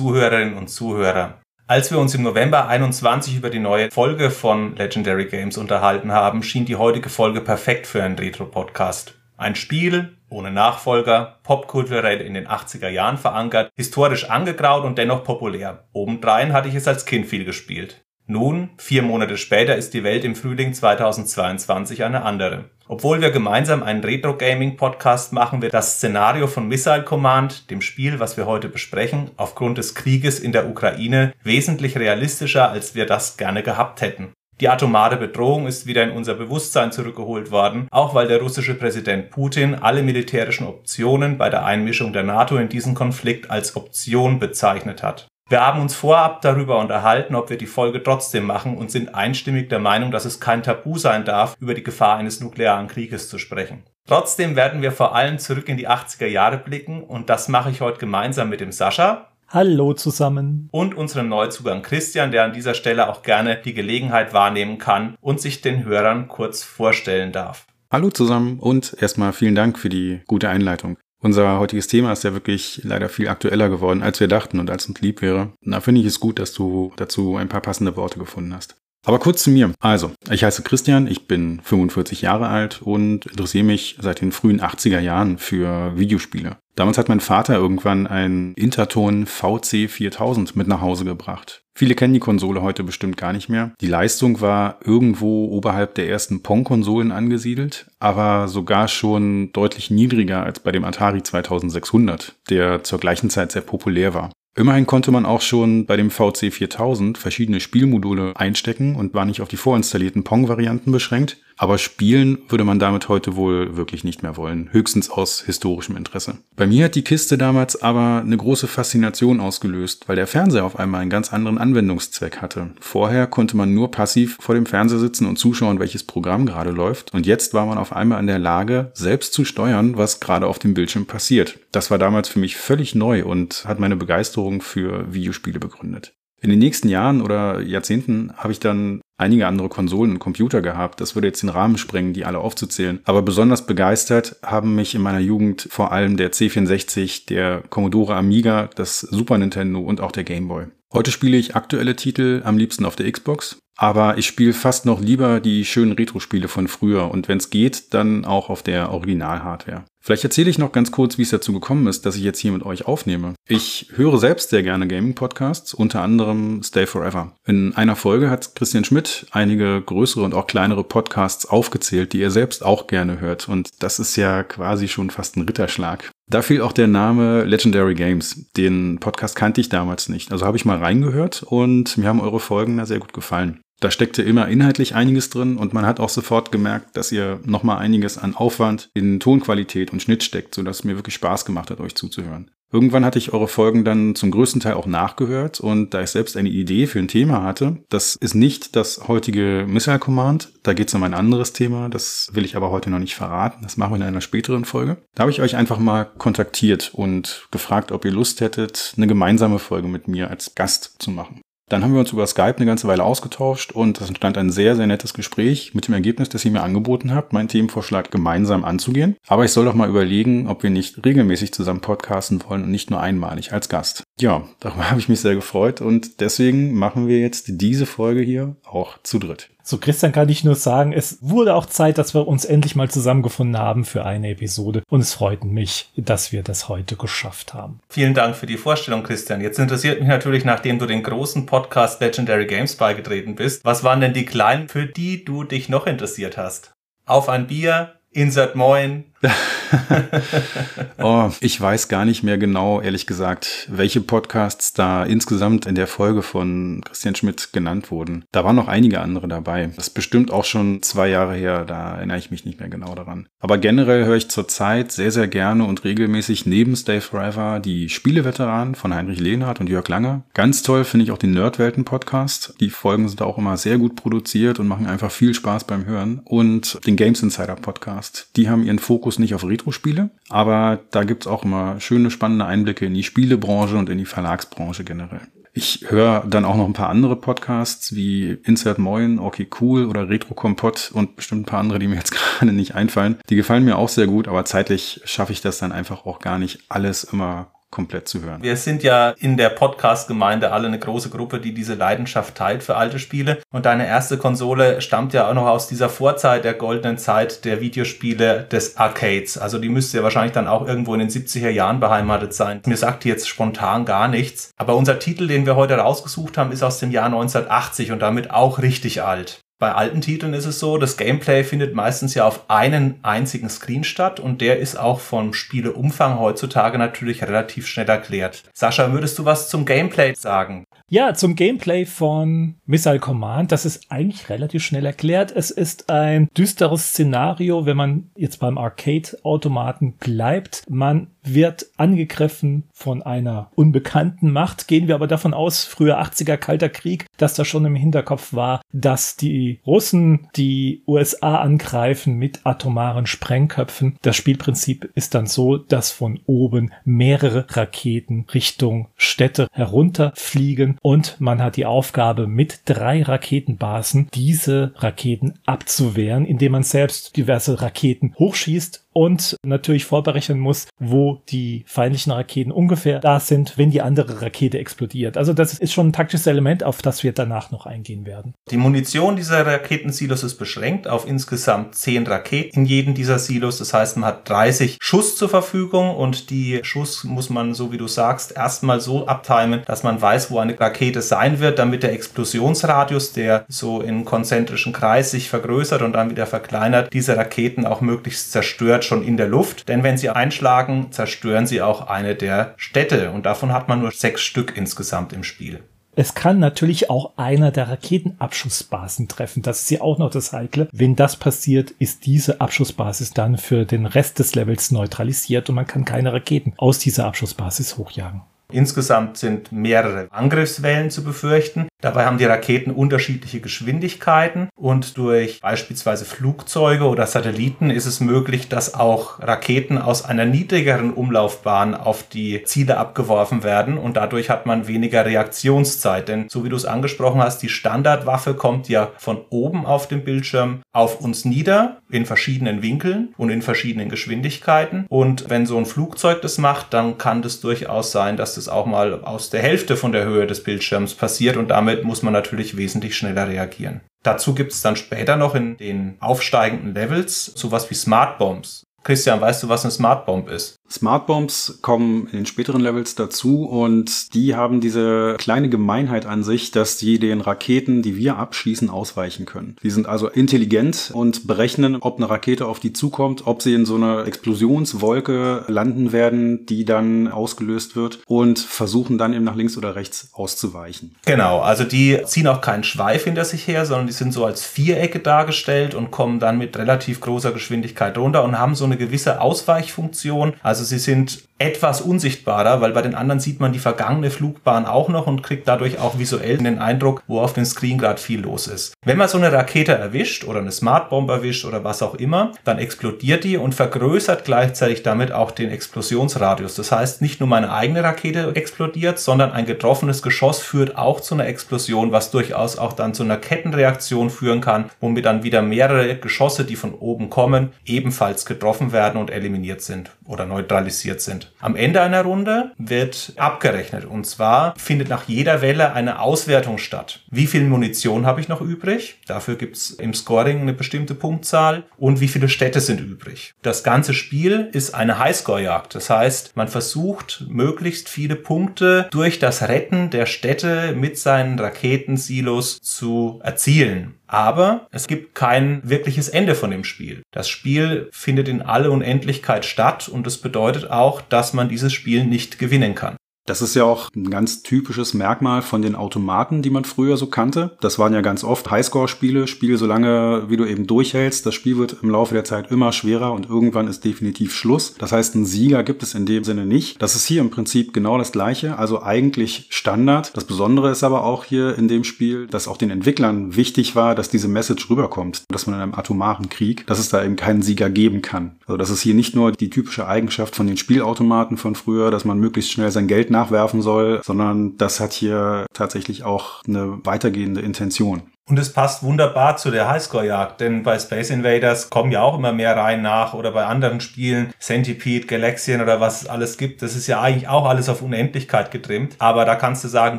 Zuhörerinnen und Zuhörer, als wir uns im November 21 über die neue Folge von Legendary Games unterhalten haben, schien die heutige Folge perfekt für einen Retro-Podcast. Ein Spiel ohne Nachfolger, popkulturell in den 80er Jahren verankert, historisch angegraut und dennoch populär. Obendrein hatte ich es als Kind viel gespielt. Nun, vier Monate später, ist die Welt im Frühling 2022 eine andere. Obwohl wir gemeinsam einen Retro-Gaming-Podcast machen, wird das Szenario von Missile Command, dem Spiel, was wir heute besprechen, aufgrund des Krieges in der Ukraine wesentlich realistischer, als wir das gerne gehabt hätten. Die atomare Bedrohung ist wieder in unser Bewusstsein zurückgeholt worden, auch weil der russische Präsident Putin alle militärischen Optionen bei der Einmischung der NATO in diesen Konflikt als Option bezeichnet hat. Wir haben uns vorab darüber unterhalten, ob wir die Folge trotzdem machen und sind einstimmig der Meinung, dass es kein Tabu sein darf, über die Gefahr eines nuklearen Krieges zu sprechen. Trotzdem werden wir vor allem zurück in die 80er Jahre blicken und das mache ich heute gemeinsam mit dem Sascha. Hallo zusammen. Und unserem Neuzugang Christian, der an dieser Stelle auch gerne die Gelegenheit wahrnehmen kann und sich den Hörern kurz vorstellen darf. Hallo zusammen und erstmal vielen Dank für die gute Einleitung. Unser heutiges Thema ist ja wirklich leider viel aktueller geworden, als wir dachten und als uns lieb wäre. Da finde ich es gut, dass du dazu ein paar passende Worte gefunden hast. Aber kurz zu mir. Also, ich heiße Christian, ich bin 45 Jahre alt und interessiere mich seit den frühen 80er Jahren für Videospiele. Damals hat mein Vater irgendwann einen Interton VC 4000 mit nach Hause gebracht. Viele kennen die Konsole heute bestimmt gar nicht mehr. Die Leistung war irgendwo oberhalb der ersten Pong-Konsolen angesiedelt, aber sogar schon deutlich niedriger als bei dem Atari 2600, der zur gleichen Zeit sehr populär war. Immerhin konnte man auch schon bei dem VC 4000 verschiedene Spielmodule einstecken und war nicht auf die vorinstallierten Pong-Varianten beschränkt. Aber spielen würde man damit heute wohl wirklich nicht mehr wollen, höchstens aus historischem Interesse. Bei mir hat die Kiste damals aber eine große Faszination ausgelöst, weil der Fernseher auf einmal einen ganz anderen Anwendungszweck hatte. Vorher konnte man nur passiv vor dem Fernseher sitzen und zuschauen, welches Programm gerade läuft. Und jetzt war man auf einmal in der Lage, selbst zu steuern, was gerade auf dem Bildschirm passiert. Das war damals für mich völlig neu und hat meine Begeisterung für Videospiele begründet. In den nächsten Jahren oder Jahrzehnten habe ich dann einige andere Konsolen und Computer gehabt. Das würde jetzt den Rahmen sprengen, die alle aufzuzählen. Aber besonders begeistert haben mich in meiner Jugend vor allem der C64, der Commodore Amiga, das Super Nintendo und auch der Game Boy. Heute spiele ich aktuelle Titel am liebsten auf der Xbox, aber ich spiele fast noch lieber die schönen Retro-Spiele von früher und wenn es geht, dann auch auf der Original-Hardware. Vielleicht erzähle ich noch ganz kurz, wie es dazu gekommen ist, dass ich jetzt hier mit euch aufnehme. Ich höre selbst sehr gerne Gaming-Podcasts, unter anderem Stay Forever. In einer Folge hat Christian Schmidt einige größere und auch kleinere Podcasts aufgezählt, die er selbst auch gerne hört. Und das ist ja quasi schon fast ein Ritterschlag. Da fiel auch der Name Legendary Games. Den Podcast kannte ich damals nicht. Also habe ich mal reingehört und mir haben eure Folgen da sehr gut gefallen. Da steckte immer inhaltlich einiges drin und man hat auch sofort gemerkt, dass ihr nochmal einiges an Aufwand in Tonqualität und Schnitt steckt, sodass es mir wirklich Spaß gemacht hat, euch zuzuhören. Irgendwann hatte ich eure Folgen dann zum größten Teil auch nachgehört und da ich selbst eine Idee für ein Thema hatte, das ist nicht das heutige Missile Command, da geht es um ein anderes Thema, das will ich aber heute noch nicht verraten, das machen wir in einer späteren Folge. Da habe ich euch einfach mal kontaktiert und gefragt, ob ihr Lust hättet, eine gemeinsame Folge mit mir als Gast zu machen. Dann haben wir uns über Skype eine ganze Weile ausgetauscht und es entstand ein sehr, sehr nettes Gespräch mit dem Ergebnis, dass ihr mir angeboten habt, meinen Themenvorschlag gemeinsam anzugehen. Aber ich soll doch mal überlegen, ob wir nicht regelmäßig zusammen podcasten wollen und nicht nur einmalig als Gast. Ja, darüber habe ich mich sehr gefreut und deswegen machen wir jetzt diese Folge hier auch zu dritt. So, Christian kann ich nur sagen, es wurde auch Zeit, dass wir uns endlich mal zusammengefunden haben für eine Episode. Und es freut mich, dass wir das heute geschafft haben. Vielen Dank für die Vorstellung, Christian. Jetzt interessiert mich natürlich, nachdem du den großen Podcast Legendary Games beigetreten bist, was waren denn die kleinen, für die du dich noch interessiert hast? Auf ein Bier, Insert Moin, oh, ich weiß gar nicht mehr genau, ehrlich gesagt, welche Podcasts da insgesamt in der Folge von Christian Schmidt genannt wurden. Da waren noch einige andere dabei. Das ist bestimmt auch schon zwei Jahre her, da erinnere ich mich nicht mehr genau daran. Aber generell höre ich zurzeit sehr, sehr gerne und regelmäßig neben Stay Forever die Spieleveteranen von Heinrich Lehnhardt und Jörg Langer. Ganz toll finde ich auch den Nerdwelten-Podcast. Die Folgen sind auch immer sehr gut produziert und machen einfach viel Spaß beim Hören. Und den Games Insider Podcast. Die haben ihren Fokus Fokus nicht auf Retro-Spiele, aber da gibt's auch immer schöne, spannende Einblicke in die Spielebranche und in die Verlagsbranche generell. Ich höre dann auch noch ein paar andere Podcasts wie Insert Moin, Okay Cool oder Retro Kompott und bestimmt ein paar andere, die mir jetzt gerade nicht einfallen. Die gefallen mir auch sehr gut, aber zeitlich schaffe ich das dann einfach auch gar nicht, alles immer komplett zu hören. Wir sind ja in der Podcast-Gemeinde alle eine große Gruppe, die diese Leidenschaft teilt für alte Spiele. Und deine erste Konsole stammt ja auch noch aus dieser Vorzeit der goldenen Zeit der Videospiele des Arcades. Also die müsste ja wahrscheinlich dann auch irgendwo in den 70er Jahren beheimatet sein. Mir sagt jetzt spontan gar nichts. Aber unser Titel, den wir heute rausgesucht haben, ist aus dem Jahr 1980 und damit auch richtig alt. Bei alten Titeln ist es so, das Gameplay findet meistens ja auf einen einzigen Screen statt und der ist auch vom Spieleumfang heutzutage natürlich relativ schnell erklärt. Sascha, würdest du was zum Gameplay sagen? Ja, zum Gameplay von Missile Command, das ist eigentlich relativ schnell erklärt. Es ist ein düsteres Szenario, wenn man jetzt beim Arcade-Automaten bleibt. Man wird angegriffen von einer unbekannten Macht. Gehen wir aber davon aus, früher 80er Kalter Krieg, dass da schon im Hinterkopf war, dass die Russen die USA angreifen mit atomaren Sprengköpfen. Das Spielprinzip ist dann so, dass von oben mehrere Raketen Richtung Städte herunterfliegen und man hat die Aufgabe, mit drei Raketenbasen diese Raketen abzuwehren, indem man selbst diverse Raketen hochschießt und natürlich vorberechnen muss, wo die feindlichen Raketen ungefähr da sind, wenn die andere Rakete explodiert. Also das ist schon ein taktisches Element, auf das wir danach noch eingehen werden. Die Munition dieser Raketensilos ist beschränkt auf insgesamt 10 Raketen in jedem dieser Silos. Das heißt, man hat 30 Schuss zur Verfügung und die Schuss muss man, so wie du sagst, erstmal so abtimen, dass man weiß, wo eine Rakete sein wird, damit der Explosionsradius, der so in konzentrischen Kreis sich vergrößert und dann wieder verkleinert, diese Raketen auch möglichst zerstört zerstört schon in der Luft, denn wenn sie einschlagen, zerstören sie auch eine der Städte und davon hat man nur sechs Stück insgesamt im Spiel. Es kann natürlich auch einer der Raketenabschussbasen treffen. Das ist ja auch noch das Heikle. Wenn das passiert, ist diese Abschussbasis dann für den Rest des Levels neutralisiert und man kann keine Raketen aus dieser Abschussbasis hochjagen. Insgesamt sind mehrere Angriffswellen zu befürchten. Dabei haben die Raketen unterschiedliche Geschwindigkeiten und durch beispielsweise Flugzeuge oder Satelliten ist es möglich, dass auch Raketen aus einer niedrigeren Umlaufbahn auf die Ziele abgeworfen werden und dadurch hat man weniger Reaktionszeit. Denn so wie du es angesprochen hast, die Standardwaffe kommt ja von oben auf dem Bildschirm auf uns nieder in verschiedenen Winkeln und in verschiedenen Geschwindigkeiten. Und wenn so ein Flugzeug das macht, dann kann das durchaus sein, dass das auch mal aus der Hälfte von der Höhe des Bildschirms passiert und damit damit muss man natürlich wesentlich schneller reagieren. Dazu gibt es dann später noch in den aufsteigenden Levels sowas wie Smart Bombs. Christian, weißt du, was eine Smart Bomb ist? Smart Bombs kommen in den späteren Levels dazu und die haben diese kleine Gemeinheit an sich, dass die den Raketen, die wir abschießen, ausweichen können. Die sind also intelligent und berechnen, ob eine Rakete auf die zukommt, ob sie in so einer Explosionswolke landen werden, die dann ausgelöst wird und versuchen dann eben nach links oder rechts auszuweichen. Genau, also die ziehen auch keinen Schweif hinter sich her, sondern die sind so als Vierecke dargestellt und kommen dann mit relativ großer Geschwindigkeit runter und haben so eine gewisse Ausweichfunktion. Also sie sind etwas unsichtbarer, weil bei den anderen sieht man die vergangene Flugbahn auch noch und kriegt dadurch auch visuell den Eindruck, wo auf dem Screen gerade viel los ist. Wenn man so eine Rakete erwischt oder eine Smart Bomb erwischt oder was auch immer, dann explodiert die und vergrößert gleichzeitig damit auch den Explosionsradius. Das heißt, nicht nur meine eigene Rakete explodiert, sondern ein getroffenes Geschoss führt auch zu einer Explosion, was durchaus auch dann zu einer Kettenreaktion führen kann, womit dann wieder mehrere Geschosse, die von oben kommen, ebenfalls getroffen werden und eliminiert sind oder neutralisiert sind. Am Ende einer Runde wird abgerechnet und zwar findet nach jeder Welle eine Auswertung statt. Wie viel Munition habe ich noch übrig? Dafür gibt es im Scoring eine bestimmte Punktzahl und wie viele Städte sind übrig. Das ganze Spiel ist eine Highscore-Jagd. Das heißt, man versucht möglichst viele Punkte durch das Retten der Städte mit seinen Raketensilos zu erzielen. Aber es gibt kein wirkliches Ende von dem Spiel. Das Spiel findet in alle Unendlichkeit statt und es bedeutet auch, dass man dieses Spiel nicht gewinnen kann. Das ist ja auch ein ganz typisches Merkmal von den Automaten, die man früher so kannte. Das waren ja ganz oft Highscore-Spiele. Spiel so lange, wie du eben durchhältst. Das Spiel wird im Laufe der Zeit immer schwerer und irgendwann ist definitiv Schluss. Das heißt, einen Sieger gibt es in dem Sinne nicht. Das ist hier im Prinzip genau das Gleiche. Also eigentlich Standard. Das Besondere ist aber auch hier in dem Spiel, dass auch den Entwicklern wichtig war, dass diese Message rüberkommt. Dass man in einem atomaren Krieg, dass es da eben keinen Sieger geben kann. Also das ist hier nicht nur die typische Eigenschaft von den Spielautomaten von früher, dass man möglichst schnell sein Geld nach nachwerfen soll, sondern das hat hier tatsächlich auch eine weitergehende Intention. Und es passt wunderbar zu der Highscore-Jagd, denn bei Space Invaders kommen ja auch immer mehr Reihen nach oder bei anderen Spielen, Centipede, Galaxian oder was es alles gibt. Das ist ja eigentlich auch alles auf Unendlichkeit getrimmt. Aber da kannst du sagen,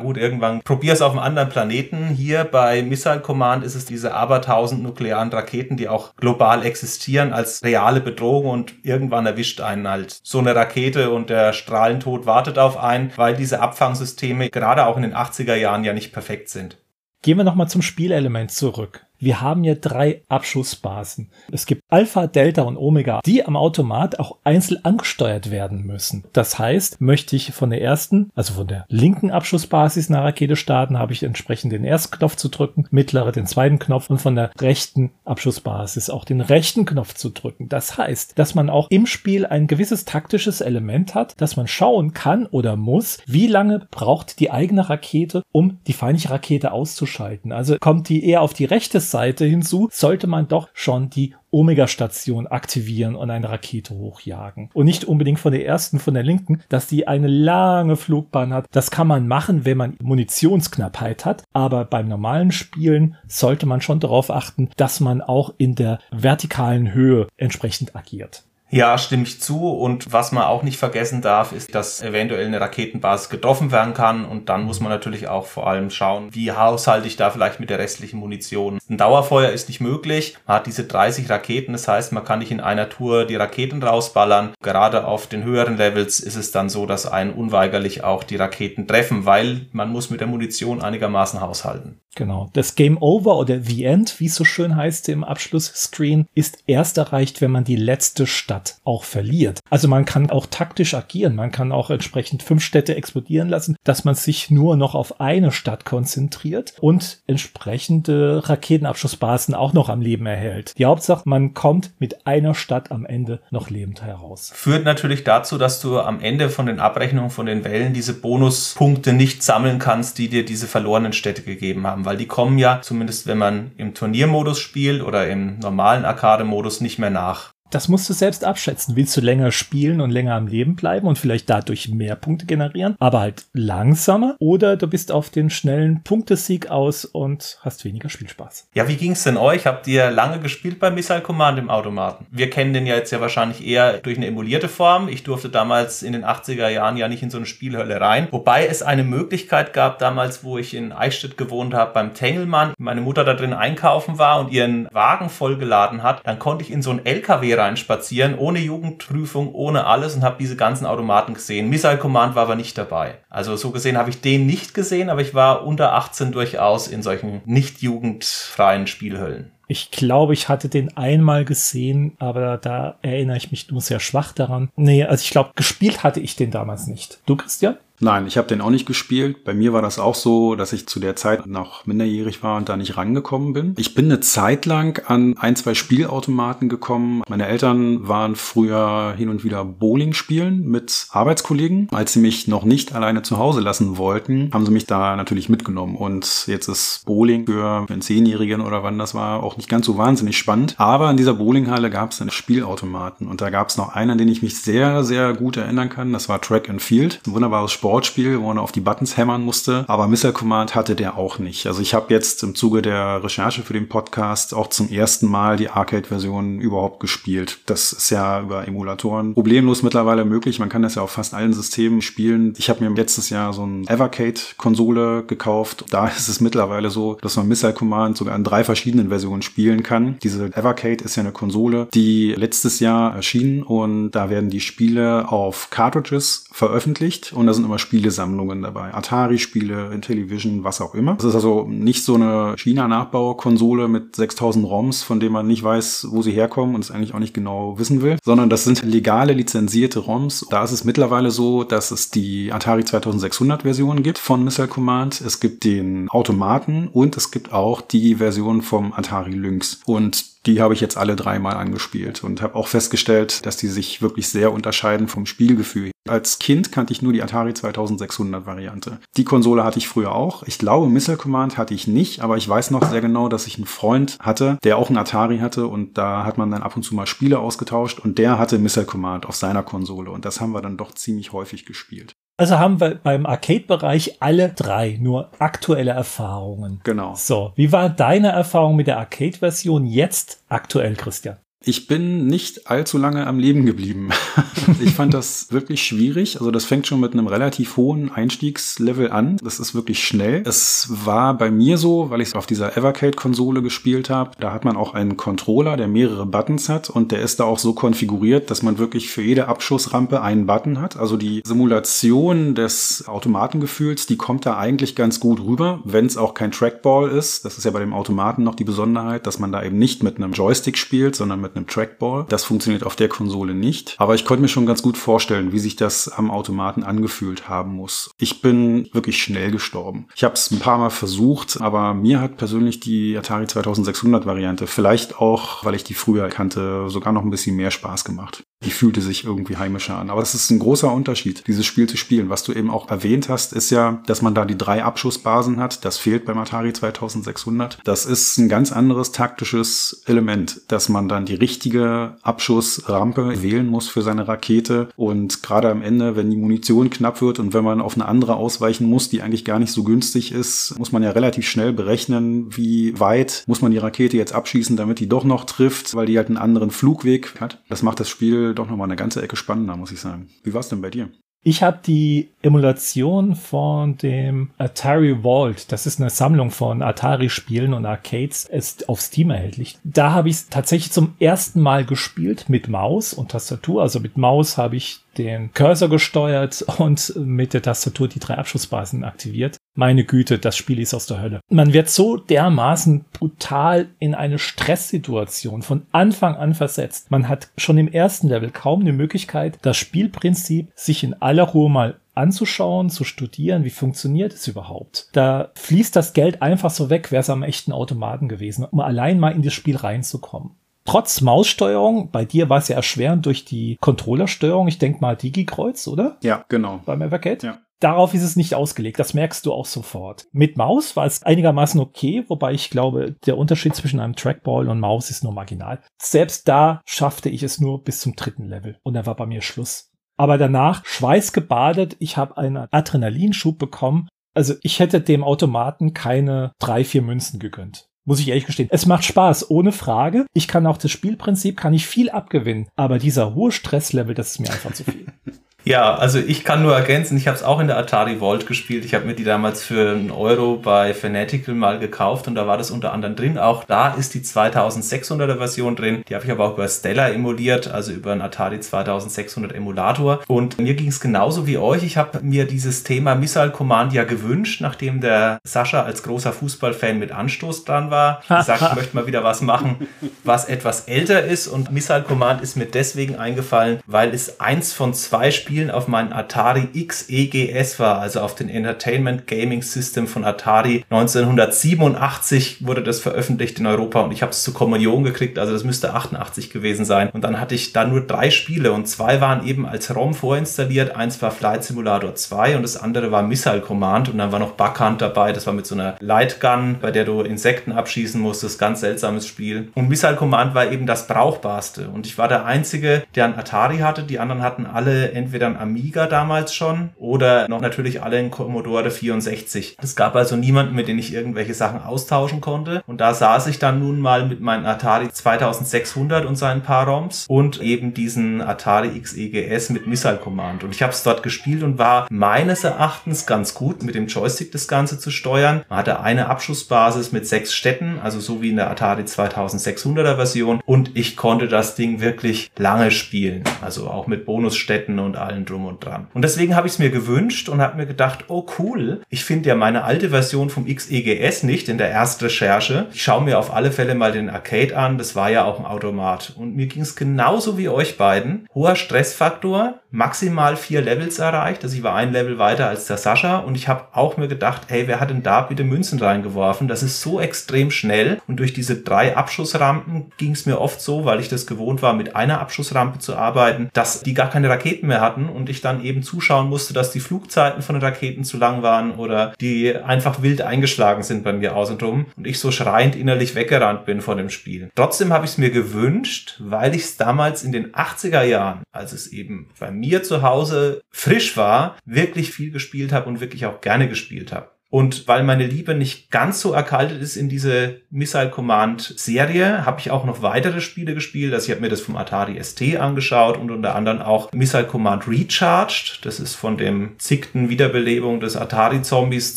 gut, irgendwann probier es auf einem anderen Planeten. Hier bei Missile Command ist es diese abertausend nuklearen Raketen, die auch global existieren als reale Bedrohung und irgendwann erwischt einen halt so eine Rakete und der Strahlentod wartet auf einen, weil diese Abfangsysteme gerade auch in den 80er Jahren ja nicht perfekt sind. Gehen wir nochmal zum Spielelement zurück wir haben ja drei Abschussbasen. Es gibt Alpha, Delta und Omega, die am Automat auch einzeln angesteuert werden müssen. Das heißt, möchte ich von der ersten, also von der linken Abschussbasis eine Rakete starten, habe ich entsprechend den ersten Knopf zu drücken, mittlere den zweiten Knopf und von der rechten Abschussbasis auch den rechten Knopf zu drücken. Das heißt, dass man auch im Spiel ein gewisses taktisches Element hat, dass man schauen kann oder muss, wie lange braucht die eigene Rakete, um die feindliche Rakete auszuschalten. Also kommt die eher auf die rechte Seite hinzu, sollte man doch schon die Omega-Station aktivieren und eine Rakete hochjagen. Und nicht unbedingt von der ersten, von der linken, dass die eine lange Flugbahn hat. Das kann man machen, wenn man Munitionsknappheit hat. Aber beim normalen Spielen sollte man schon darauf achten, dass man auch in der vertikalen Höhe entsprechend agiert. Ja, stimme ich zu. Und was man auch nicht vergessen darf, ist, dass eventuell eine Raketenbasis getroffen werden kann. Und dann muss man natürlich auch vor allem schauen, wie haushalte ich da vielleicht mit der restlichen Munition. Ein Dauerfeuer ist nicht möglich. Man hat diese 30 Raketen. Das heißt, man kann nicht in einer Tour die Raketen rausballern. Gerade auf den höheren Levels ist es dann so, dass einen unweigerlich auch die Raketen treffen, weil man muss mit der Munition einigermaßen haushalten. Genau. Das Game Over oder The End, wie es so schön heißt im Abschlussscreen, ist erst erreicht, wenn man die letzte Stadt auch verliert. Also man kann auch taktisch agieren. Man kann auch entsprechend fünf Städte explodieren lassen, dass man sich nur noch auf eine Stadt konzentriert und entsprechende Raketenabschussbasen auch noch am Leben erhält. Die Hauptsache, man kommt mit einer Stadt am Ende noch lebend heraus. Führt natürlich dazu, dass du am Ende von den Abrechnungen von den Wellen diese Bonuspunkte nicht sammeln kannst, die dir diese verlorenen Städte gegeben haben haben, weil die kommen ja, zumindest wenn man im Turniermodus spielt oder im normalen Arcade-Modus, nicht mehr nach das musst du selbst abschätzen. Willst du länger spielen und länger am Leben bleiben und vielleicht dadurch mehr Punkte generieren, aber halt langsamer? Oder du bist auf den schnellen Punktesieg aus und hast weniger Spielspaß. Ja, wie ging's denn euch? Habt ihr lange gespielt bei Missile Command im Automaten? Wir kennen den ja jetzt ja wahrscheinlich eher durch eine emulierte Form. Ich durfte damals in den 80er Jahren ja nicht in so eine Spielhölle rein. Wobei es eine Möglichkeit gab damals, wo ich in Eichstätt gewohnt habe, beim Tengelmann, meine Mutter da drin einkaufen war und ihren Wagen vollgeladen hat, dann konnte ich in so ein LKW reinspazieren, ohne Jugendprüfung, ohne alles und habe diese ganzen Automaten gesehen. Missile Command war aber nicht dabei. Also so gesehen habe ich den nicht gesehen, aber ich war unter 18 durchaus in solchen nicht jugendfreien Spielhöllen. Ich glaube, ich hatte den einmal gesehen, aber da erinnere ich mich nur sehr schwach daran. Nee, also ich glaube, gespielt hatte ich den damals nicht. Du, Christian? Nein, ich habe den auch nicht gespielt. Bei mir war das auch so, dass ich zu der Zeit noch minderjährig war und da nicht rangekommen bin. Ich bin eine Zeit lang an ein, zwei Spielautomaten gekommen. Meine Eltern waren früher hin und wieder Bowling spielen mit Arbeitskollegen. Als sie mich noch nicht alleine zu Hause lassen wollten, haben sie mich da natürlich mitgenommen. Und jetzt ist Bowling für einen Zehnjährigen oder wann das war auch nicht ganz so wahnsinnig spannend. Aber in dieser Bowlinghalle gab es einen Spielautomaten und da gab es noch einen, an den ich mich sehr, sehr gut erinnern kann. Das war Track and Field. Ein wunderbares Sport Sportspiel, wo man auf die Buttons hämmern musste. Aber Missile Command hatte der auch nicht. Also ich habe jetzt im Zuge der Recherche für den Podcast auch zum ersten Mal die Arcade-Version überhaupt gespielt. Das ist ja über Emulatoren problemlos mittlerweile möglich. Man kann das ja auf fast allen Systemen spielen. Ich habe mir letztes Jahr so ein Evercade-Konsole gekauft. Da ist es mittlerweile so, dass man Missile Command sogar in drei verschiedenen Versionen spielen kann. Diese Evercade ist ja eine Konsole, die letztes Jahr erschien und da werden die Spiele auf Cartridges veröffentlicht und da sind immer Spielesammlungen dabei. Atari-Spiele, Intellivision, was auch immer. Das ist also nicht so eine China-Nachbaukonsole mit 6000 ROMs, von denen man nicht weiß, wo sie herkommen und es eigentlich auch nicht genau wissen will, sondern das sind legale, lizenzierte ROMs. Da ist es mittlerweile so, dass es die Atari 2600 Version gibt von Missile Command. Es gibt den Automaten und es gibt auch die Version vom Atari Lynx. Und die habe ich jetzt alle dreimal angespielt und habe auch festgestellt, dass die sich wirklich sehr unterscheiden vom Spielgefühl. Als Kind kannte ich nur die Atari 2600 Variante. Die Konsole hatte ich früher auch. Ich glaube, Missile Command hatte ich nicht, aber ich weiß noch sehr genau, dass ich einen Freund hatte, der auch einen Atari hatte und da hat man dann ab und zu mal Spiele ausgetauscht und der hatte Missile Command auf seiner Konsole und das haben wir dann doch ziemlich häufig gespielt. Also haben wir beim Arcade-Bereich alle drei nur aktuelle Erfahrungen. Genau. So, wie war deine Erfahrung mit der Arcade-Version jetzt aktuell, Christian? Ich bin nicht allzu lange am Leben geblieben. ich fand das wirklich schwierig. Also das fängt schon mit einem relativ hohen Einstiegslevel an. Das ist wirklich schnell. Es war bei mir so, weil ich es auf dieser Evercade-Konsole gespielt habe. Da hat man auch einen Controller, der mehrere Buttons hat und der ist da auch so konfiguriert, dass man wirklich für jede Abschussrampe einen Button hat. Also die Simulation des Automatengefühls, die kommt da eigentlich ganz gut rüber, wenn es auch kein Trackball ist. Das ist ja bei dem Automaten noch die Besonderheit, dass man da eben nicht mit einem Joystick spielt, sondern mit mit einem Trackball. Das funktioniert auf der Konsole nicht. Aber ich konnte mir schon ganz gut vorstellen, wie sich das am Automaten angefühlt haben muss. Ich bin wirklich schnell gestorben. Ich habe es ein paar Mal versucht, aber mir hat persönlich die Atari 2600 Variante, vielleicht auch, weil ich die früher kannte, sogar noch ein bisschen mehr Spaß gemacht. Die fühlte sich irgendwie heimischer an. Aber das ist ein großer Unterschied, dieses Spiel zu spielen. Was du eben auch erwähnt hast, ist ja, dass man da die drei Abschussbasen hat. Das fehlt beim Atari 2600. Das ist ein ganz anderes taktisches Element, dass man dann die richtige Abschussrampe wählen muss für seine Rakete. Und gerade am Ende, wenn die Munition knapp wird und wenn man auf eine andere ausweichen muss, die eigentlich gar nicht so günstig ist, muss man ja relativ schnell berechnen, wie weit muss man die Rakete jetzt abschießen, damit die doch noch trifft, weil die halt einen anderen Flugweg hat. Das macht das Spiel doch noch mal eine ganze Ecke spannender, muss ich sagen. Wie war es denn bei dir? Ich habe die Emulation von dem Atari Vault, das ist eine Sammlung von Atari-Spielen und Arcades, ist auf Steam erhältlich. Da habe ich es tatsächlich zum ersten Mal gespielt mit Maus und Tastatur. Also mit Maus habe ich den Cursor gesteuert und mit der Tastatur die drei Abschussbasen aktiviert. Meine Güte, das Spiel ist aus der Hölle. Man wird so dermaßen brutal in eine Stresssituation von Anfang an versetzt. Man hat schon im ersten Level kaum eine Möglichkeit, das Spielprinzip sich in aller Ruhe mal anzuschauen, zu studieren, wie funktioniert es überhaupt. Da fließt das Geld einfach so weg, wäre es am echten Automaten gewesen, um allein mal in das Spiel reinzukommen trotz Maussteuerung, bei dir war es ja erschwerend durch die Controllersteuerung, ich denke mal Digi-Kreuz, oder? Ja, genau. Beim Evercat? Ja. Darauf ist es nicht ausgelegt, das merkst du auch sofort. Mit Maus war es einigermaßen okay, wobei ich glaube, der Unterschied zwischen einem Trackball und Maus ist nur marginal. Selbst da schaffte ich es nur bis zum dritten Level und da war bei mir Schluss. Aber danach schweißgebadet, ich habe einen Adrenalinschub bekommen. Also ich hätte dem Automaten keine drei, vier Münzen gegönnt. Muss ich ehrlich gestehen. Es macht Spaß, ohne Frage. Ich kann auch das Spielprinzip, kann ich viel abgewinnen. Aber dieser hohe Stresslevel, das ist mir einfach zu viel. Ja, also ich kann nur ergänzen, ich habe es auch in der Atari Vault gespielt. Ich habe mir die damals für einen Euro bei Fanatical mal gekauft und da war das unter anderem drin. Auch da ist die 2600er Version drin. Die habe ich aber auch über Stella emuliert, also über einen Atari 2600 Emulator. Und mir ging es genauso wie euch. Ich habe mir dieses Thema Missile Command ja gewünscht, nachdem der Sascha als großer Fußballfan mit Anstoß dran war. Gesagt, ich möchte mal wieder was machen, was etwas älter ist. Und Missile Command ist mir deswegen eingefallen, weil es eins von zwei Spielen Spielen auf meinen Atari XEGS war, also auf den Entertainment Gaming System von Atari. 1987 wurde das veröffentlicht in Europa und ich habe es zur Kommunion gekriegt, also das müsste 88 gewesen sein. Und dann hatte ich da nur drei Spiele und zwei waren eben als ROM vorinstalliert. Eins war Flight Simulator 2 und das andere war Missile Command und dann war noch Buckhunt dabei. Das war mit so einer Lightgun, bei der du Insekten abschießen musstest. Ganz seltsames Spiel. Und Missile Command war eben das brauchbarste. Und ich war der Einzige, der ein Atari hatte. Die anderen hatten alle entweder ein Amiga damals schon oder noch natürlich alle in Commodore 64. Es gab also niemanden, mit dem ich irgendwelche Sachen austauschen konnte. Und da saß ich dann nun mal mit meinem Atari 2600 und seinen paar ROMs und eben diesen Atari XEGS mit Missile Command. Und ich habe es dort gespielt und war meines Erachtens ganz gut mit dem Joystick das Ganze zu steuern. Man hatte eine Abschussbasis mit sechs Städten, also so wie in der Atari 2600er Version. Und ich konnte das Ding wirklich lange spielen. Also auch mit Bonusstädten und all allem drum und dran. Und deswegen habe ich es mir gewünscht und habe mir gedacht, oh cool, ich finde ja meine alte Version vom XEGS nicht in der Erstrecherche. Ich schaue mir auf alle Fälle mal den Arcade an, das war ja auch ein Automat. Und mir ging es genauso wie euch beiden. Hoher Stressfaktor, maximal vier Levels erreicht. Also ich war ein Level weiter als der Sascha und ich habe auch mir gedacht, hey, wer hat denn da bitte Münzen reingeworfen? Das ist so extrem schnell und durch diese drei Abschussrampen ging es mir oft so, weil ich das gewohnt war, mit einer Abschussrampe zu arbeiten, dass die gar keine Raketen mehr hatten hatten und ich dann eben zuschauen musste, dass die Flugzeiten von den Raketen zu lang waren oder die einfach wild eingeschlagen sind bei mir außen drum und ich so schreiend innerlich weggerannt bin von dem Spiel. Trotzdem habe ich es mir gewünscht, weil ich es damals in den 80er Jahren, als es eben bei mir zu Hause frisch war, wirklich viel gespielt habe und wirklich auch gerne gespielt habe. Und weil meine Liebe nicht ganz so erkaltet ist in diese Missile Command Serie, habe ich auch noch weitere Spiele gespielt. Also ich habe mir das vom Atari ST angeschaut und unter anderem auch Missile Command Recharged. Das ist von dem zickten Wiederbelebung des Atari Zombies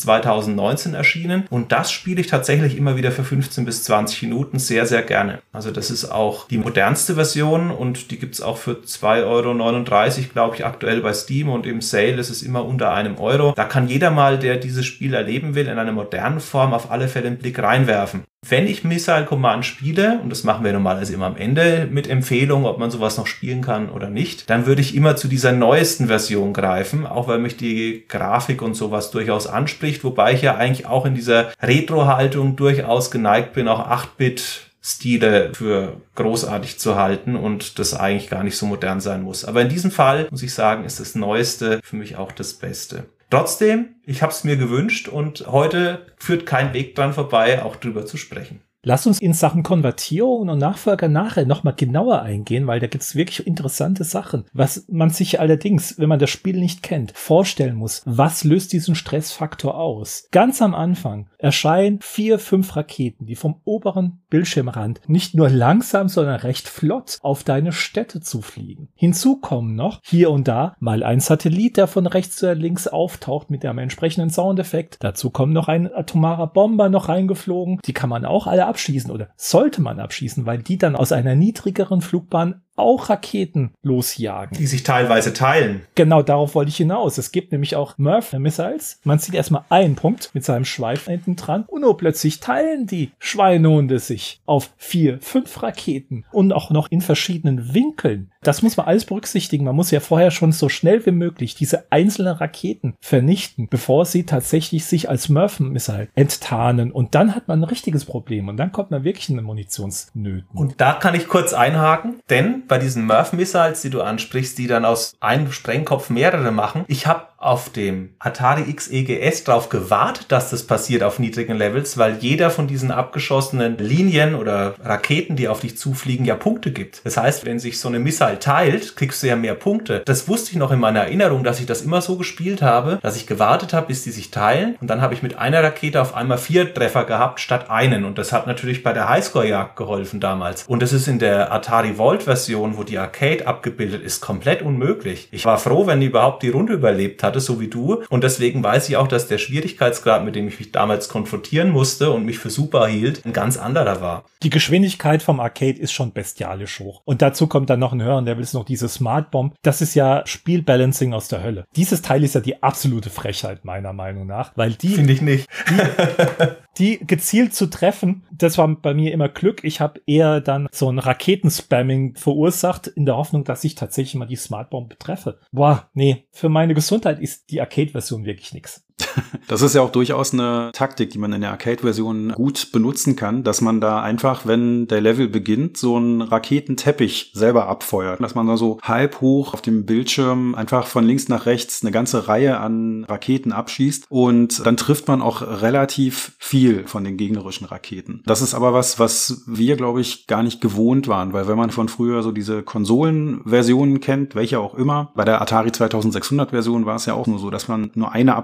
2019 erschienen. Und das spiele ich tatsächlich immer wieder für 15 bis 20 Minuten sehr, sehr gerne. Also das ist auch die modernste Version und die gibt's auch für 2,39 Euro, glaube ich, aktuell bei Steam und im Sale ist es immer unter einem Euro. Da kann jeder mal, der dieses Spiel erleben will, in einer modernen Form auf alle Fälle einen Blick reinwerfen. Wenn ich Missile Command spiele, und das machen wir normalerweise immer am Ende mit Empfehlungen, ob man sowas noch spielen kann oder nicht, dann würde ich immer zu dieser neuesten Version greifen, auch weil mich die Grafik und sowas durchaus anspricht, wobei ich ja eigentlich auch in dieser Retro-Haltung durchaus geneigt bin, auch 8-Bit Stile für großartig zu halten und das eigentlich gar nicht so modern sein muss. Aber in diesem Fall muss ich sagen, ist das Neueste für mich auch das Beste. Trotzdem, ich habe es mir gewünscht und heute führt kein Weg dran vorbei, auch drüber zu sprechen. Lass uns in Sachen Konvertierung und Nachfolger nachher nochmal genauer eingehen, weil da gibt es wirklich interessante Sachen. Was man sich allerdings, wenn man das Spiel nicht kennt, vorstellen muss, was löst diesen Stressfaktor aus? Ganz am Anfang erscheinen vier, fünf Raketen, die vom oberen Bildschirmrand nicht nur langsam, sondern recht flott auf deine Städte zu fliegen. Hinzu kommen noch hier und da mal ein Satellit, der von rechts oder links auftaucht mit einem entsprechenden Soundeffekt. Dazu kommt noch ein atomarer Bomber noch reingeflogen. Die kann man auch alle abschießen oder sollte man abschießen, weil die dann aus einer niedrigeren Flugbahn auch Raketen losjagen. Die sich teilweise teilen. Genau darauf wollte ich hinaus. Es gibt nämlich auch Murph-Missiles. Man sieht erstmal einen Punkt mit seinem Schweif hinten dran und nur plötzlich teilen die Schweinehunde sich auf vier, fünf Raketen und auch noch in verschiedenen Winkeln. Das muss man alles berücksichtigen. Man muss ja vorher schon so schnell wie möglich diese einzelnen Raketen vernichten, bevor sie tatsächlich sich als Murph-Missile enttarnen. Und dann hat man ein richtiges Problem. Und dann kommt man wirklich in Munitionsnöten. Und da kann ich kurz einhaken, denn bei diesen Murph-Missiles, die du ansprichst, die dann aus einem Sprengkopf mehrere machen, ich habe auf dem Atari XEGS darauf gewartet, dass das passiert auf niedrigen Levels, weil jeder von diesen abgeschossenen Linien oder Raketen, die auf dich zufliegen, ja Punkte gibt. Das heißt, wenn sich so eine Missile teilt, kriegst du ja mehr Punkte. Das wusste ich noch in meiner Erinnerung, dass ich das immer so gespielt habe, dass ich gewartet habe, bis die sich teilen und dann habe ich mit einer Rakete auf einmal vier Treffer gehabt statt einen und das hat natürlich bei der Highscore-Jagd geholfen damals. Und das ist in der Atari Vault-Version, wo die Arcade abgebildet ist, komplett unmöglich. Ich war froh, wenn die überhaupt die Runde überlebt hatte, so wie du. Und deswegen weiß ich auch, dass der Schwierigkeitsgrad, mit dem ich mich damals konfrontieren musste und mich für super hielt, ein ganz anderer war. Die Geschwindigkeit vom Arcade ist schon bestialisch hoch. Und dazu kommt dann noch ein höheren Level, ist noch diese Smart Bomb. Das ist ja Spielbalancing aus der Hölle. Dieses Teil ist ja die absolute Frechheit, meiner Meinung nach, weil die. Finde ich nicht. Die, die gezielt zu treffen, das war bei mir immer Glück. Ich habe eher dann so ein Raketenspamming verursacht, in der Hoffnung, dass ich tatsächlich mal die Smart Bomb treffe. Boah, nee, für meine Gesundheit ist die Arcade-Version wirklich nix. Das ist ja auch durchaus eine Taktik, die man in der Arcade-Version gut benutzen kann, dass man da einfach, wenn der Level beginnt, so einen Raketenteppich selber abfeuert. Dass man da so halb hoch auf dem Bildschirm einfach von links nach rechts eine ganze Reihe an Raketen abschießt und dann trifft man auch relativ viel von den gegnerischen Raketen. Das ist aber was, was wir, glaube ich, gar nicht gewohnt waren, weil wenn man von früher so diese Konsolenversionen kennt, welche auch immer, bei der Atari 2600 Version war es ja auch nur so, dass man nur eine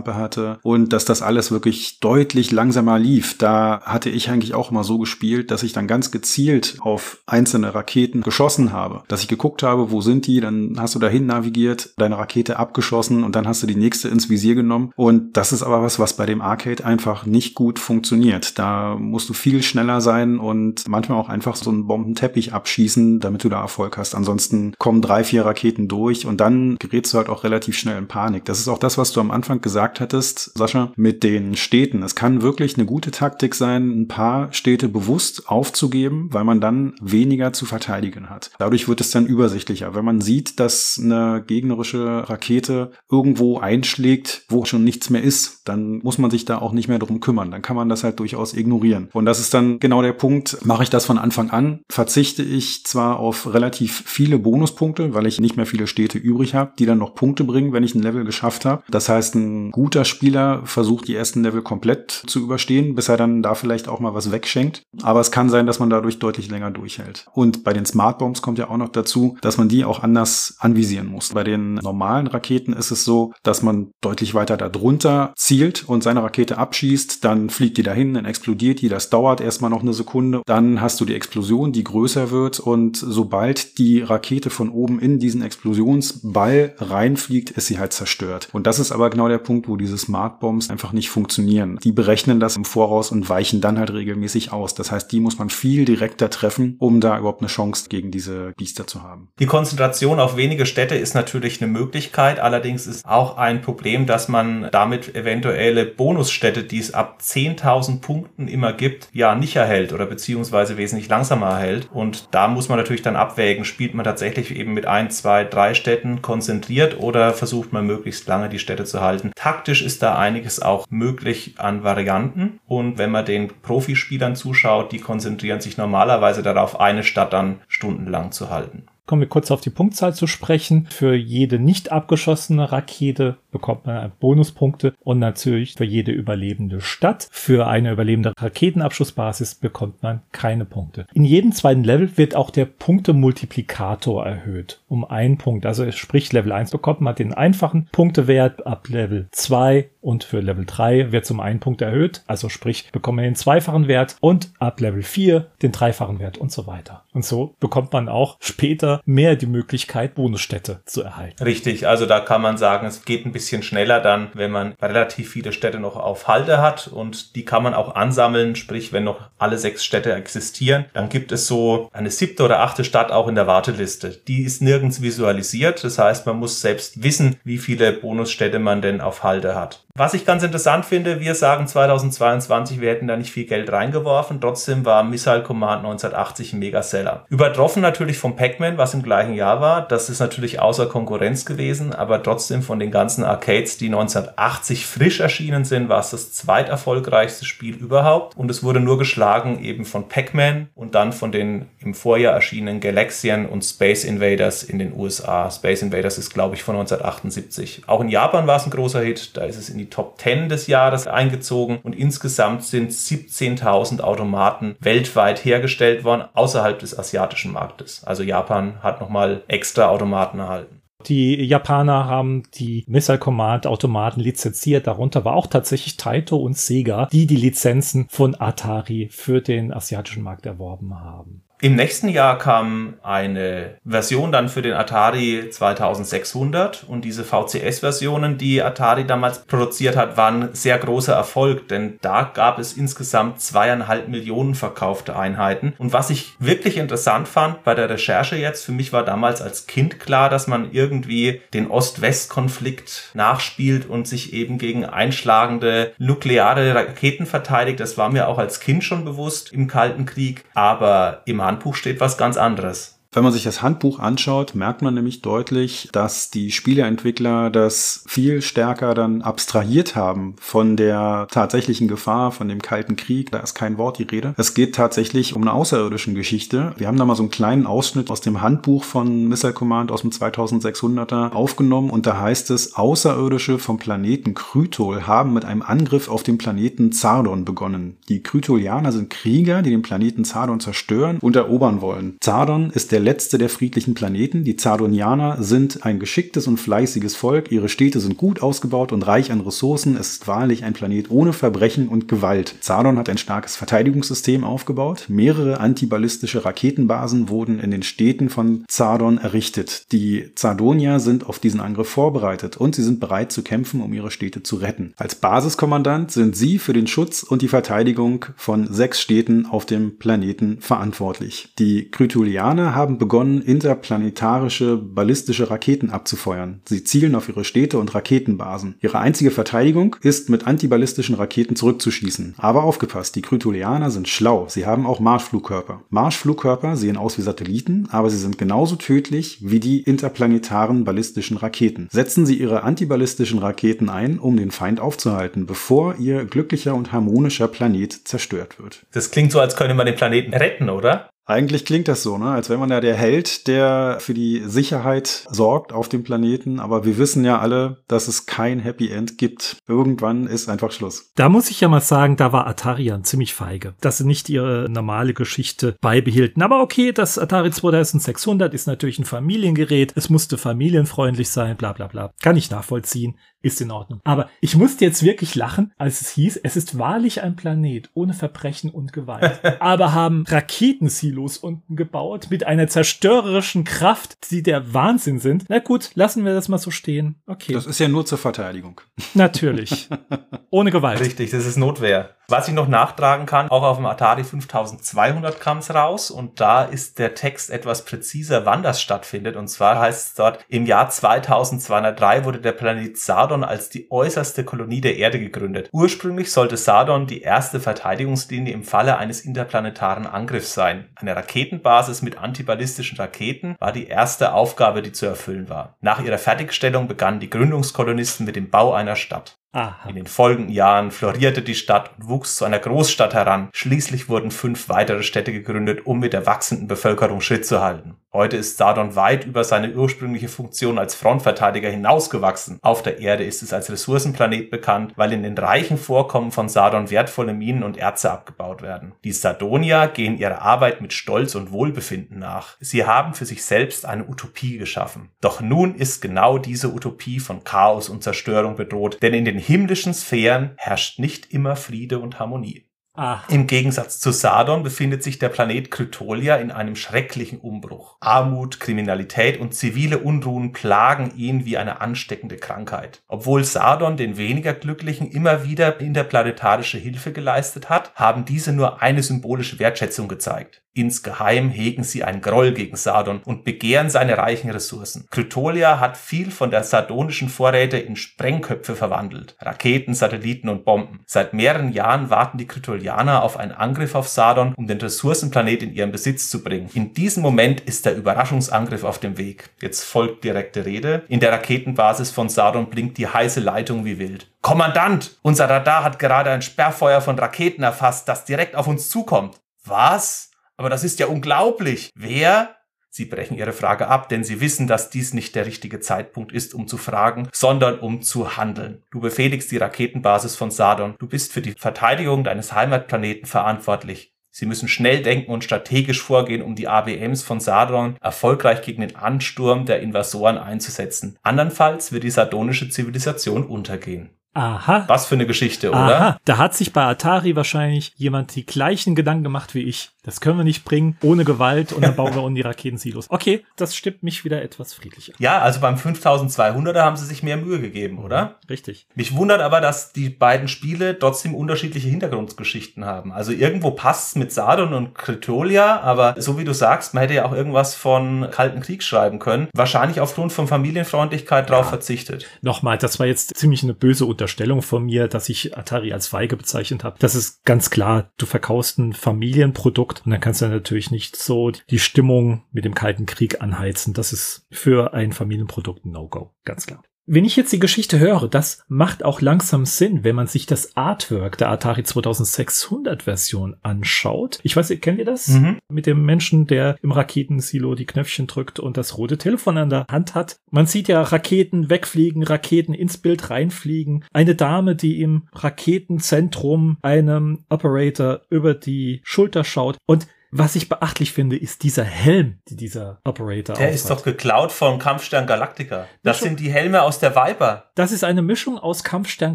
Abschussrampe hatte und dass das alles wirklich deutlich langsamer lief. Da hatte ich eigentlich auch mal so gespielt, dass ich dann ganz gezielt auf einzelne Raketen geschossen habe. Dass ich geguckt habe, wo sind die, dann hast du dahin navigiert, deine Rakete abgeschossen und dann hast du die nächste ins Visier genommen. Und das ist aber was, was bei dem Arcade einfach nicht gut funktioniert. Da musst du viel schneller sein und manchmal auch einfach so einen Bombenteppich abschießen, damit du da Erfolg hast. Ansonsten kommen drei, vier Raketen durch und dann gerätst du halt auch relativ schnell in Panik. Das ist auch das, was du am Anfang gesagt hast hattest, Sascha, mit den Städten. Es kann wirklich eine gute Taktik sein, ein paar Städte bewusst aufzugeben, weil man dann weniger zu verteidigen hat. Dadurch wird es dann übersichtlicher. Wenn man sieht, dass eine gegnerische Rakete irgendwo einschlägt, wo schon nichts mehr ist, dann muss man sich da auch nicht mehr drum kümmern. Dann kann man das halt durchaus ignorieren. Und das ist dann genau der Punkt, mache ich das von Anfang an, verzichte ich zwar auf relativ viele Bonuspunkte, weil ich nicht mehr viele Städte übrig habe, die dann noch Punkte bringen, wenn ich ein Level geschafft habe. Das heißt, ein guter Spieler versucht die ersten Level komplett zu überstehen, bis er dann da vielleicht auch mal was wegschenkt. Aber es kann sein, dass man dadurch deutlich länger durchhält. Und bei den Smart Bombs kommt ja auch noch dazu, dass man die auch anders anvisieren muss. Bei den normalen Raketen ist es so, dass man deutlich weiter darunter zielt und seine Rakete abschießt, dann fliegt die dahin, dann explodiert die, das dauert erstmal noch eine Sekunde, dann hast du die Explosion, die größer wird und sobald die Rakete von oben in diesen Explosionsball reinfliegt, ist sie halt zerstört. Und das ist aber genau der Punkt, wo diese Smart Bombs einfach nicht funktionieren. Die berechnen das im Voraus und weichen dann halt regelmäßig aus. Das heißt, die muss man viel direkter treffen, um da überhaupt eine Chance gegen diese Biester zu haben. Die Konzentration auf wenige Städte ist natürlich eine Möglichkeit. Allerdings ist auch ein Problem, dass man damit eventuelle Bonusstädte, die es ab 10.000 Punkten immer gibt, ja nicht erhält oder beziehungsweise wesentlich langsamer erhält. Und da muss man natürlich dann abwägen, spielt man tatsächlich eben mit ein, zwei, drei Städten konzentriert oder versucht man möglichst lange die Städte zu halten. Taktisch ist da einiges auch möglich an Varianten. Und wenn man den Profispielern zuschaut, die konzentrieren sich normalerweise darauf, eine Stadt dann stundenlang zu halten. Kommen wir kurz auf die Punktzahl zu sprechen. Für jede nicht abgeschossene Rakete bekommt man Bonuspunkte und natürlich für jede überlebende Stadt. Für eine überlebende Raketenabschussbasis bekommt man keine Punkte. In jedem zweiten Level wird auch der Punktemultiplikator erhöht um einen Punkt. Also sprich Level 1 bekommt man den einfachen Punktewert ab Level 2 und für Level 3 wird zum einen Punkt erhöht, also sprich bekommt man den zweifachen Wert und ab Level 4 den dreifachen Wert und so weiter. Und so bekommt man auch später mehr die Möglichkeit, Bonusstädte zu erhalten. Richtig, also da kann man sagen, es geht ein bisschen schneller dann, wenn man relativ viele Städte noch auf Halde hat und die kann man auch ansammeln, sprich wenn noch alle sechs Städte existieren, dann gibt es so eine siebte oder achte Stadt auch in der Warteliste. Die ist nirgends visualisiert, das heißt man muss selbst wissen, wie viele Bonusstädte man denn auf Halde hat. Was ich ganz interessant finde, wir sagen 2022, wir hätten da nicht viel Geld reingeworfen. Trotzdem war Missile Command 1980 ein Megaseller. Übertroffen natürlich vom Pac-Man, was im gleichen Jahr war. Das ist natürlich außer Konkurrenz gewesen, aber trotzdem von den ganzen Arcades, die 1980 frisch erschienen sind, war es das zweiterfolgreichste Spiel überhaupt. Und es wurde nur geschlagen eben von Pac-Man und dann von den im Vorjahr erschienenen Galaxian und Space Invaders in den USA. Space Invaders ist, glaube ich, von 1978. Auch in Japan war es ein großer Hit. Da ist es in die Top 10 des Jahres eingezogen und insgesamt sind 17.000 Automaten weltweit hergestellt worden, außerhalb des asiatischen Marktes. Also Japan hat nochmal extra Automaten erhalten. Die Japaner haben die Missile Command Automaten lizenziert. Darunter war auch tatsächlich Taito und Sega, die die Lizenzen von Atari für den asiatischen Markt erworben haben. Im nächsten Jahr kam eine Version dann für den Atari 2600 und diese VCS-Versionen, die Atari damals produziert hat, waren sehr großer Erfolg, denn da gab es insgesamt zweieinhalb Millionen verkaufte Einheiten. Und was ich wirklich interessant fand bei der Recherche jetzt, für mich war damals als Kind klar, dass man irgendwie den Ost-West-Konflikt nachspielt und sich eben gegen einschlagende nukleare Raketen verteidigt. Das war mir auch als Kind schon bewusst im Kalten Krieg, aber im Handbuch steht was ganz anderes. Wenn man sich das Handbuch anschaut, merkt man nämlich deutlich, dass die Spieleentwickler das viel stärker dann abstrahiert haben von der tatsächlichen Gefahr, von dem Kalten Krieg. Da ist kein Wort die Rede. Es geht tatsächlich um eine außerirdische Geschichte. Wir haben da mal so einen kleinen Ausschnitt aus dem Handbuch von Missile Command aus dem 2600er aufgenommen und da heißt es, Außerirdische vom Planeten Krytol haben mit einem Angriff auf den Planeten Zardon begonnen. Die Krytolianer sind Krieger, die den Planeten Zardon zerstören und erobern wollen. Zardon ist der der letzte der friedlichen Planeten. Die Zardonianer sind ein geschicktes und fleißiges Volk. Ihre Städte sind gut ausgebaut und reich an Ressourcen. Es ist wahrlich ein Planet ohne Verbrechen und Gewalt. Zardon hat ein starkes Verteidigungssystem aufgebaut. Mehrere antiballistische Raketenbasen wurden in den Städten von Zardon errichtet. Die Zardonier sind auf diesen Angriff vorbereitet und sie sind bereit zu kämpfen, um ihre Städte zu retten. Als Basiskommandant sind sie für den Schutz und die Verteidigung von sechs Städten auf dem Planeten verantwortlich. Die Krytulianer haben haben begonnen, interplanetarische ballistische Raketen abzufeuern. Sie zielen auf ihre Städte und Raketenbasen. Ihre einzige Verteidigung ist, mit antiballistischen Raketen zurückzuschießen. Aber aufgepasst, die Krytolianer sind schlau. Sie haben auch Marschflugkörper. Marschflugkörper sehen aus wie Satelliten, aber sie sind genauso tödlich wie die interplanetaren ballistischen Raketen. Setzen Sie Ihre antiballistischen Raketen ein, um den Feind aufzuhalten, bevor Ihr glücklicher und harmonischer Planet zerstört wird. Das klingt so, als könnte man den Planeten retten, oder? Eigentlich klingt das so, ne? als wenn man ja der Held, der für die Sicherheit sorgt auf dem Planeten. Aber wir wissen ja alle, dass es kein Happy End gibt. Irgendwann ist einfach Schluss. Da muss ich ja mal sagen, da war Atarian ziemlich feige, dass sie nicht ihre normale Geschichte beibehielten. Aber okay, das Atari 2600 ist natürlich ein Familiengerät. Es musste familienfreundlich sein, bla bla bla. Kann ich nachvollziehen ist in Ordnung. Aber ich musste jetzt wirklich lachen, als es hieß, es ist wahrlich ein Planet ohne Verbrechen und Gewalt. aber haben Raketensilos unten gebaut mit einer zerstörerischen Kraft, die der Wahnsinn sind. Na gut, lassen wir das mal so stehen. Okay. Das ist ja nur zur Verteidigung. Natürlich. ohne Gewalt. Richtig, das ist Notwehr. Was ich noch nachtragen kann, auch auf dem Atari 5200 kam es raus und da ist der Text etwas präziser, wann das stattfindet. Und zwar heißt es dort, im Jahr 2203 wurde der Planet Sardon als die äußerste Kolonie der Erde gegründet. Ursprünglich sollte Sardon die erste Verteidigungslinie im Falle eines interplanetaren Angriffs sein. Eine Raketenbasis mit antiballistischen Raketen war die erste Aufgabe, die zu erfüllen war. Nach ihrer Fertigstellung begannen die Gründungskolonisten mit dem Bau einer Stadt. Aha. In den folgenden Jahren florierte die Stadt und wuchs zu einer Großstadt heran. Schließlich wurden fünf weitere Städte gegründet, um mit der wachsenden Bevölkerung Schritt zu halten. Heute ist Sardon weit über seine ursprüngliche Funktion als Frontverteidiger hinausgewachsen. Auf der Erde ist es als Ressourcenplanet bekannt, weil in den reichen Vorkommen von Sardon wertvolle Minen und Erze abgebaut werden. Die Sardonier gehen ihrer Arbeit mit Stolz und Wohlbefinden nach. Sie haben für sich selbst eine Utopie geschaffen. Doch nun ist genau diese Utopie von Chaos und Zerstörung bedroht, denn in den himmlischen Sphären herrscht nicht immer Friede und Harmonie. Ach. Im Gegensatz zu Sardon befindet sich der Planet Krytolia in einem schrecklichen Umbruch. Armut, Kriminalität und zivile Unruhen plagen ihn wie eine ansteckende Krankheit. Obwohl Sardon den weniger Glücklichen immer wieder interplanetarische Hilfe geleistet hat, haben diese nur eine symbolische Wertschätzung gezeigt. Insgeheim hegen sie einen Groll gegen Sardon und begehren seine reichen Ressourcen. Krytolia hat viel von der sardonischen Vorräte in Sprengköpfe verwandelt. Raketen, Satelliten und Bomben. Seit mehreren Jahren warten die Krytolianer auf einen Angriff auf Sardon, um den Ressourcenplanet in ihren Besitz zu bringen. In diesem Moment ist der Überraschungsangriff auf dem Weg. Jetzt folgt direkte Rede. In der Raketenbasis von Sardon blinkt die heiße Leitung wie wild. Kommandant, unser Radar hat gerade ein Sperrfeuer von Raketen erfasst, das direkt auf uns zukommt. Was? Aber das ist ja unglaublich. Wer? Sie brechen ihre Frage ab, denn sie wissen, dass dies nicht der richtige Zeitpunkt ist, um zu fragen, sondern um zu handeln. Du befehligst die Raketenbasis von Sardon. Du bist für die Verteidigung deines Heimatplaneten verantwortlich. Sie müssen schnell denken und strategisch vorgehen, um die ABMs von Sardon erfolgreich gegen den Ansturm der Invasoren einzusetzen. Andernfalls wird die sardonische Zivilisation untergehen. Aha. Was für eine Geschichte, oder? Aha. Da hat sich bei Atari wahrscheinlich jemand die gleichen Gedanken gemacht wie ich. Das können wir nicht bringen, ohne Gewalt und dann bauen wir unten die Raketensilos. Okay, das stimmt mich wieder etwas friedlicher. Ja, also beim 5200er haben sie sich mehr Mühe gegeben, oder? Richtig. Mich wundert aber, dass die beiden Spiele trotzdem unterschiedliche Hintergrundgeschichten haben. Also irgendwo passt es mit Sardon und Kretolia, aber so wie du sagst, man hätte ja auch irgendwas von Kalten Krieg schreiben können. Wahrscheinlich aufgrund von Familienfreundlichkeit drauf verzichtet. Nochmal, das war jetzt ziemlich eine böse Unterstellung von mir, dass ich Atari als feige bezeichnet habe. Das ist ganz klar, du verkaufst ein Familienprodukt Produkt. Und dann kannst du natürlich nicht so die Stimmung mit dem Kalten Krieg anheizen. Das ist für ein Familienprodukt ein No-Go. Ganz klar. Wenn ich jetzt die Geschichte höre, das macht auch langsam Sinn, wenn man sich das Artwork der Atari 2600 Version anschaut. Ich weiß, kennt ihr das? Mhm. Mit dem Menschen, der im Raketensilo die Knöpfchen drückt und das rote Telefon an der Hand hat. Man sieht ja Raketen wegfliegen, Raketen ins Bild reinfliegen. Eine Dame, die im Raketenzentrum einem Operator über die Schulter schaut. Und was ich beachtlich finde, ist dieser Helm, die dieser Operator Der ist doch geklaut vom Kampfstern Galactica. Das sind die Helme aus der Viper. Das ist eine Mischung aus Kampfstern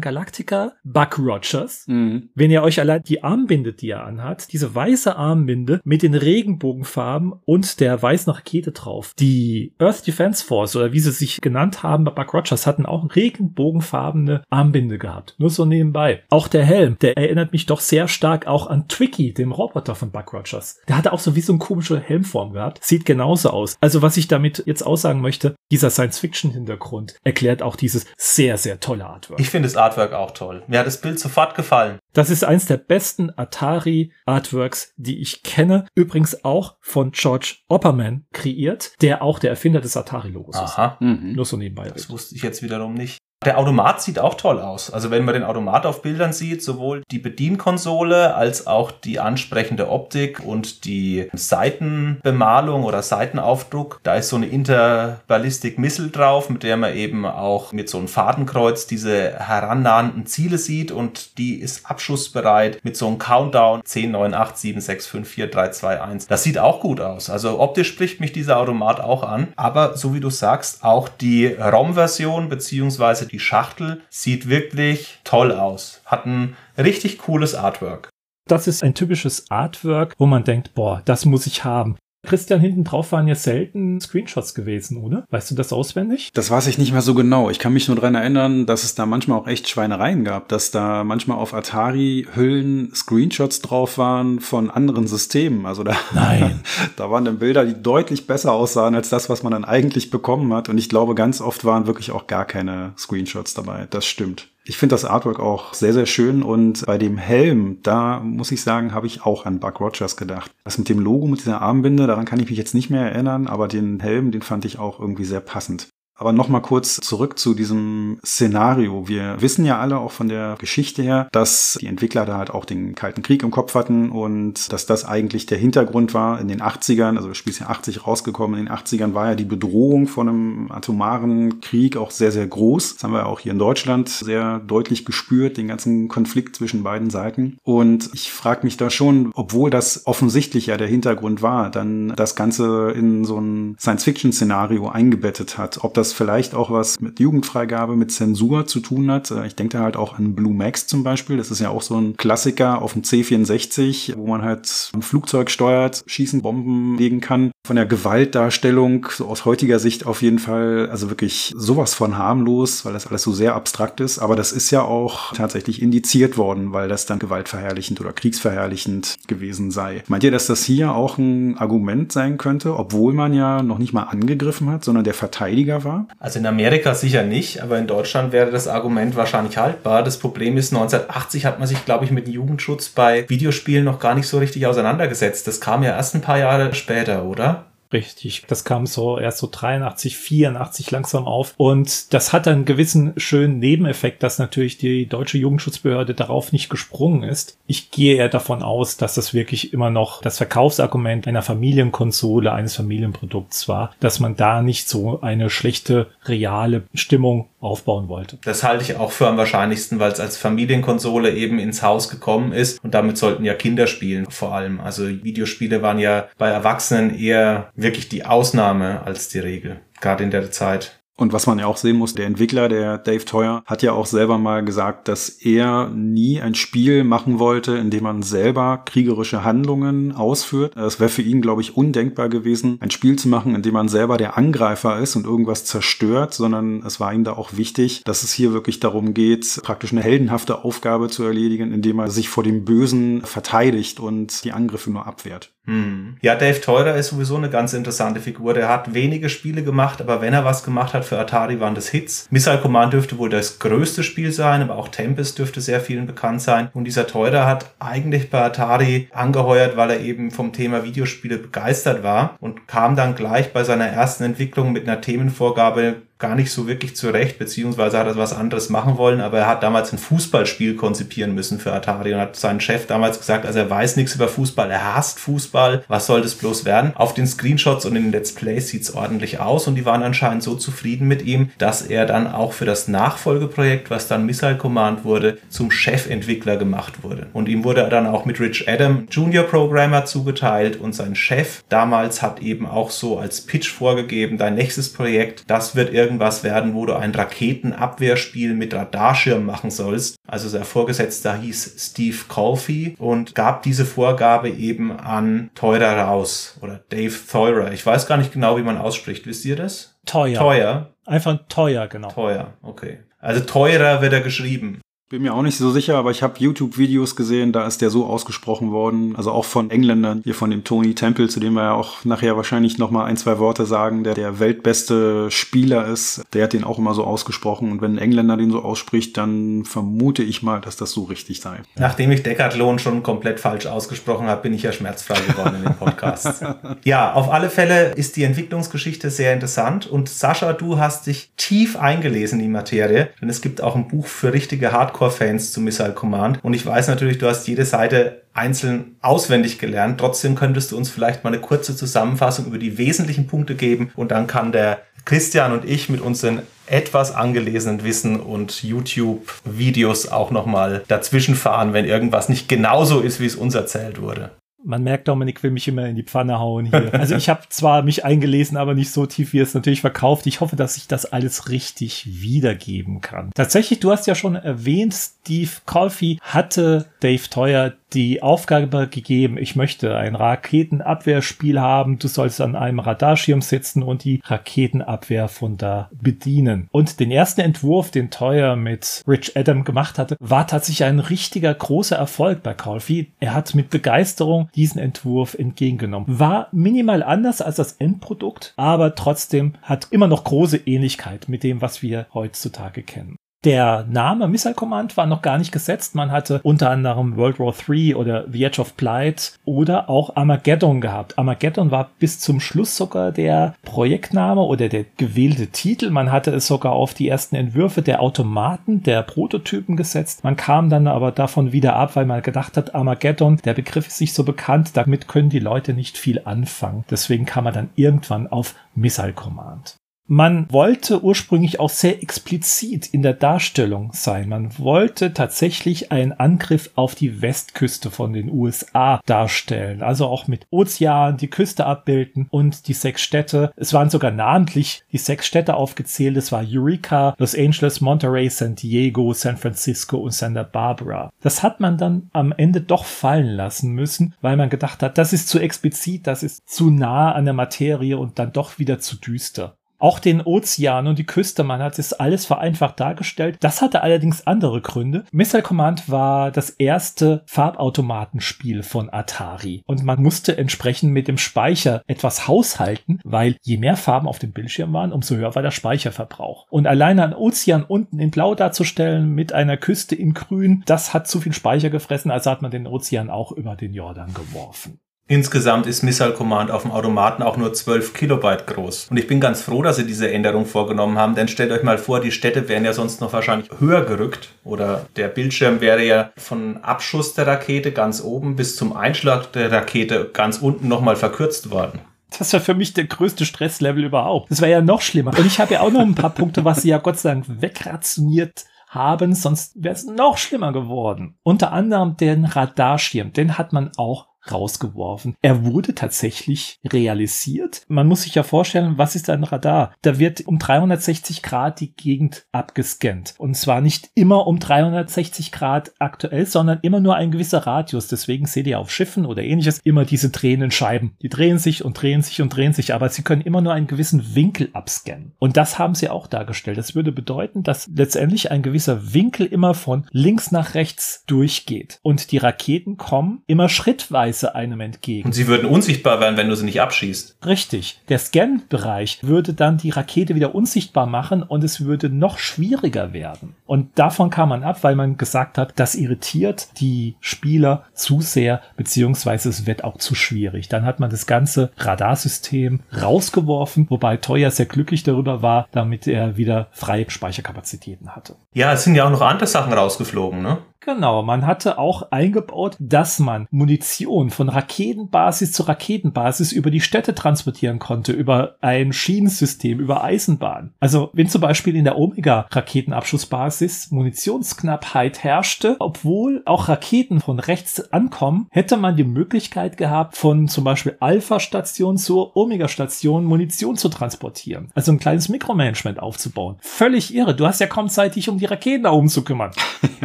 Galactica, Buck Rogers. Mhm. Wenn ihr euch allein die Armbinde, die er anhat, diese weiße Armbinde mit den Regenbogenfarben und der weißen Rakete drauf. Die Earth Defense Force oder wie sie sich genannt haben bei Buck Rogers hatten auch regenbogenfarbene Armbinde gehabt. Nur so nebenbei. Auch der Helm, der erinnert mich doch sehr stark auch an Tricky, dem Roboter von Buck Rogers Der hatte auch so wie so eine komische Helmform gehabt. Sieht genauso aus. Also was ich damit jetzt aussagen möchte, dieser Science-Fiction-Hintergrund erklärt auch dieses sehr, sehr tolle Artwork. Ich finde das Artwork auch toll. Mir hat das Bild sofort gefallen. Das ist eins der besten Atari-Artworks, die ich kenne. Übrigens auch von George Opperman kreiert, der auch der Erfinder des Atari-Logos ist. Aha. Mhm. Nur so nebenbei. Das wusste ich jetzt wiederum nicht. Der Automat sieht auch toll aus. Also wenn man den Automat auf Bildern sieht, sowohl die Bedienkonsole als auch die ansprechende Optik und die Seitenbemalung oder Seitenaufdruck, da ist so eine Interballistic Missile drauf, mit der man eben auch mit so einem Fadenkreuz diese herannahenden Ziele sieht und die ist abschussbereit mit so einem Countdown 10, 9, 8, 7, 6, 5, 4, 3, 2, 1. Das sieht auch gut aus. Also optisch spricht mich dieser Automat auch an. Aber so wie du sagst, auch die ROM-Version beziehungsweise die Schachtel sieht wirklich toll aus. Hat ein richtig cooles Artwork. Das ist ein typisches Artwork, wo man denkt, boah, das muss ich haben. Christian, hinten drauf waren ja selten Screenshots gewesen, oder? Weißt du das auswendig? Das weiß ich nicht mehr so genau. Ich kann mich nur dran erinnern, dass es da manchmal auch echt Schweinereien gab, dass da manchmal auf Atari-Hüllen Screenshots drauf waren von anderen Systemen. Also da, Nein. da waren dann Bilder, die deutlich besser aussahen als das, was man dann eigentlich bekommen hat. Und ich glaube, ganz oft waren wirklich auch gar keine Screenshots dabei. Das stimmt. Ich finde das Artwork auch sehr, sehr schön und bei dem Helm, da muss ich sagen, habe ich auch an Buck Rogers gedacht. Das mit dem Logo, mit dieser Armbinde, daran kann ich mich jetzt nicht mehr erinnern, aber den Helm, den fand ich auch irgendwie sehr passend. Aber nochmal kurz zurück zu diesem Szenario. Wir wissen ja alle auch von der Geschichte her, dass die Entwickler da halt auch den Kalten Krieg im Kopf hatten und dass das eigentlich der Hintergrund war in den 80ern, also das Spiel ist ja 80 rausgekommen, in den 80ern war ja die Bedrohung von einem atomaren Krieg auch sehr, sehr groß. Das haben wir auch hier in Deutschland sehr deutlich gespürt, den ganzen Konflikt zwischen beiden Seiten. Und ich frage mich da schon, obwohl das offensichtlich ja der Hintergrund war, dann das Ganze in so ein Science-Fiction-Szenario eingebettet hat, ob das das vielleicht auch was mit Jugendfreigabe, mit Zensur zu tun hat. Äh, Ich denke da halt auch an Blue Max zum Beispiel. Das ist ja auch so ein Klassiker auf dem C64, wo man halt ein Flugzeug steuert, schießen, Bomben legen kann. Von der Gewaltdarstellung, so aus heutiger Sicht auf jeden Fall, also wirklich sowas von harmlos, weil das alles so sehr abstrakt ist. Aber das ist ja auch tatsächlich indiziert worden, weil das dann gewaltverherrlichend oder kriegsverherrlichend gewesen sei. Meint ihr, dass das hier auch ein Argument sein könnte, obwohl man ja noch nicht mal angegriffen hat, sondern der Verteidiger war? Also in Amerika sicher nicht, aber in Deutschland wäre das Argument wahrscheinlich haltbar. Das Problem ist, 1980 hat man sich, glaube ich, mit dem Jugendschutz bei Videospielen noch gar nicht so richtig auseinandergesetzt. Das kam ja erst ein paar Jahre später, oder? Richtig. Das kam so erst so 83, 84 langsam auf. Und das hat einen gewissen schönen Nebeneffekt, dass natürlich die deutsche Jugendschutzbehörde darauf nicht gesprungen ist. Ich gehe eher davon aus, dass das wirklich immer noch das Verkaufsargument einer Familienkonsole, eines Familienprodukts war, dass man da nicht so eine schlechte, reale Stimmung aufbauen wollte. Das halte ich auch für am wahrscheinlichsten, weil es als Familienkonsole eben ins Haus gekommen ist und damit sollten ja Kinder spielen vor allem. Also Videospiele waren ja bei Erwachsenen eher wirklich die Ausnahme als die Regel, gerade in der Zeit. Und was man ja auch sehen muss, der Entwickler, der Dave Teuer, hat ja auch selber mal gesagt, dass er nie ein Spiel machen wollte, in dem man selber kriegerische Handlungen ausführt. Es wäre für ihn, glaube ich, undenkbar gewesen, ein Spiel zu machen, in dem man selber der Angreifer ist und irgendwas zerstört, sondern es war ihm da auch wichtig, dass es hier wirklich darum geht, praktisch eine heldenhafte Aufgabe zu erledigen, indem er sich vor dem Bösen verteidigt und die Angriffe nur abwehrt. Hm. Ja, Dave Teurer ist sowieso eine ganz interessante Figur. Der hat wenige Spiele gemacht, aber wenn er was gemacht hat für Atari, waren das Hits. Missile Command dürfte wohl das größte Spiel sein, aber auch Tempest dürfte sehr vielen bekannt sein. Und dieser Teurer hat eigentlich bei Atari angeheuert, weil er eben vom Thema Videospiele begeistert war und kam dann gleich bei seiner ersten Entwicklung mit einer Themenvorgabe gar nicht so wirklich zurecht, beziehungsweise hat er was anderes machen wollen, aber er hat damals ein Fußballspiel konzipieren müssen für Atari und hat seinen Chef damals gesagt, also er weiß nichts über Fußball, er hasst Fußball, was soll das bloß werden? Auf den Screenshots und in den Let's Plays sieht's ordentlich aus und die waren anscheinend so zufrieden mit ihm, dass er dann auch für das Nachfolgeprojekt, was dann Missile Command wurde, zum Chefentwickler gemacht wurde. Und ihm wurde dann auch mit Rich Adam Junior Programmer zugeteilt und sein Chef damals hat eben auch so als Pitch vorgegeben, dein nächstes Projekt, das wird irgendwas werden, wo du ein Raketenabwehrspiel mit Radarschirm machen sollst. Also sein Vorgesetzter hieß Steve Colfie und gab diese Vorgabe eben an Teurer raus oder Dave Theurer. Ich weiß gar nicht genau, wie man ausspricht. Wisst ihr das? Teuer. Teuer. Einfach teuer, genau. Teuer, okay. Also teurer wird er geschrieben. Bin mir auch nicht so sicher, aber ich habe YouTube-Videos gesehen, da ist der so ausgesprochen worden, also auch von Engländern, hier von dem Tony Temple, zu dem wir ja auch nachher wahrscheinlich nochmal ein, zwei Worte sagen, der der weltbeste Spieler ist, der hat den auch immer so ausgesprochen. Und wenn ein Engländer den so ausspricht, dann vermute ich mal, dass das so richtig sei. Nachdem ich Decathlon schon komplett falsch ausgesprochen habe, bin ich ja schmerzfrei geworden in dem Podcast. ja, auf alle Fälle ist die Entwicklungsgeschichte sehr interessant. Und Sascha, du hast dich tief eingelesen in die Materie, denn es gibt auch ein Buch für richtige Hardcore Hardcore-Fans zu Missile Command. Und ich weiß natürlich, du hast jede Seite einzeln auswendig gelernt. Trotzdem könntest du uns vielleicht mal eine kurze Zusammenfassung über die wesentlichen Punkte geben und dann kann der Christian und ich mit unseren etwas angelesenen Wissen und YouTube-Videos auch nochmal dazwischen fahren, wenn irgendwas nicht genauso ist, wie es uns erzählt wurde. Man merkt, Dominik will mich immer in die Pfanne hauen hier. Also ich habe zwar mich eingelesen, aber nicht so tief, wie es natürlich verkauft. Ich hoffe, dass ich das alles richtig wiedergeben kann. Tatsächlich, du hast ja schon erwähnt, Steve Colfie hatte Dave Teuer die Aufgabe gegeben, ich möchte ein Raketenabwehrspiel haben, du sollst an einem Radarschirm sitzen und die Raketenabwehr von da bedienen. Und den ersten Entwurf, den Teuer mit Rich Adam gemacht hatte, war tatsächlich ein richtiger großer Erfolg bei Colfie. Er hat mit Begeisterung diesen Entwurf entgegengenommen. War minimal anders als das Endprodukt, aber trotzdem hat immer noch große Ähnlichkeit mit dem, was wir heutzutage kennen. Der Name Missile Command war noch gar nicht gesetzt. Man hatte unter anderem World War III oder The Edge of Plight oder auch Armageddon gehabt. Armageddon war bis zum Schluss sogar der Projektname oder der gewählte Titel. Man hatte es sogar auf die ersten Entwürfe der Automaten, der Prototypen gesetzt. Man kam dann aber davon wieder ab, weil man gedacht hat, Armageddon, der Begriff ist nicht so bekannt, damit können die Leute nicht viel anfangen. Deswegen kam man dann irgendwann auf Missile Command. Man wollte ursprünglich auch sehr explizit in der Darstellung sein. Man wollte tatsächlich einen Angriff auf die Westküste von den USA darstellen. Also auch mit Ozean, die Küste abbilden und die sechs Städte. Es waren sogar namentlich die sechs Städte aufgezählt. Es war Eureka, Los Angeles, Monterey, San Diego, San Francisco und Santa Barbara. Das hat man dann am Ende doch fallen lassen müssen, weil man gedacht hat, das ist zu explizit, das ist zu nah an der Materie und dann doch wieder zu düster. Auch den Ozean und die Küste, man hat es alles vereinfacht dargestellt. Das hatte allerdings andere Gründe. Missile Command war das erste Farbautomatenspiel von Atari und man musste entsprechend mit dem Speicher etwas haushalten, weil je mehr Farben auf dem Bildschirm waren, umso höher war der Speicherverbrauch. Und alleine ein Ozean unten in Blau darzustellen mit einer Küste in Grün, das hat zu viel Speicher gefressen, also hat man den Ozean auch über den Jordan geworfen. Insgesamt ist Missile Command auf dem Automaten auch nur 12 Kilobyte groß. Und ich bin ganz froh, dass sie diese Änderung vorgenommen haben, denn stellt euch mal vor, die Städte wären ja sonst noch wahrscheinlich höher gerückt oder der Bildschirm wäre ja von Abschuss der Rakete ganz oben bis zum Einschlag der Rakete ganz unten nochmal verkürzt worden. Das war für mich der größte Stresslevel überhaupt. Das wäre ja noch schlimmer. Und ich habe ja auch noch ein paar Punkte, was sie ja Gott sei Dank wegrationiert haben, sonst wäre es noch schlimmer geworden. Unter anderem den Radarschirm, den hat man auch rausgeworfen. Er wurde tatsächlich realisiert. Man muss sich ja vorstellen, was ist ein Radar? Da wird um 360 Grad die Gegend abgescannt. Und zwar nicht immer um 360 Grad aktuell, sondern immer nur ein gewisser Radius. Deswegen seht ihr auf Schiffen oder ähnliches immer diese drehenden Scheiben. Die drehen sich und drehen sich und drehen sich, aber sie können immer nur einen gewissen Winkel abscannen. Und das haben sie auch dargestellt. Das würde bedeuten, dass letztendlich ein gewisser Winkel immer von links nach rechts durchgeht. Und die Raketen kommen immer schrittweise Reichweite einem entgegen. Und sie würden unsichtbar werden, wenn du sie nicht abschießt. Richtig. Der Scan-Bereich würde dann die Rakete wieder unsichtbar machen und es würde noch schwieriger werden. Und davon kam man ab, weil man gesagt hat, das irritiert die Spieler zu sehr, beziehungsweise es wird auch zu schwierig. Dann hat man das ganze Radarsystem rausgeworfen, wobei Teuer sehr glücklich darüber war, damit er wieder freie Speicherkapazitäten hatte. Ja, es sind ja auch noch andere Sachen rausgeflogen, ne? Genau, man hatte auch eingebaut, dass man Munition von Raketenbasis zu Raketenbasis über die Städte transportieren konnte, über ein Schienensystem, über Eisenbahn. Also wenn zum Beispiel in der Omega-Raketenabschussbasis Munitionsknappheit herrschte, obwohl auch Raketen von rechts ankommen, hätte man die Möglichkeit gehabt, von zum Beispiel Alpha-Station zur Omega-Station Munition zu transportieren. Also ein kleines Mikromanagement aufzubauen. Völlig irre. Du hast ja kaum Zeit, dich um die Raketen da oben zu kümmern.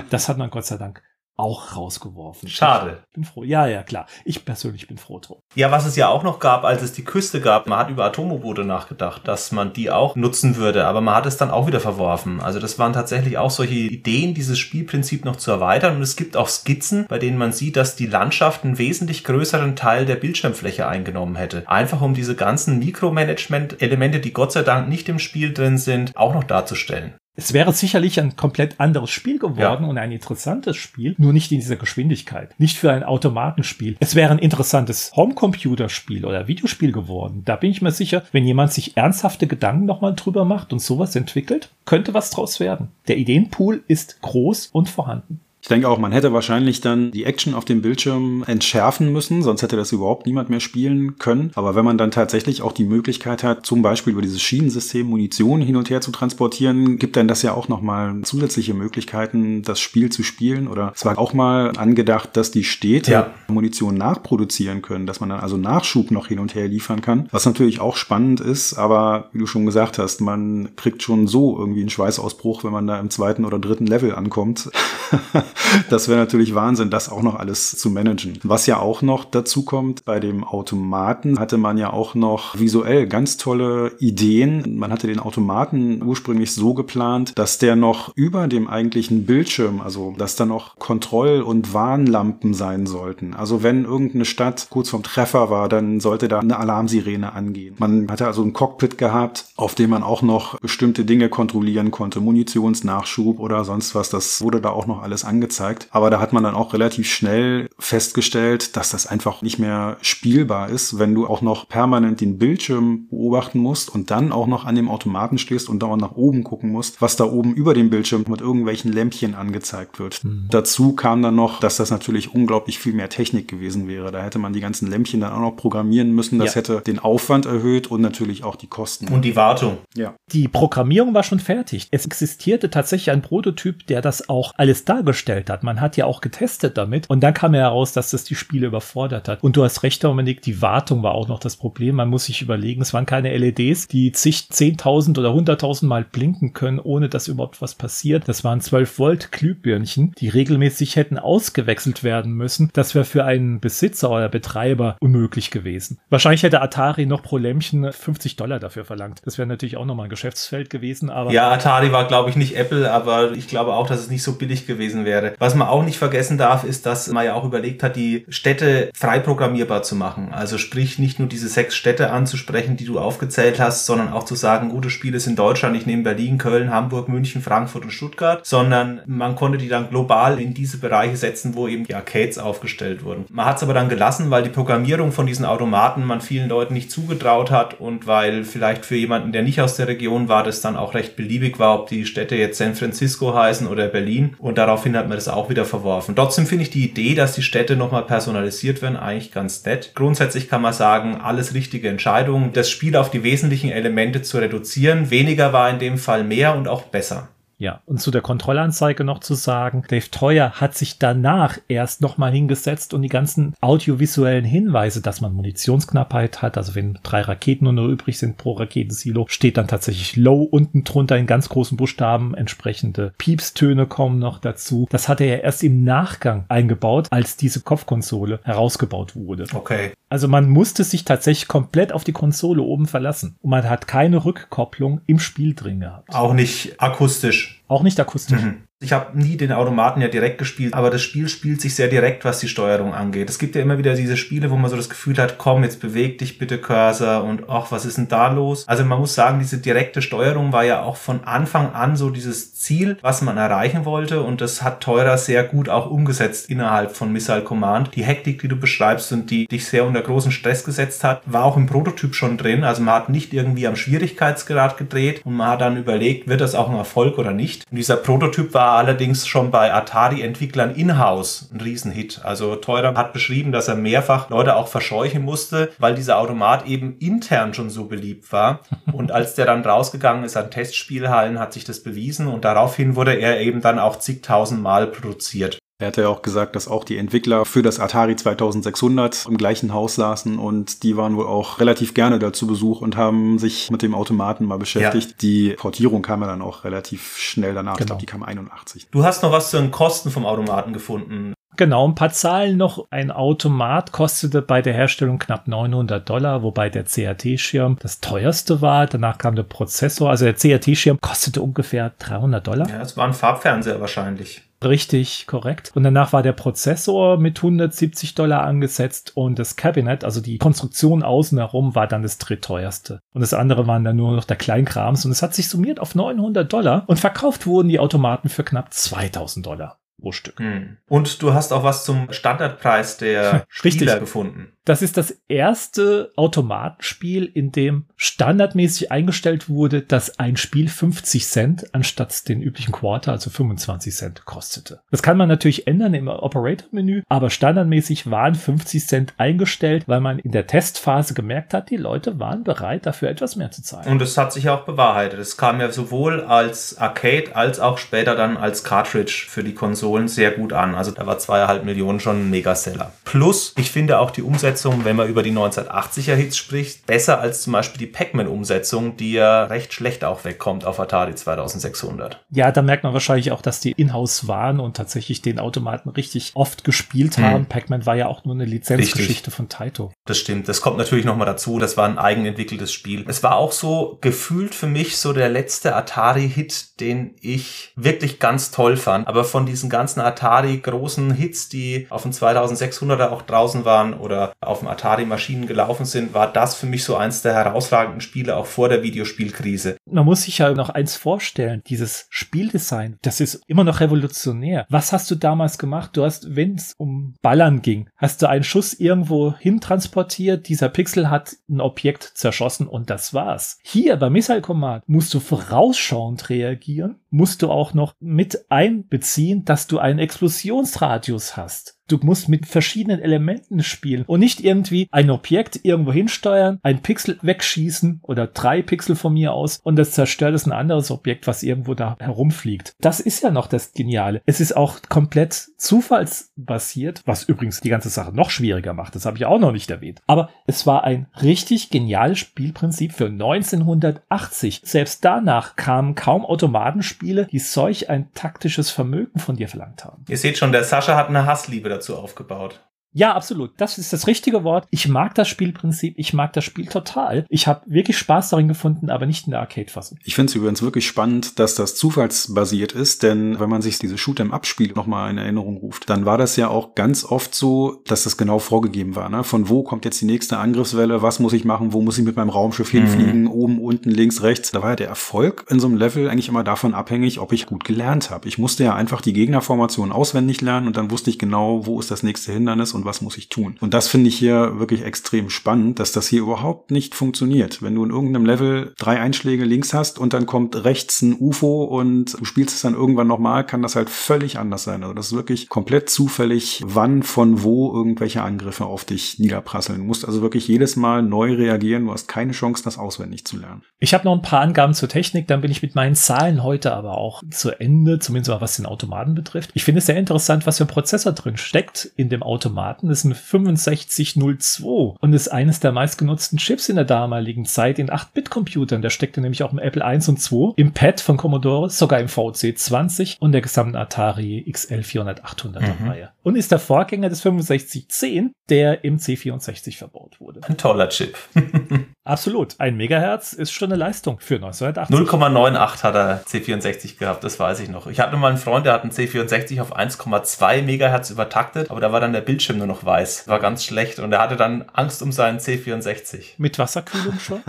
Das hat man Gott sei Dank auch rausgeworfen. Schade. Ich bin froh. Ja, ja, klar. Ich persönlich bin froh drum. Ja, was es ja auch noch gab, als es die Küste gab, man hat über Atomobote nachgedacht, dass man die auch nutzen würde, aber man hat es dann auch wieder verworfen. Also das waren tatsächlich auch solche Ideen, dieses Spielprinzip noch zu erweitern. Und es gibt auch Skizzen, bei denen man sieht, dass die Landschaft einen wesentlich größeren Teil der Bildschirmfläche eingenommen hätte. Einfach um diese ganzen Mikromanagement-Elemente, die Gott sei Dank nicht im Spiel drin sind, auch noch darzustellen. Es wäre sicherlich ein komplett anderes Spiel geworden Ja. und ein interessantes Spiel, nur nicht in dieser Geschwindigkeit. Nicht für ein Automatenspiel. Es wäre ein interessantes Homecomputer-Spiel oder Videospiel geworden. Da bin ich mir sicher, wenn jemand sich ernsthafte Gedanken nochmal drüber macht und sowas entwickelt, könnte was draus werden. Der Ideenpool ist groß und vorhanden. Ich denke auch, man hätte wahrscheinlich dann die Action auf dem Bildschirm entschärfen müssen, sonst hätte das überhaupt niemand mehr spielen können. Aber wenn man dann tatsächlich auch die Möglichkeit hat, zum Beispiel über dieses Schienensystem Munition hin und her zu transportieren, gibt dann das ja auch nochmal zusätzliche Möglichkeiten, das Spiel zu spielen. Oder es war auch mal angedacht, dass die Städte Ja. Munition nachproduzieren können, dass man dann also Nachschub noch hin und her liefern kann. Was natürlich auch spannend ist, aber wie du schon gesagt hast, man kriegt schon so irgendwie einen Schweißausbruch, wenn man da im zweiten oder dritten Level ankommt. das wäre natürlich Wahnsinn, das auch noch alles zu managen. Was ja auch noch dazu kommt, bei dem Automaten hatte man ja auch noch visuell ganz tolle Ideen. Man hatte den Automaten ursprünglich so geplant, dass der noch über dem eigentlichen Bildschirm, also dass da noch Kontroll- und Warnlampen sein sollten. Also wenn irgendeine Stadt kurz vorm Treffer war, dann sollte da eine Alarmsirene angehen. Man hatte also ein Cockpit gehabt, auf dem man auch noch bestimmte Dinge kontrollieren konnte, Munitionsnachschub oder sonst was. Das wurde da auch noch alles angezeigt. Aber da hat man dann auch relativ schnell festgestellt, dass das einfach nicht mehr spielbar ist, wenn du auch noch permanent den Bildschirm beobachten musst und dann auch noch an dem Automaten stehst und dauernd nach oben gucken musst, was da oben über dem Bildschirm mit irgendwelchen Lämpchen angezeigt wird. Dazu kam dann noch, dass das natürlich unglaublich viel mehr Technik gewesen wäre. Da hätte man die ganzen Lämpchen dann auch noch programmieren müssen. Das Ja. hätte den Aufwand erhöht und natürlich auch die Kosten. Und die Wartung. ja. Die Programmierung war schon fertig. Es existierte tatsächlich ein Prototyp, der das auch alles dargestellt hat. Man hat ja auch getestet damit und dann kam ja heraus, dass das die Spiele überfordert hat. Und du hast recht, Dominik, die Wartung war auch noch das Problem. Man muss sich überlegen, es waren keine LEDs, die zig, 10.000 oder 100.000 Mal blinken können, ohne dass überhaupt was passiert. Das waren 12 Volt Glühbirnchen, die regelmäßig hätten ausgewechselt werden müssen. Das wäre für einen Besitzer oder Betreiber unmöglich gewesen. Wahrscheinlich hätte Atari noch pro Lämpchen 50 Dollar dafür verlangt. Das wäre natürlich auch nochmal ein Geschäftsfeld gewesen, aber Ja, Atari war, glaube ich, nicht Apple, aber ich glaube auch, dass es nicht so billig gewesen wäre. Was man auch nicht vergessen darf, ist, dass man ja auch überlegt hat, die Städte frei programmierbar zu machen. Also sprich, nicht nur diese sechs Städte anzusprechen, die du aufgezählt hast, sondern auch zu sagen, gute Spiele sind in Deutschland, ich nehme Berlin, Köln, Hamburg, München, Frankfurt und Stuttgart, sondern man konnte die dann global in diese Bereiche setzen, wo eben die Arcades aufgestellt wurden. Man hat es aber dann gelassen, weil die Programmierung von diesen Automaten man vielen Leuten nicht zugetraut hat und weil vielleicht für jemanden, der nicht aus der Region war, das dann auch recht beliebig war, ob die Städte jetzt San Francisco heißen oder Berlin. Und daraufhin hat man das auch wieder verworfen. Trotzdem finde ich die Idee, dass die Städte nochmal personalisiert werden, eigentlich ganz nett. Grundsätzlich kann man sagen, alles richtige Entscheidungen. Das Spiel auf die wesentlichen Elemente zu reduzieren. Weniger war in dem Fall mehr und auch besser. Ja, und zu der Kontrollanzeige noch zu sagen, Dave Teuer hat sich danach erst nochmal hingesetzt und die ganzen audiovisuellen Hinweise, dass man Munitionsknappheit hat, also wenn drei Raketen nur noch übrig sind pro Raketensilo, steht dann tatsächlich Low unten drunter in ganz großen Buchstaben, entsprechende Piepstöne kommen noch dazu. Das hat er ja erst im Nachgang eingebaut, als diese Kopfkonsole herausgebaut wurde. Okay. Also man musste sich tatsächlich komplett auf die Konsole oben verlassen und man hat keine Rückkopplung im Spiel drin gehabt. Auch nicht akustisch. Auch nicht akustisch. Ich habe nie den Automaten ja direkt gespielt, aber das Spiel spielt sich sehr direkt, was die Steuerung angeht. Es gibt ja immer wieder diese Spiele, wo man so das Gefühl hat, komm, jetzt beweg dich bitte Cursor und ach, was ist denn da los? Also man muss sagen, diese direkte Steuerung war ja auch von Anfang an so dieses Ziel, was man erreichen wollte und das hat Teurer sehr gut auch umgesetzt innerhalb von Missile Command. Die Hektik, die du beschreibst und die dich sehr unter großen Stress gesetzt hat, war auch im Prototyp schon drin. Also man hat nicht irgendwie am Schwierigkeitsgrad gedreht und man hat dann überlegt, wird das auch ein Erfolg oder nicht. Und dieser Prototyp war allerdings schon bei Atari-Entwicklern in-house ein Riesenhit. Also Teurer hat beschrieben, dass er mehrfach Leute auch verscheuchen musste, weil dieser Automat eben intern schon so beliebt war. Und als der dann rausgegangen ist an Testspielhallen, hat sich das bewiesen und daraufhin wurde er eben dann auch zigtausend Mal produziert. Er hatte ja auch gesagt, dass auch die Entwickler für das Atari 2600 im gleichen Haus saßen und die waren wohl auch relativ gerne da zu Besuch und haben sich mit dem Automaten mal beschäftigt. Ja. Die Portierung kam ja dann auch relativ schnell danach. Genau. Ich glaube, die kam 81. Du hast noch was zu den Kosten vom Automaten gefunden. Genau, ein paar Zahlen noch. Ein Automat kostete bei der Herstellung knapp 900 Dollar, wobei der CRT-Schirm das teuerste war. Danach kam der Prozessor. Also der CRT-Schirm kostete ungefähr 300 Dollar. Ja, es war ein Farbfernseher wahrscheinlich. Richtig, korrekt. Und danach war der Prozessor mit 170 Dollar angesetzt und das Cabinet, also die Konstruktion außen herum, war dann das drittteuerste. Und das andere waren dann nur noch der Kleinkrams und es hat sich summiert auf 900 Dollar und verkauft wurden die Automaten für knapp 2000 Dollar pro Stück. Hm. Und du hast auch was zum Standardpreis der Spieler gefunden. Das ist das erste Automatenspiel, in dem standardmäßig eingestellt wurde, dass ein Spiel 50 Cent anstatt den üblichen Quarter, also 25 Cent, kostete. Das kann man natürlich ändern im Operator-Menü, aber standardmäßig waren 50 Cent eingestellt, weil man in der Testphase gemerkt hat, die Leute waren bereit, dafür etwas mehr zu zahlen. Und es hat sich auch bewahrheitet. Es kam ja sowohl als Arcade als auch später dann als Cartridge für die Konsolen sehr gut an. Also da war zweieinhalb Millionen schon ein Megaseller. Plus, ich finde auch die Umsetzung Umsetzung, wenn man über die 1980er Hits spricht, besser als zum Beispiel die Pac-Man-Umsetzung, die ja recht schlecht auch wegkommt auf Atari 2600. Ja, da merkt man wahrscheinlich auch, dass die in-house waren und tatsächlich den Automaten richtig oft gespielt hm. haben. Hm. Pac-Man war ja auch nur eine Lizenzgeschichte von Taito. Das stimmt. Das kommt natürlich nochmal dazu. Das war ein eigenentwickeltes Spiel. Es war auch so gefühlt für mich so der letzte Atari-Hit, den ich wirklich ganz toll fand. Aber von diesen ganzen Atari großen Hits, die auf dem 2600er auch draußen waren oder auf dem Atari-Maschinen gelaufen sind, war das für mich so eins der herausragenden Spiele auch vor der Videospielkrise. Man muss sich ja noch eins vorstellen, dieses Spieldesign, das ist immer noch revolutionär. Was hast du damals gemacht? Du hast, wenn es um Ballern ging, hast du einen Schuss irgendwo hin transportiert, dieser Pixel hat ein Objekt zerschossen und das war's. Hier bei Missile Command musst du vorausschauend reagieren, musst du auch noch mit einbeziehen, dass du einen Explosionsradius hast. Du musst mit verschiedenen Elementen spielen und nicht irgendwie ein Objekt irgendwo hinsteuern, ein Pixel wegschießen oder drei Pixel von mir aus und das zerstört ist ein anderes Objekt, was irgendwo da herumfliegt. Das ist ja noch das Geniale. Es ist auch komplett zufallsbasiert, was übrigens die ganze Sache noch schwieriger macht. Das habe ich auch noch nicht erwähnt. Aber es war ein richtig geniales Spielprinzip für 1980. Selbst danach kamen kaum Automatenspiele, die solch ein taktisches Vermögen von dir verlangt haben. Ihr seht schon, der Sascha hat eine Hassliebe dazu aufgebaut. Ja, absolut. Das ist das richtige Wort. Ich mag das Spielprinzip. Ich mag das Spiel total. Ich habe wirklich Spaß darin gefunden, aber nicht in der Arcade-Fassung. Ich finde es übrigens wirklich spannend, dass das zufallsbasiert ist, denn wenn man sich diese Shoot'em-up-Spiele nochmal in Erinnerung ruft, dann war das ja auch ganz oft so, dass das genau vorgegeben war. Ne? Von wo kommt jetzt die nächste Angriffswelle? Was muss ich machen? Wo muss ich mit meinem Raumschiff mhm. hinfliegen? Oben, unten, links, rechts. Da war ja der Erfolg in so einem Level eigentlich immer davon abhängig, ob ich gut gelernt habe. Ich musste ja einfach die Gegnerformation auswendig lernen und dann wusste ich genau, wo ist das nächste Hindernis und was muss ich tun. Und das finde ich hier wirklich extrem spannend, dass das hier überhaupt nicht funktioniert. Wenn du in irgendeinem Level drei Einschläge links hast und dann kommt rechts ein UFO und du spielst es dann irgendwann nochmal, kann das halt völlig anders sein. Also das ist wirklich komplett zufällig, wann von wo irgendwelche Angriffe auf dich niederprasseln. Du musst also wirklich jedes Mal neu reagieren. Du hast keine Chance, das auswendig zu lernen. Ich habe noch ein paar Angaben zur Technik, dann bin ich mit meinen Zahlen heute aber auch zu Ende, zumindest mal was den Automaten betrifft. Ich finde es sehr interessant, was für ein Prozessor drin steckt in dem Automaten. Das ist ein 6502 und ist eines der meistgenutzten Chips in der damaligen Zeit in 8-Bit-Computern. Der steckte nämlich auch im Apple 1 und 2, im Pad von Commodore, sogar im VC 20 und der gesamten Atari XL 400 800er mhm. Reihe. Und ist der Vorgänger des 6510, der im C64 verbaut wurde. Ein toller Chip. Absolut. Ein Megahertz ist schon eine Leistung für 1980. 0,98 hat er C64 gehabt, das weiß ich noch. Ich hatte mal einen Freund, der hat einen C64 auf 1,2 Megahertz übertaktet, aber da war dann der Bildschirm nur noch weiß. War ganz schlecht und er hatte dann Angst um seinen C64. Mit Wasserkühlung schon?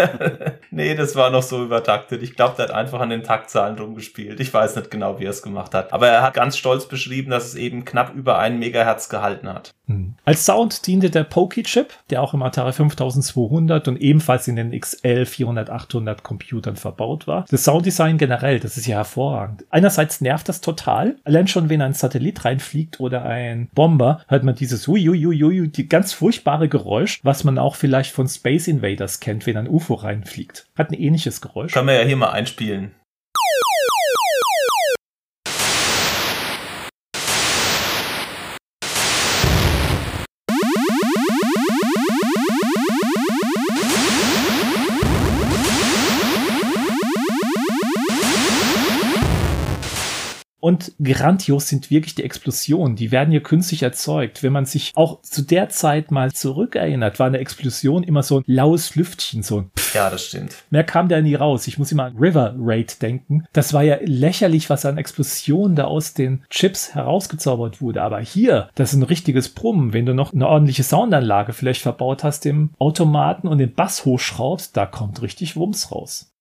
nee, das war noch so übertaktet. Ich glaube, der hat einfach an den Taktzahlen rumgespielt. Ich weiß nicht genau, wie er es gemacht hat. Aber er hat ganz stolz beschrieben, dass es eben knapp über einen Megahertz gehalten hat. Hm. Als Sound diente der Pokey-Chip, der auch im Atari 5200 und ebenfalls in den XL 400, 800 Computern verbaut war. Das Sounddesign generell, das ist ja hervorragend. Einerseits nervt das total. Allein schon, wenn ein Satellit reinfliegt oder ein Bomber, hört man dieses Uiuiuiui, die ganz furchtbare Geräusch, was man auch vielleicht von Space Invaders kennt, wenn ein UFO reinfliegt. Hat ein ähnliches Geräusch. Können wir ja hier mal einspielen. Und grandios sind wirklich die Explosionen. Die werden hier künstlich erzeugt. Wenn man sich auch zu der Zeit mal zurückerinnert, war eine Explosion immer so ein laues Lüftchen, so ein Pff. Ja, das stimmt. Mehr kam da nie raus. Ich muss immer an River Raid denken. Das war ja lächerlich, was an Explosionen da aus den Chips herausgezaubert wurde. Aber hier, das ist ein richtiges Brummen. Wenn du noch eine ordentliche Soundanlage vielleicht verbaut hast im Automaten und den Bass hochschraubst, da kommt richtig Wumms raus.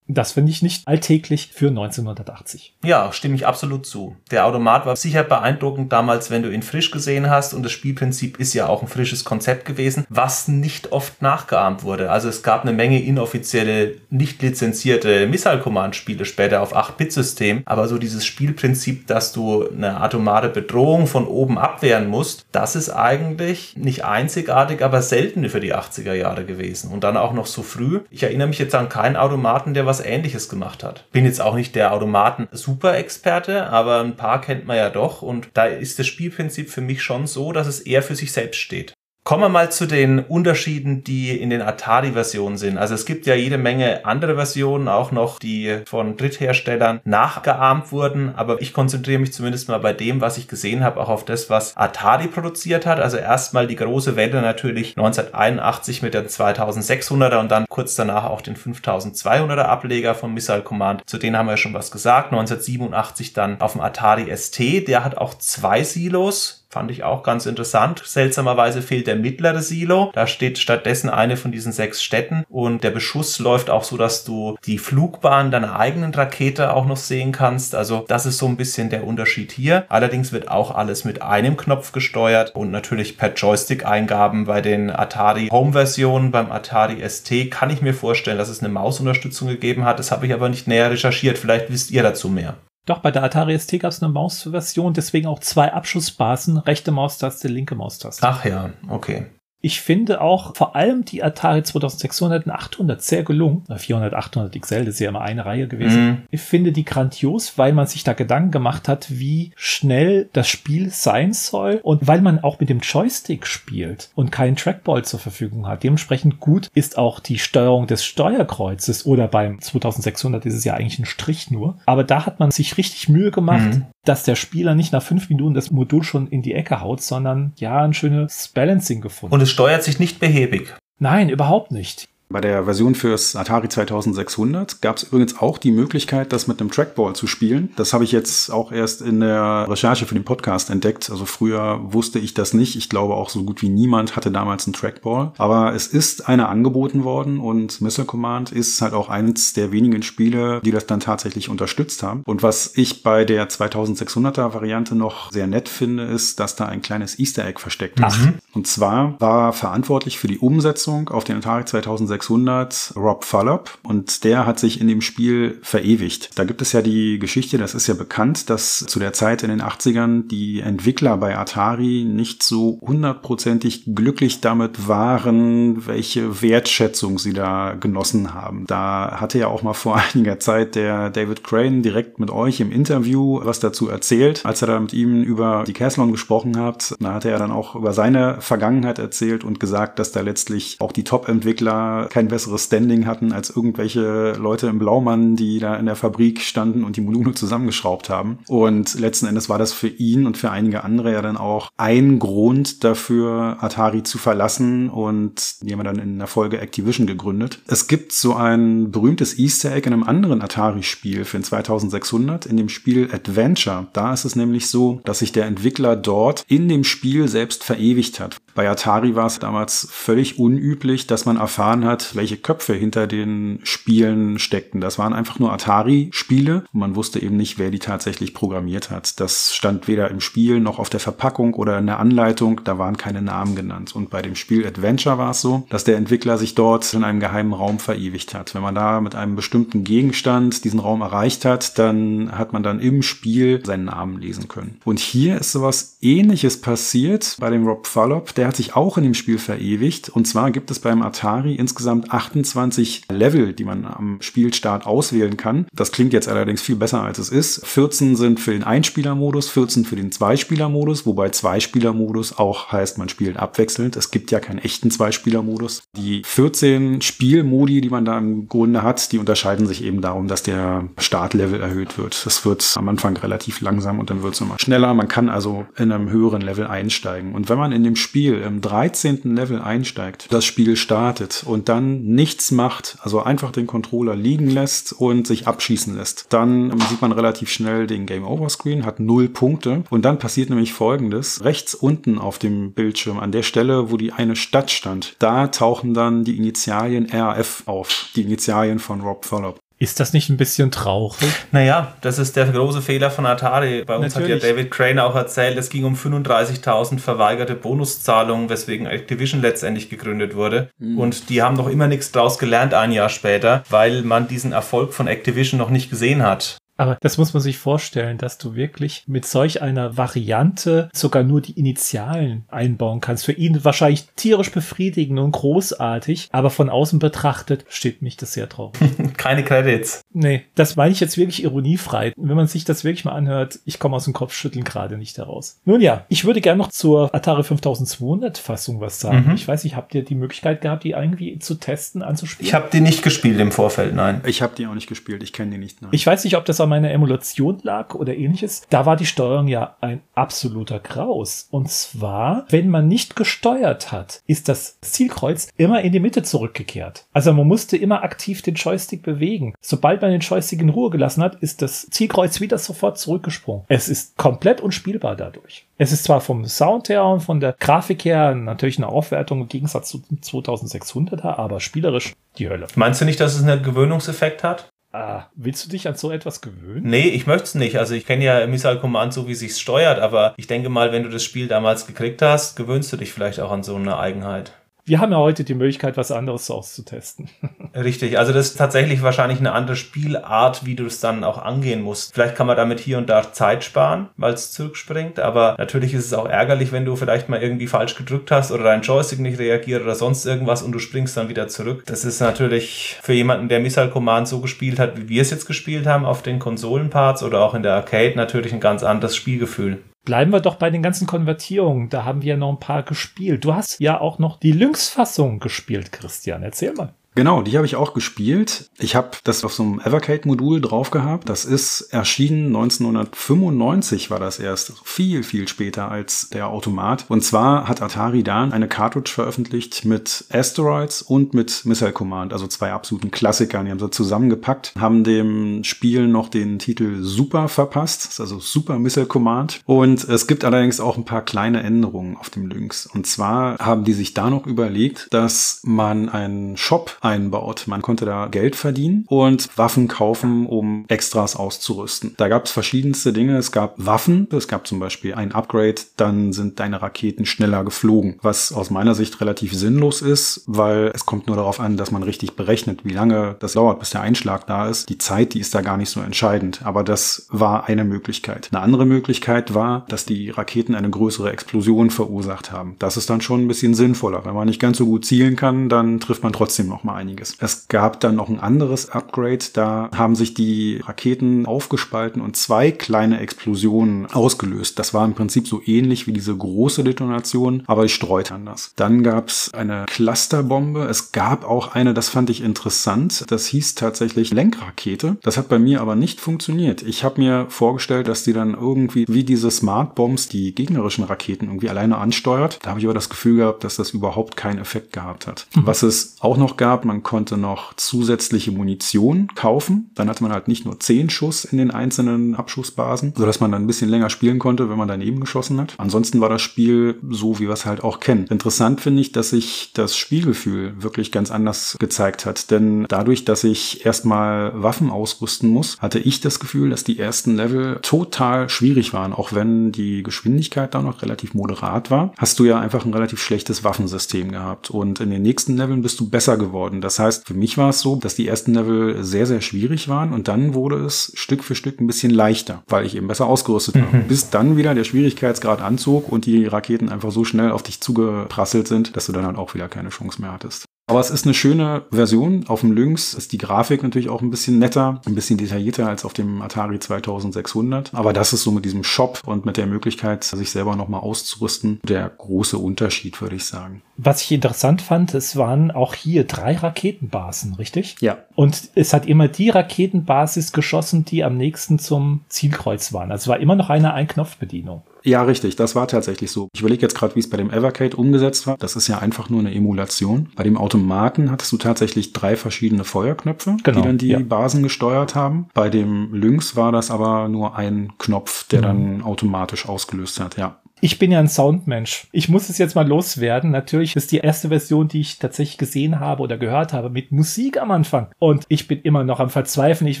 Das finde ich nicht alltäglich für 1980. Ja, stimme ich absolut zu. Der Automat war sicher beeindruckend damals, wenn du ihn frisch gesehen hast und das Spielprinzip ist ja auch ein frisches Konzept gewesen, was nicht oft nachgeahmt wurde. Also es gab eine Menge inoffizielle, nicht lizenzierte Missile Command Spiele später auf 8-Bit-System, aber so dieses Spielprinzip, dass du eine atomare Bedrohung von oben abwehren musst, das ist eigentlich nicht einzigartig, aber selten für die 80er Jahre gewesen und dann auch noch so früh. Ich erinnere mich jetzt an keinen Automaten, der was ähnliches gemacht hat. Bin jetzt auch nicht der Automaten-Super-Experte, aber ein paar kennt man ja doch und da ist das Spielprinzip für mich schon so, dass es eher für sich selbst steht. Kommen wir mal zu den Unterschieden, die in den Atari-Versionen sind. Also es gibt ja jede Menge andere Versionen, auch noch, die von Drittherstellern nachgeahmt wurden. Aber ich konzentriere mich zumindest mal bei dem, was ich gesehen habe, auch auf das, was Atari produziert hat. Also erstmal die große Welle natürlich 1981 mit der 2600er und dann kurz danach auch den 5200er Ableger von Missile Command. Zu denen haben wir ja schon was gesagt. 1987 dann auf dem Atari ST. Der hat auch zwei Silos Fand ich auch ganz interessant. Seltsamerweise fehlt der mittlere Silo. Da steht stattdessen eine von diesen sechs Städten und der Beschuss läuft auch so, dass du die Flugbahn deiner eigenen Rakete auch noch sehen kannst. Also das ist so ein bisschen der Unterschied hier. Allerdings wird auch alles mit einem Knopf gesteuert und natürlich per Joystick-Eingaben bei den Atari Home-Versionen. Beim Atari ST kann ich mir vorstellen, dass es eine Mausunterstützung gegeben hat. Das habe ich aber nicht näher recherchiert. Vielleicht wisst ihr dazu mehr. Doch, bei der Atari ST gab es eine Mausversion, deswegen auch zwei Abschussbasen, rechte Maustaste, linke Maustaste. Ach ja, okay. Ich finde auch vor allem die Atari 2600 und 800 sehr gelungen. 400, 800 XL, das ist ja immer eine Reihe gewesen. Mm. Ich finde die grandios, weil man sich da Gedanken gemacht hat, wie schnell das Spiel sein soll und weil man auch mit dem Joystick spielt und keinen Trackball zur Verfügung hat. Dementsprechend gut ist auch die Steuerung des Steuerkreuzes oder beim 2600 ist es ja eigentlich ein Strich nur. Aber da hat man sich richtig Mühe gemacht, mm dass der Spieler nicht nach fünf Minuten das Modul schon in die Ecke haut, sondern ja, ein schönes Balancing gefunden. Steuert sich nicht behäbig. Nein, überhaupt nicht. Bei der Version fürs Atari 2600 gab es übrigens auch die Möglichkeit, das mit einem Trackball zu spielen. Das habe ich jetzt auch erst in der Recherche für den Podcast entdeckt. Also früher wusste ich das nicht. Ich glaube auch so gut wie niemand hatte damals einen Trackball. Aber es ist einer angeboten worden und Missile Command ist halt auch eines der wenigen Spiele, die das dann tatsächlich unterstützt haben. Und was ich bei der 2600er Variante noch sehr nett finde, ist, dass da ein kleines Easter Egg versteckt ist. Mhm. Und zwar war verantwortlich für die Umsetzung auf den Atari 2600 600 Rob Fullop und der hat sich in dem Spiel verewigt. Da gibt es ja die Geschichte, das ist ja bekannt, dass zu der Zeit in den 80ern die Entwickler bei Atari nicht so hundertprozentig glücklich damit waren, welche Wertschätzung sie da genossen haben. Da hatte ja auch mal vor einiger Zeit der David Crane direkt mit euch im Interview was dazu erzählt, als er da mit ihm über die Caslon gesprochen hat. Da hat er dann auch über seine Vergangenheit erzählt und gesagt, dass da letztlich auch die Top-Entwickler kein besseres Standing hatten als irgendwelche Leute im Blaumann, die da in der Fabrik standen und die Module zusammengeschraubt haben. Und letzten Endes war das für ihn und für einige andere ja dann auch ein Grund dafür, Atari zu verlassen und die haben dann in der Folge Activision gegründet. Es gibt so ein berühmtes Easter Egg in einem anderen Atari-Spiel für den 2600, in dem Spiel Adventure. Da ist es nämlich so, dass sich der Entwickler dort in dem Spiel selbst verewigt hat. Bei Atari war es damals völlig unüblich, dass man erfahren hat, welche Köpfe hinter den Spielen steckten. Das waren einfach nur Atari-Spiele man wusste eben nicht, wer die tatsächlich programmiert hat. Das stand weder im Spiel noch auf der Verpackung oder in der Anleitung. Da waren keine Namen genannt. Und bei dem Spiel Adventure war es so, dass der Entwickler sich dort in einem geheimen Raum verewigt hat. Wenn man da mit einem bestimmten Gegenstand diesen Raum erreicht hat, dann hat man dann im Spiel seinen Namen lesen können. Und hier ist sowas ähnliches passiert bei dem Rob Fallop. Der der hat sich auch in dem Spiel verewigt. Und zwar gibt es beim Atari insgesamt 28 Level, die man am Spielstart auswählen kann. Das klingt jetzt allerdings viel besser, als es ist. 14 sind für den Einspielermodus, 14 für den Zweispielermodus, wobei Zweispielermodus auch heißt, man spielt abwechselnd. Es gibt ja keinen echten Zweispielermodus. Die 14 Spielmodi, die man da im Grunde hat, die unterscheiden sich eben darum, dass der Startlevel erhöht wird. Das wird am Anfang relativ langsam und dann wird es immer schneller. Man kann also in einem höheren Level einsteigen. Und wenn man in dem Spiel im 13. Level einsteigt, das Spiel startet und dann nichts macht, also einfach den Controller liegen lässt und sich abschießen lässt, dann sieht man relativ schnell den Game Over Screen, hat null Punkte und dann passiert nämlich folgendes. Rechts unten auf dem Bildschirm, an der Stelle, wo die eine Stadt stand, da tauchen dann die Initialien RF auf, die Initialien von Rob Follop. Ist das nicht ein bisschen traurig? Naja, das ist der große Fehler von Atari. Bei uns Natürlich. hat ja David Crane auch erzählt, es ging um 35.000 verweigerte Bonuszahlungen, weswegen Activision letztendlich gegründet wurde. Mhm. Und die haben noch immer nichts draus gelernt ein Jahr später, weil man diesen Erfolg von Activision noch nicht gesehen hat. Aber das muss man sich vorstellen, dass du wirklich mit solch einer Variante sogar nur die Initialen einbauen kannst. Für ihn wahrscheinlich tierisch befriedigend und großartig, aber von außen betrachtet steht mich das sehr traurig. Keine Credits. Nee, das meine ich jetzt wirklich ironiefrei. Wenn man sich das wirklich mal anhört, ich komme aus dem Kopfschütteln gerade nicht heraus. Nun ja, ich würde gerne noch zur Atari 5200 Fassung was sagen. Mhm. Ich weiß nicht, habt ihr die Möglichkeit gehabt, die irgendwie zu testen, anzuspielen? Ich habe die nicht gespielt im Vorfeld, nein. Ich habe die auch nicht gespielt, ich kenne die nicht. Nein. Ich weiß nicht, ob das an meiner Emulation lag oder ähnliches, da war die Steuerung ja ein absoluter Graus. Und zwar, wenn man nicht gesteuert hat, ist das Zielkreuz immer in die Mitte zurückgekehrt. Also man musste immer aktiv den Joystick bewegen. Sobald man den Joystick in Ruhe gelassen hat, ist das Zielkreuz wieder sofort zurückgesprungen. Es ist komplett unspielbar dadurch. Es ist zwar vom Sound her und von der Grafik her natürlich eine Aufwertung im Gegensatz zu 2600er, aber spielerisch die Hölle. Meinst du nicht, dass es einen Gewöhnungseffekt hat? Ah, willst du dich an so etwas gewöhnen? Nee, ich möchte es nicht. Also ich kenne ja Missile Command so, wie sich's steuert, aber ich denke mal, wenn du das Spiel damals gekriegt hast, gewöhnst du dich vielleicht auch an so eine Eigenheit wir haben ja heute die Möglichkeit, was anderes auszutesten. Richtig, also das ist tatsächlich wahrscheinlich eine andere Spielart, wie du es dann auch angehen musst. Vielleicht kann man damit hier und da Zeit sparen, weil es zurückspringt, aber natürlich ist es auch ärgerlich, wenn du vielleicht mal irgendwie falsch gedrückt hast oder dein Joystick nicht reagiert oder sonst irgendwas und du springst dann wieder zurück. Das ist natürlich für jemanden, der Missile Command so gespielt hat, wie wir es jetzt gespielt haben auf den Konsolenparts oder auch in der Arcade natürlich ein ganz anderes Spielgefühl. Bleiben wir doch bei den ganzen Konvertierungen. Da haben wir ja noch ein paar gespielt. Du hast ja auch noch die Lynx-Fassung gespielt, Christian. Erzähl mal. Genau, die habe ich auch gespielt. Ich habe das auf so einem Evercade-Modul drauf gehabt. Das ist erschienen 1995 war das erst. Viel, viel später als der Automat. Und zwar hat Atari dann eine Cartridge veröffentlicht mit Asteroids und mit Missile Command, also zwei absoluten Klassikern. Die haben sie zusammengepackt, haben dem Spiel noch den Titel Super verpasst, also Super Missile Command. Und es gibt allerdings auch ein paar kleine Änderungen auf dem Lynx. Und zwar haben die sich da noch überlegt, dass man einen Shop einbaut. Man konnte da Geld verdienen und Waffen kaufen, um Extras auszurüsten. Da gab es verschiedenste Dinge. Es gab Waffen, es gab zum Beispiel ein Upgrade, dann sind deine Raketen schneller geflogen, was aus meiner Sicht relativ sinnlos ist, weil es kommt nur darauf an, dass man richtig berechnet, wie lange das dauert, bis der Einschlag da ist. Die Zeit, die ist da gar nicht so entscheidend, aber das war eine Möglichkeit. Eine andere Möglichkeit war, dass die Raketen eine größere Explosion verursacht haben. Das ist dann schon ein bisschen sinnvoller. Wenn man nicht ganz so gut zielen kann, dann trifft man trotzdem noch mal einiges. Es gab dann noch ein anderes Upgrade, da haben sich die Raketen aufgespalten und zwei kleine Explosionen ausgelöst. Das war im Prinzip so ähnlich wie diese große Detonation, aber ich streute anders. Dann gab es eine Clusterbombe. Es gab auch eine, das fand ich interessant. Das hieß tatsächlich Lenkrakete. Das hat bei mir aber nicht funktioniert. Ich habe mir vorgestellt, dass die dann irgendwie wie diese Smart Bombs die gegnerischen Raketen irgendwie alleine ansteuert. Da habe ich aber das Gefühl gehabt, dass das überhaupt keinen Effekt gehabt hat. Mhm. Was es auch noch gab, man konnte noch zusätzliche Munition kaufen. Dann hatte man halt nicht nur 10 Schuss in den einzelnen Abschussbasen, sodass man dann ein bisschen länger spielen konnte, wenn man daneben geschossen hat. Ansonsten war das Spiel so, wie wir es halt auch kennen. Interessant finde ich, dass sich das Spielgefühl wirklich ganz anders gezeigt hat. Denn dadurch, dass ich erstmal Waffen ausrüsten muss, hatte ich das Gefühl, dass die ersten Level total schwierig waren. Auch wenn die Geschwindigkeit da noch relativ moderat war, hast du ja einfach ein relativ schlechtes Waffensystem gehabt. Und in den nächsten Leveln bist du besser geworden wurden. Das heißt, für mich war es so, dass die ersten Level sehr, sehr schwierig waren und dann wurde es Stück für Stück ein bisschen leichter, weil ich eben besser ausgerüstet mhm. habe. Bis dann wieder der Schwierigkeitsgrad anzog und die Raketen einfach so schnell auf dich zugeprasselt sind, dass du dann halt auch wieder keine Chance mehr hattest. Aber es ist eine schöne Version. Auf dem Lynx ist die Grafik natürlich auch ein bisschen netter, ein bisschen detaillierter als auf dem Atari 2600. Aber das ist so mit diesem Shop und mit der Möglichkeit, sich selber nochmal auszurüsten, der große Unterschied, würde ich sagen. Was ich interessant fand, es waren auch hier drei Raketenbasen, richtig? Ja. Und es hat immer die Raketenbasis geschossen, die am nächsten zum Zielkreuz waren. Also es war immer noch eine Ein-Knopf-Bedienung. Ja, richtig, das war tatsächlich so. Ich überlege jetzt gerade, wie es bei dem Evercade umgesetzt war. Das ist ja einfach nur eine Emulation. Bei dem Automaten hattest du tatsächlich drei verschiedene Feuerknöpfe, genau, die dann die ja. Basen gesteuert haben. Bei dem Lynx war das aber nur ein Knopf, der mhm. dann automatisch ausgelöst hat, ja. Ich bin ja ein Soundmensch. Ich muss es jetzt mal loswerden. Natürlich ist die erste Version, die ich tatsächlich gesehen habe oder gehört habe, mit Musik am Anfang. Und ich bin immer noch am Verzweifeln. Ich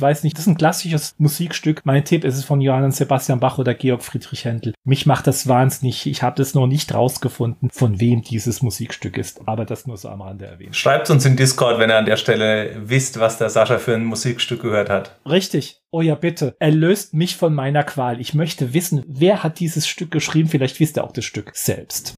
weiß nicht, das ist ein klassisches Musikstück. Mein Tipp ist es von Johann Sebastian Bach oder Georg Friedrich Händel. Mich macht das wahnsinnig. Ich habe das noch nicht rausgefunden, von wem dieses Musikstück ist. Aber das nur so am Rande erwähnt. Schreibt uns in Discord, wenn ihr an der Stelle wisst, was der Sascha für ein Musikstück gehört hat. Richtig. Oh ja, bitte. Erlöst mich von meiner Qual. Ich möchte wissen, wer hat dieses Stück geschrieben? Vielleicht wisst ihr auch das Stück selbst.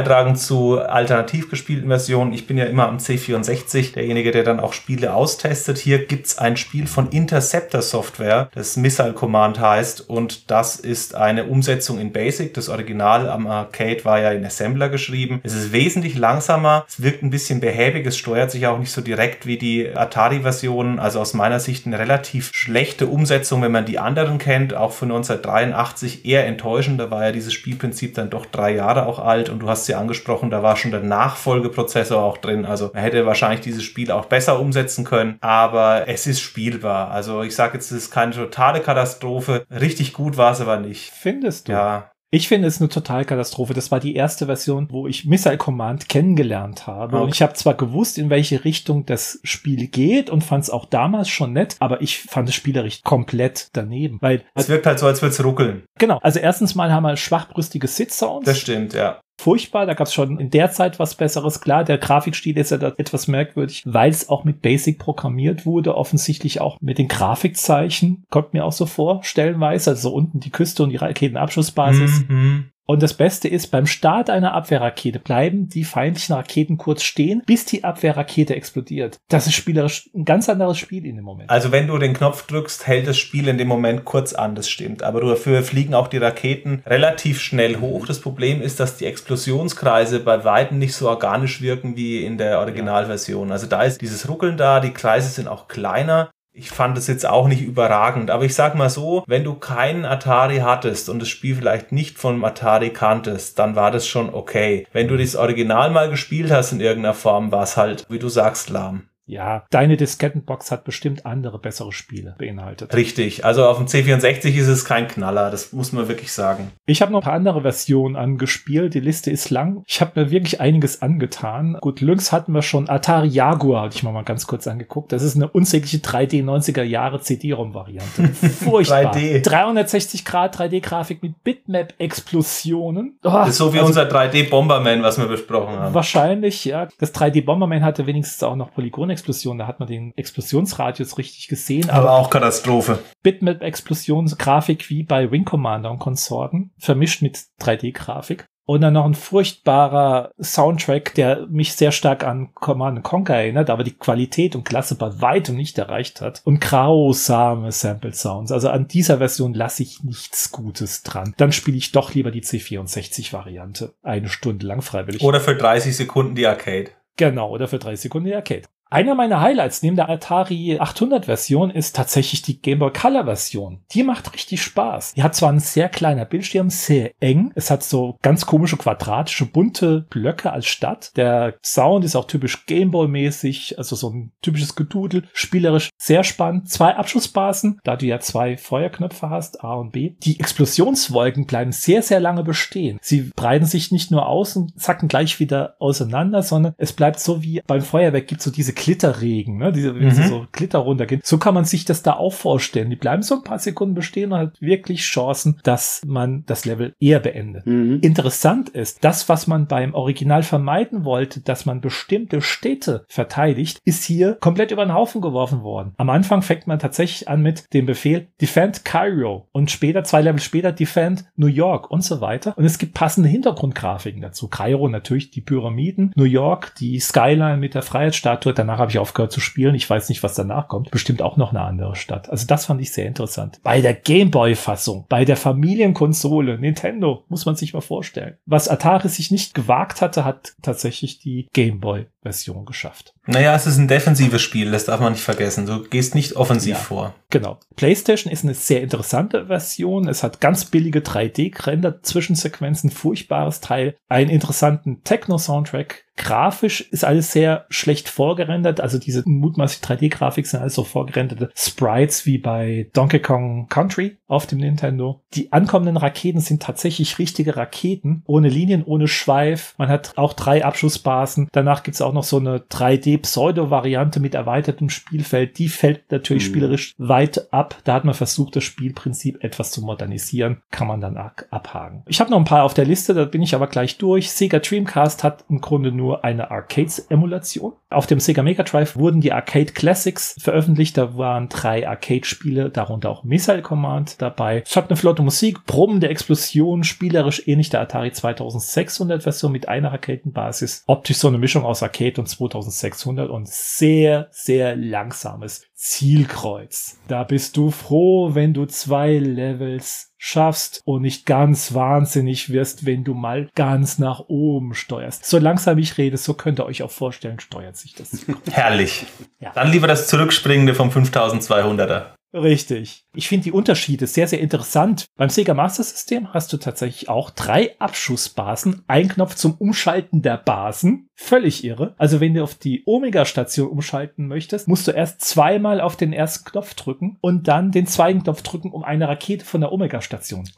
Beitragen zu alternativ gespielten Versionen. Ich bin ja immer am C64, derjenige, der dann auch Spiele austestet. Hier gibt es ein Spiel von Interceptor Software, das Missile Command heißt. Und das ist eine Umsetzung in Basic. Das Original am Arcade war ja in Assembler geschrieben. Es ist wesentlich langsamer. Es wirkt ein bisschen behäbig. Es steuert sich auch nicht so direkt wie die Atari-Versionen. Also aus meiner Sicht eine relativ schlechte Umsetzung, wenn man die anderen kennt. Auch für 1983 eher enttäuschend. Da war ja dieses Spielprinzip dann doch drei Jahre auch alt und du hast sie angesprochen, da war schon der Nachfolgeprozessor auch drin. Also man hätte wahrscheinlich dieses Spiel auch besser umsetzen können, aber es ist spielbar. Also ich sage jetzt, es ist keine totale Katastrophe. Richtig gut war es aber nicht. Findest du? Ja. Ich finde es eine Totalkatastrophe. Das war die erste Version, wo ich Missile Command kennengelernt habe. Okay. Und ich habe zwar gewusst, in welche Richtung das Spiel geht und fand es auch damals schon nett, aber ich fand es spielerisch komplett daneben. Weil es wirkt halt so, als würde es ruckeln. Genau. Also erstens mal haben wir schwachbrüstige Sit-Sounds. Das stimmt, ja furchtbar. Da gab es schon in der Zeit was Besseres. Klar, der Grafikstil ist ja da etwas merkwürdig, weil es auch mit Basic programmiert wurde. Offensichtlich auch mit den Grafikzeichen. Kommt mir auch so vor, stellenweise. Also so unten die Küste und die Raketenabschussbasis. Mhm. Und das Beste ist, beim Start einer Abwehrrakete bleiben die feindlichen Raketen kurz stehen, bis die Abwehrrakete explodiert. Das ist spielerisch ein ganz anderes Spiel in dem Moment. Also wenn du den Knopf drückst, hält das Spiel in dem Moment kurz an, das stimmt. Aber dafür fliegen auch die Raketen relativ schnell hoch. Das Problem ist, dass die Explosionskreise bei Weitem nicht so organisch wirken wie in der Originalversion. Also da ist dieses Ruckeln da, die Kreise sind auch kleiner. Ich fand es jetzt auch nicht überragend, aber ich sag mal so, wenn du keinen Atari hattest und das Spiel vielleicht nicht von Atari kanntest, dann war das schon okay. Wenn du das Original mal gespielt hast in irgendeiner Form, war es halt, wie du sagst, lahm ja, deine Diskettenbox hat bestimmt andere bessere Spiele beinhaltet. Richtig, also auf dem C64 ist es kein Knaller, das muss man wirklich sagen. Ich habe noch ein paar andere Versionen angespielt, die Liste ist lang. Ich habe mir wirklich einiges angetan. Gut, Lynx hatten wir schon, Atari Jaguar hatte ich mir mal ganz kurz angeguckt. Das ist eine unsägliche 3D 90er Jahre CD-ROM-Variante. Furchtbar. 3D. 360 Grad 3D-Grafik mit Bitmap-Explosionen. Oh, das ist so wie also, unser 3D-Bomberman, was wir besprochen haben. Wahrscheinlich, ja. Das 3D-Bomberman hatte wenigstens auch noch Polygon Explosion, da hat man den Explosionsradius richtig gesehen. Aber, aber auch Katastrophe. Bitmap-Explosionsgrafik wie bei Wing Commander und Konsorten, vermischt mit 3D-Grafik. Und dann noch ein furchtbarer Soundtrack, der mich sehr stark an Command Conquer erinnert, aber die Qualität und Klasse bei weitem nicht erreicht hat. Und grausame Sample Sounds. Also an dieser Version lasse ich nichts Gutes dran. Dann spiele ich doch lieber die C64-Variante. Eine Stunde lang freiwillig. Oder für 30 Sekunden die Arcade. Genau, oder für 30 Sekunden die Arcade. Einer meiner Highlights neben der Atari 800 Version ist tatsächlich die Game Boy Color Version. Die macht richtig Spaß. Die hat zwar einen sehr kleiner Bildschirm, sehr eng. Es hat so ganz komische quadratische bunte Blöcke als Stadt. Der Sound ist auch typisch Game Boy mäßig, also so ein typisches Gedudel. Spielerisch sehr spannend. Zwei Abschussbasen, da du ja zwei Feuerknöpfe hast, A und B. Die Explosionswolken bleiben sehr, sehr lange bestehen. Sie breiten sich nicht nur aus und zacken gleich wieder auseinander, sondern es bleibt so wie beim Feuerwerk gibt so diese Glitterregen, ne? Diese, wenn mhm. so Glitter runtergehen. So kann man sich das da auch vorstellen. Die bleiben so ein paar Sekunden bestehen und hat wirklich Chancen, dass man das Level eher beendet. Mhm. Interessant ist, das, was man beim Original vermeiden wollte, dass man bestimmte Städte verteidigt, ist hier komplett über den Haufen geworfen worden. Am Anfang fängt man tatsächlich an mit dem Befehl Defend Cairo und später, zwei Level später, Defend New York und so weiter. Und es gibt passende Hintergrundgrafiken dazu. Cairo natürlich die Pyramiden, New York die Skyline mit der Freiheitsstatue, danach habe ich aufgehört zu spielen. Ich weiß nicht, was danach kommt. Bestimmt auch noch eine andere Stadt. Also das fand ich sehr interessant. Bei der Gameboy-Fassung, bei der Familienkonsole, Nintendo, muss man sich mal vorstellen. Was Atari sich nicht gewagt hatte, hat tatsächlich die Gameboy-Version geschafft. Naja, es ist ein defensives Spiel, das darf man nicht vergessen. Du gehst nicht offensiv ja, vor. Genau. PlayStation ist eine sehr interessante Version. Es hat ganz billige 3D-Render-Zwischensequenzen, furchtbares Teil, einen interessanten Techno-Soundtrack, Grafisch ist alles sehr schlecht vorgerendert. Also diese mutmaßlich 3D-Grafik sind alles so vorgerenderte Sprites wie bei Donkey Kong Country auf dem Nintendo. Die ankommenden Raketen sind tatsächlich richtige Raketen, ohne Linien, ohne Schweif. Man hat auch drei Abschussbasen. Danach gibt's auch noch so eine 3D-Pseudo-Variante mit erweitertem Spielfeld. Die fällt natürlich mhm. spielerisch weit ab. Da hat man versucht, das Spielprinzip etwas zu modernisieren. Kann man dann abhaken. Ich habe noch ein paar auf der Liste, da bin ich aber gleich durch. Sega Dreamcast hat im Grunde nur nur eine Arcades-Emulation. Auf dem Sega Mega Drive wurden die Arcade Classics veröffentlicht. Da waren drei Arcade-Spiele, darunter auch Missile Command dabei. Es hat eine flotte Musik, brummende Explosionen, spielerisch ähnlich der Atari 2600 Version mit einer Raketenbasis. Optisch so eine Mischung aus Arcade und 2600 und sehr, sehr langsames Zielkreuz. Da bist du froh, wenn du zwei Levels schaffst und nicht ganz wahnsinnig wirst, wenn du mal ganz nach oben steuerst. So langsam ich rede, so könnt ihr euch auch vorstellen, steuert sich das. Herrlich. Ja. Dann lieber das Zurückspringende vom 5200er. Richtig. Ich finde die Unterschiede sehr, sehr interessant. Beim Sega Master System hast du tatsächlich auch drei Abschussbasen, ein Knopf zum Umschalten der Basen. Völlig irre. Also wenn du auf die Omega-Station umschalten möchtest, musst du erst zweimal auf den ersten Knopf drücken und dann den zweiten Knopf drücken, um eine Rakete von der Omega-Station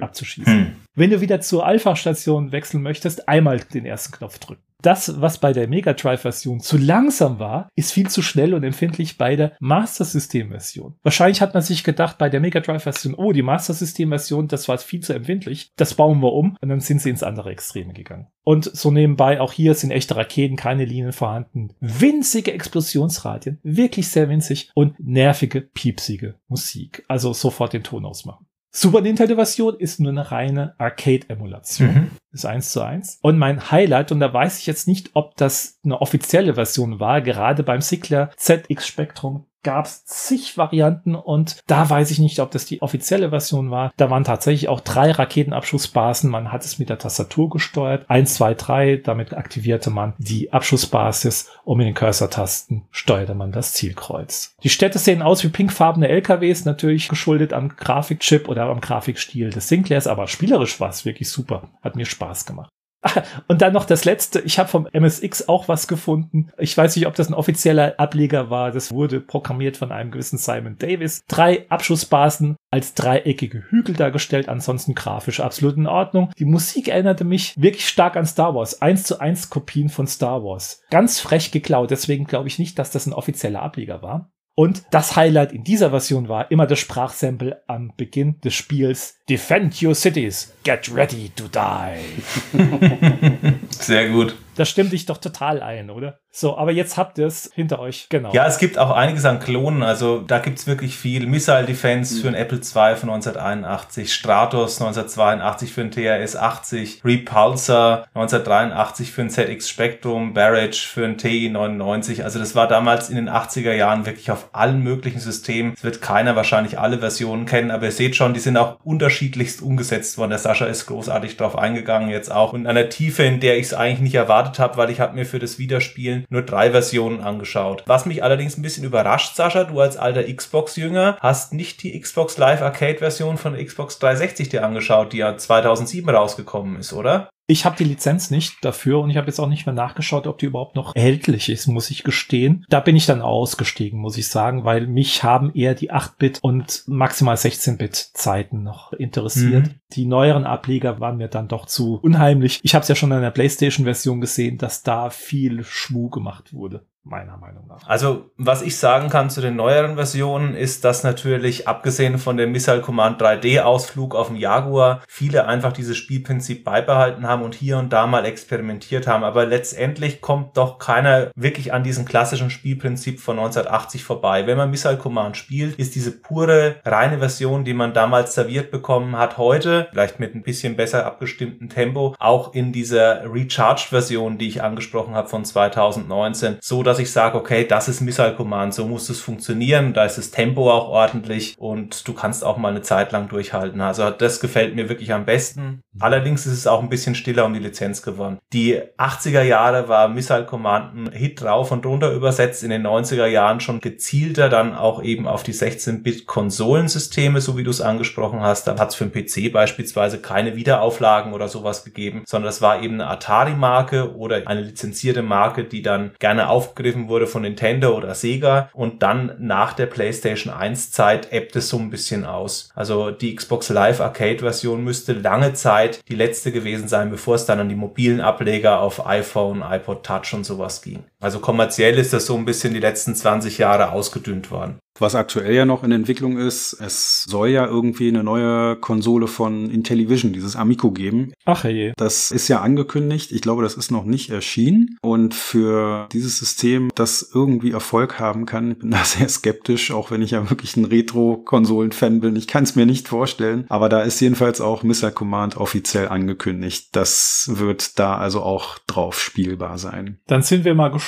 abzuschießen. Hm. Wenn du wieder zur Alpha-Station wechseln möchtest, einmal den ersten Knopf drücken. Das, was bei der Mega Drive-Version zu langsam war, ist viel zu schnell und empfindlich bei der Master System-Version. Wahrscheinlich hat man sich gedacht, bei der Mega Drive-Version, oh, die Master System-Version, das war viel zu empfindlich, das bauen wir um und dann sind sie ins andere Extreme gegangen. Und so nebenbei, auch hier sind echte Raketen, keine Linien vorhanden. Winzige Explosionsradien, wirklich sehr winzig und nervige, piepsige Musik. Also sofort den Ton ausmachen. Super Nintendo-Version ist nur eine reine Arcade-Emulation. Mhm. Ist eins zu eins. Und mein Highlight, und da weiß ich jetzt nicht, ob das eine offizielle Version war, gerade beim Sigler ZX Spectrum gab es zig Varianten und da weiß ich nicht, ob das die offizielle Version war. Da waren tatsächlich auch drei Raketenabschussbasen. Man hat es mit der Tastatur gesteuert. Eins, zwei, drei. Damit aktivierte man die Abschussbasis und mit den Cursor-Tasten steuerte man das Zielkreuz. Die Städte sehen aus wie pinkfarbene LKWs, natürlich geschuldet am Grafikchip oder am Grafikstil des Sinclairs, aber spielerisch war es wirklich super. Hat mir Spaß gemacht. Und dann noch das letzte. Ich habe vom MSX auch was gefunden. Ich weiß nicht, ob das ein offizieller Ableger war. Das wurde programmiert von einem gewissen Simon Davis. Drei Abschussbasen als dreieckige Hügel dargestellt. Ansonsten grafisch absolut in Ordnung. Die Musik erinnerte mich wirklich stark an Star Wars. Eins zu eins Kopien von Star Wars. Ganz frech geklaut. Deswegen glaube ich nicht, dass das ein offizieller Ableger war. Und das Highlight in dieser Version war immer das Sprachsample am Beginn des Spiels. Defend your cities, get ready to die. Sehr gut. Das stimmt dich doch total ein, oder? So, aber jetzt habt ihr es hinter euch, genau. Ja, es gibt auch einiges an Klonen, also da gibt es wirklich viel. Missile Defense mhm. für ein Apple II von 1981, Stratos 1982 für ein TRS 80, Repulsor 1983 für ein ZX Spectrum, Barrage für ein TI 99. Also das war damals in den 80er Jahren wirklich auf allen möglichen Systemen. Es wird keiner wahrscheinlich alle Versionen kennen, aber ihr seht schon, die sind auch unterschiedlichst umgesetzt worden. Der Sascha ist großartig drauf eingegangen jetzt auch und der Tiefe, in der ich es eigentlich nicht erwartet habe, weil ich habe mir für das Wiederspielen nur drei Versionen angeschaut. Was mich allerdings ein bisschen überrascht, Sascha, du als alter Xbox-Jünger hast nicht die Xbox Live Arcade-Version von Xbox 360 dir angeschaut, die ja 2007 rausgekommen ist, oder? Ich habe die Lizenz nicht dafür und ich habe jetzt auch nicht mehr nachgeschaut, ob die überhaupt noch erhältlich ist, muss ich gestehen. Da bin ich dann ausgestiegen, muss ich sagen, weil mich haben eher die 8-Bit und maximal 16-Bit Zeiten noch interessiert. Mhm. Die neueren Ableger waren mir dann doch zu unheimlich. Ich habe es ja schon in der PlayStation-Version gesehen, dass da viel Schwu gemacht wurde meiner Meinung nach. Also, was ich sagen kann zu den neueren Versionen, ist, dass natürlich, abgesehen von dem Missile Command 3D-Ausflug auf dem Jaguar, viele einfach dieses Spielprinzip beibehalten haben und hier und da mal experimentiert haben. Aber letztendlich kommt doch keiner wirklich an diesem klassischen Spielprinzip von 1980 vorbei. Wenn man Missile Command spielt, ist diese pure, reine Version, die man damals serviert bekommen hat, heute, vielleicht mit ein bisschen besser abgestimmtem Tempo, auch in dieser Recharged-Version, die ich angesprochen habe von 2019, so dass ich sage, okay, das ist Missile Command, so muss es funktionieren, da ist das Tempo auch ordentlich und du kannst auch mal eine Zeit lang durchhalten. Also das gefällt mir wirklich am besten. Allerdings ist es auch ein bisschen stiller um die Lizenz geworden. Die 80er Jahre war Missile Command ein Hit drauf und runter übersetzt, in den 90er Jahren schon gezielter dann auch eben auf die 16-Bit-Konsolensysteme, so wie du es angesprochen hast. Da hat es für den PC beispielsweise keine Wiederauflagen oder sowas gegeben, sondern das war eben eine Atari-Marke oder eine lizenzierte Marke, die dann gerne auf aufgegriffen wurde von Nintendo oder Sega und dann nach der PlayStation 1 Zeit ebbt es so ein bisschen aus. Also die Xbox Live Arcade Version müsste lange Zeit die letzte gewesen sein, bevor es dann an die mobilen Ableger auf iPhone, iPod Touch und sowas ging. Also kommerziell ist das so ein bisschen die letzten 20 Jahre ausgedünnt worden. Was aktuell ja noch in Entwicklung ist, es soll ja irgendwie eine neue Konsole von Intellivision, dieses Amico geben. Ach je. Das ist ja angekündigt. Ich glaube, das ist noch nicht erschienen. Und für dieses System, das irgendwie Erfolg haben kann, bin da sehr skeptisch, auch wenn ich ja wirklich ein Retro-Konsolen-Fan bin. Ich kann es mir nicht vorstellen. Aber da ist jedenfalls auch Missile Command offiziell angekündigt. Das wird da also auch drauf spielbar sein. Dann sind wir mal gespannt,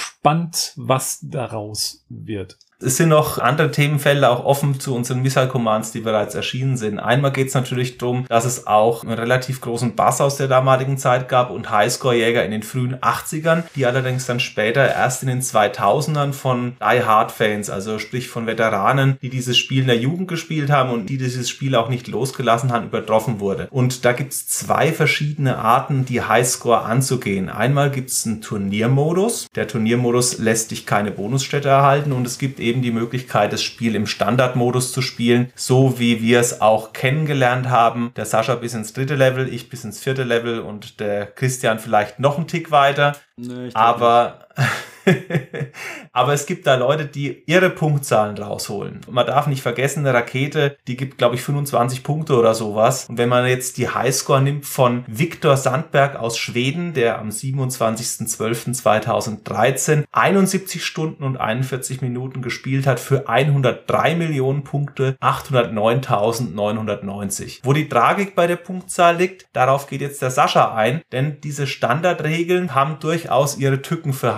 was daraus wird. Es sind noch andere Themenfelder auch offen zu unseren Missile Commands, die bereits erschienen sind. Einmal geht es natürlich darum, dass es auch einen relativ großen Bass aus der damaligen Zeit gab und Highscore-Jäger in den frühen 80ern, die allerdings dann später erst in den 2000ern von Die Hard Fans, also sprich von Veteranen, die dieses Spiel in der Jugend gespielt haben und die dieses Spiel auch nicht losgelassen haben, übertroffen wurde. Und da gibt es zwei verschiedene Arten, die Highscore anzugehen. Einmal gibt es einen Turniermodus. Der Turniermodus lässt dich keine Bonusstätte erhalten und es gibt eben eben die Möglichkeit, das Spiel im Standardmodus zu spielen, so wie wir es auch kennengelernt haben. Der Sascha bis ins dritte Level, ich bis ins vierte Level und der Christian vielleicht noch einen Tick weiter. Nee, Aber Aber es gibt da Leute, die ihre Punktzahlen rausholen. Man darf nicht vergessen, eine Rakete, die gibt, glaube ich, 25 Punkte oder sowas. Und wenn man jetzt die Highscore nimmt von Viktor Sandberg aus Schweden, der am 27.12.2013 71 Stunden und 41 Minuten gespielt hat für 103 Millionen Punkte, 809.990. Wo die Tragik bei der Punktzahl liegt, darauf geht jetzt der Sascha ein, denn diese Standardregeln haben durchaus ihre Tücken für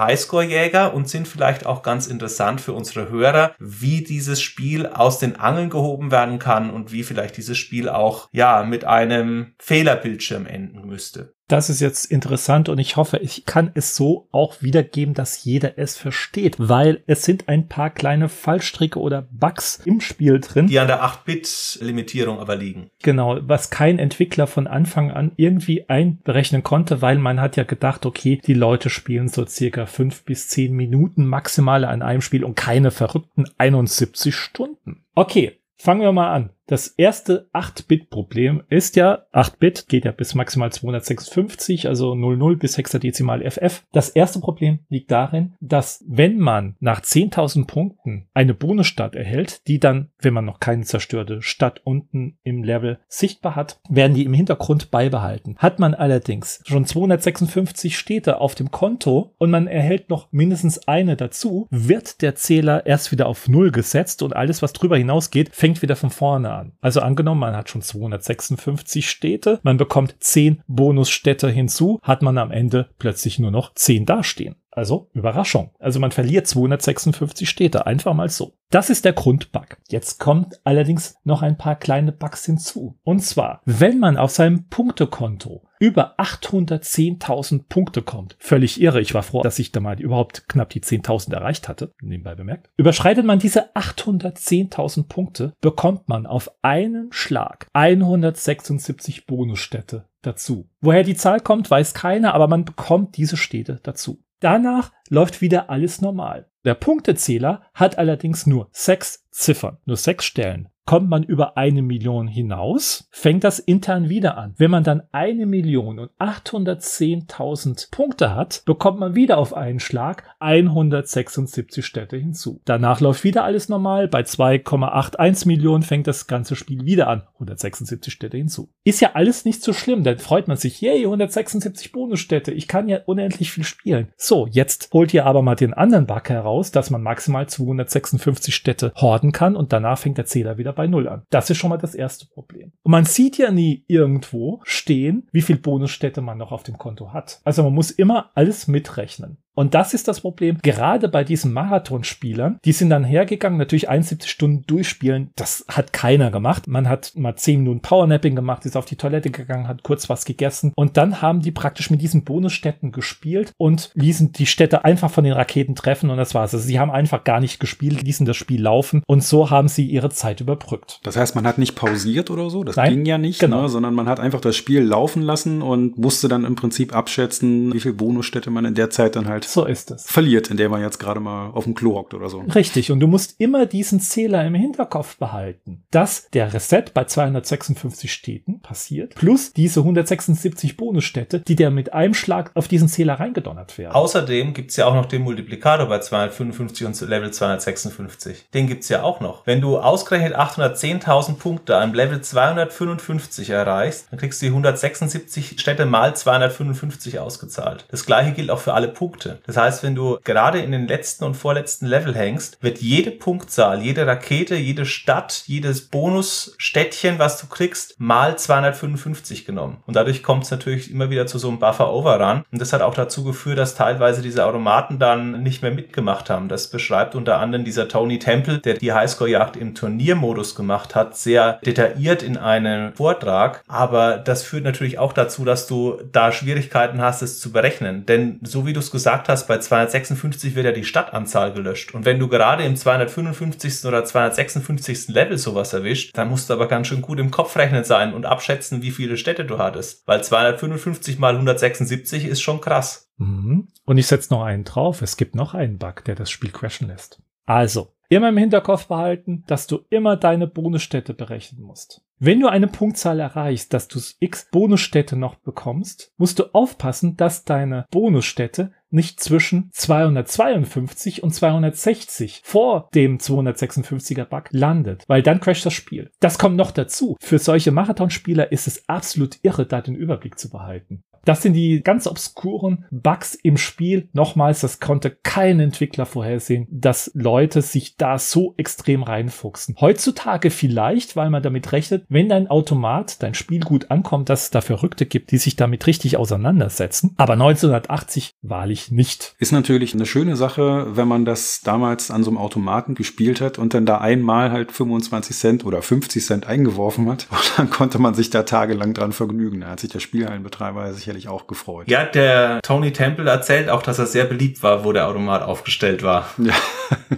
Highscore-Jäger und sind vielleicht auch ganz interessant für unsere Hörer, wie dieses Spiel aus den Angeln gehoben werden kann und wie vielleicht dieses Spiel auch, ja, mit einem Fehlerbildschirm enden müsste. Das ist jetzt interessant und ich hoffe, ich kann es so auch wiedergeben, dass jeder es versteht, weil es sind ein paar kleine Fallstricke oder Bugs im Spiel drin. Die an der 8-Bit-Limitierung aber liegen. Genau, was kein Entwickler von Anfang an irgendwie einberechnen konnte, weil man hat ja gedacht, okay, die Leute spielen so circa fünf bis zehn Minuten maximal an einem Spiel und keine verrückten 71 Stunden. Okay, fangen wir mal an. Das erste 8-Bit-Problem ist ja, 8-Bit geht ja bis maximal 256, also 00 bis Hexadezimal FF. Das erste Problem liegt darin, dass wenn man nach 10.000 Punkten eine Bonusstadt erhält, die dann, wenn man noch keine zerstörte Stadt unten im Level sichtbar hat, werden die im Hintergrund beibehalten. Hat man allerdings schon 256 Städte auf dem Konto und man erhält noch mindestens eine dazu, wird der Zähler erst wieder auf Null gesetzt und alles, was drüber hinausgeht, fängt wieder von vorne an. Also angenommen, man hat schon 256 Städte, man bekommt 10 Bonusstädte hinzu, hat man am Ende plötzlich nur noch 10 dastehen. Also Überraschung. Also man verliert 256 Städte, einfach mal so. Das ist der Grundbug. Jetzt kommt allerdings noch ein paar kleine Bugs hinzu. Und zwar, wenn man auf seinem Punktekonto über 810.000 Punkte kommt. Völlig irre. Ich war froh, dass ich da mal überhaupt knapp die 10.000 erreicht hatte, nebenbei bemerkt. Überschreitet man diese 810.000 Punkte, bekommt man auf einen Schlag 176 Bonusstädte dazu. Woher die Zahl kommt, weiß keiner, aber man bekommt diese Städte dazu. Danach läuft wieder alles normal. Der Punktezähler hat allerdings nur sechs Ziffern, nur sechs Stellen. Kommt man über eine Million hinaus, fängt das intern wieder an. Wenn man dann eine Million und 810.000 Punkte hat, bekommt man wieder auf einen Schlag 176 Städte hinzu. Danach läuft wieder alles normal. Bei 2,81 Millionen fängt das ganze Spiel wieder an. 176 Städte hinzu. Ist ja alles nicht so schlimm. Dann freut man sich, yay, 176 Bonusstädte. Ich kann ja unendlich viel spielen. So, jetzt holt ihr aber mal den anderen Bug heraus, dass man maximal 256 Städte horden kann und danach fängt der Zähler wieder bei Null an. Das ist schon mal das erste Problem. Und man sieht ja nie irgendwo stehen, wie viel Bonusstädte man noch auf dem Konto hat. Also man muss immer alles mitrechnen. Und das ist das Problem, gerade bei diesen Marathonspielern, die sind dann hergegangen, natürlich 71 Stunden durchspielen, das hat keiner gemacht. Man hat mal 10 Minuten Powernapping gemacht, ist auf die Toilette gegangen, hat kurz was gegessen und dann haben die praktisch mit diesen Bonusstädten gespielt und ließen die Städte einfach von den Raketen treffen und das war's. Also sie haben einfach gar nicht gespielt, ließen das Spiel laufen und so haben sie ihre Zeit überbrückt. Das heißt, man hat nicht pausiert oder so, das Nein, ging ja nicht, genau. ne, sondern man hat einfach das Spiel laufen lassen und musste dann im Prinzip abschätzen, wie viel Bonusstädte man in der Zeit dann halt So ist es. verliert, in der man jetzt gerade mal auf dem Klo hockt oder so. Richtig, und du musst immer diesen Zähler im Hinterkopf behalten, dass der Reset bei 256 Städten passiert, plus diese 176 Bonusstädte, die dir mit einem Schlag auf diesen Zähler reingedonnert werden. Außerdem gibt's ja auch noch den Multiplikator bei 255 und Level 256. Den gibt's ja auch noch. Wenn du ausgerechnet 810.000 Punkte am Level 255 erreichst, dann kriegst du die 176 Städte mal 255 ausgezahlt. Das gleiche gilt auch für alle Punkte. Das heißt, wenn du gerade in den letzten und vorletzten Level hängst, wird jede Punktzahl, jede Rakete, jede Stadt, jedes Bonusstädtchen, was du kriegst, mal 255 genommen. Und dadurch kommt es natürlich immer wieder zu so einem Buffer-Overrun. Und das hat auch dazu geführt, dass teilweise diese Automaten dann nicht mehr mitgemacht haben. Das beschreibt unter anderem dieser Tony Temple, der die Highscore-Jagd im Turniermodus gemacht hat, sehr detailliert in einem Vortrag. Aber das führt natürlich auch dazu, dass du da Schwierigkeiten hast, es zu berechnen. Denn so wie du es gesagt hast, bei 256 wird ja die Stadtanzahl gelöscht. Und wenn du gerade im 255. oder 256. Level sowas erwischt, dann musst du aber ganz schön gut im Kopf rechnen sein und abschätzen, wie viele Städte du hattest. Weil 255 mal 176 ist schon krass. Mhm. Und ich setze noch einen drauf. Es gibt noch einen Bug, der das Spiel crashen lässt. Also, immer im Hinterkopf behalten, dass du immer deine Bonusstädte berechnen musst. Wenn du eine Punktzahl erreichst, dass du x Bonusstädte noch bekommst, musst du aufpassen, dass deine Bonusstädte nicht zwischen 252 und 260 vor dem 256er Bug landet, weil dann crasht das Spiel. Das kommt noch dazu. Für solche Marathonspieler ist es absolut irre, da den Überblick zu behalten. Das sind die ganz obskuren Bugs im Spiel. Nochmals, das konnte kein Entwickler vorhersehen, dass Leute sich da so extrem reinfuchsen. Heutzutage vielleicht, weil man damit rechnet, wenn dein Automat, dein Spiel gut ankommt, dass es da Verrückte gibt, die sich damit richtig auseinandersetzen. Aber 1980 wahrlich nicht. Ist natürlich eine schöne Sache, wenn man das damals an so einem Automaten gespielt hat und dann da einmal halt 25 Cent oder 50 Cent eingeworfen hat. Und dann konnte man sich da tagelang dran vergnügen. Da hat sich der Spielhallenbetreiber sicherlich auch gefreut. Ja, der Tony Temple erzählt auch, dass er sehr beliebt war, wo der Automat aufgestellt war. Ja,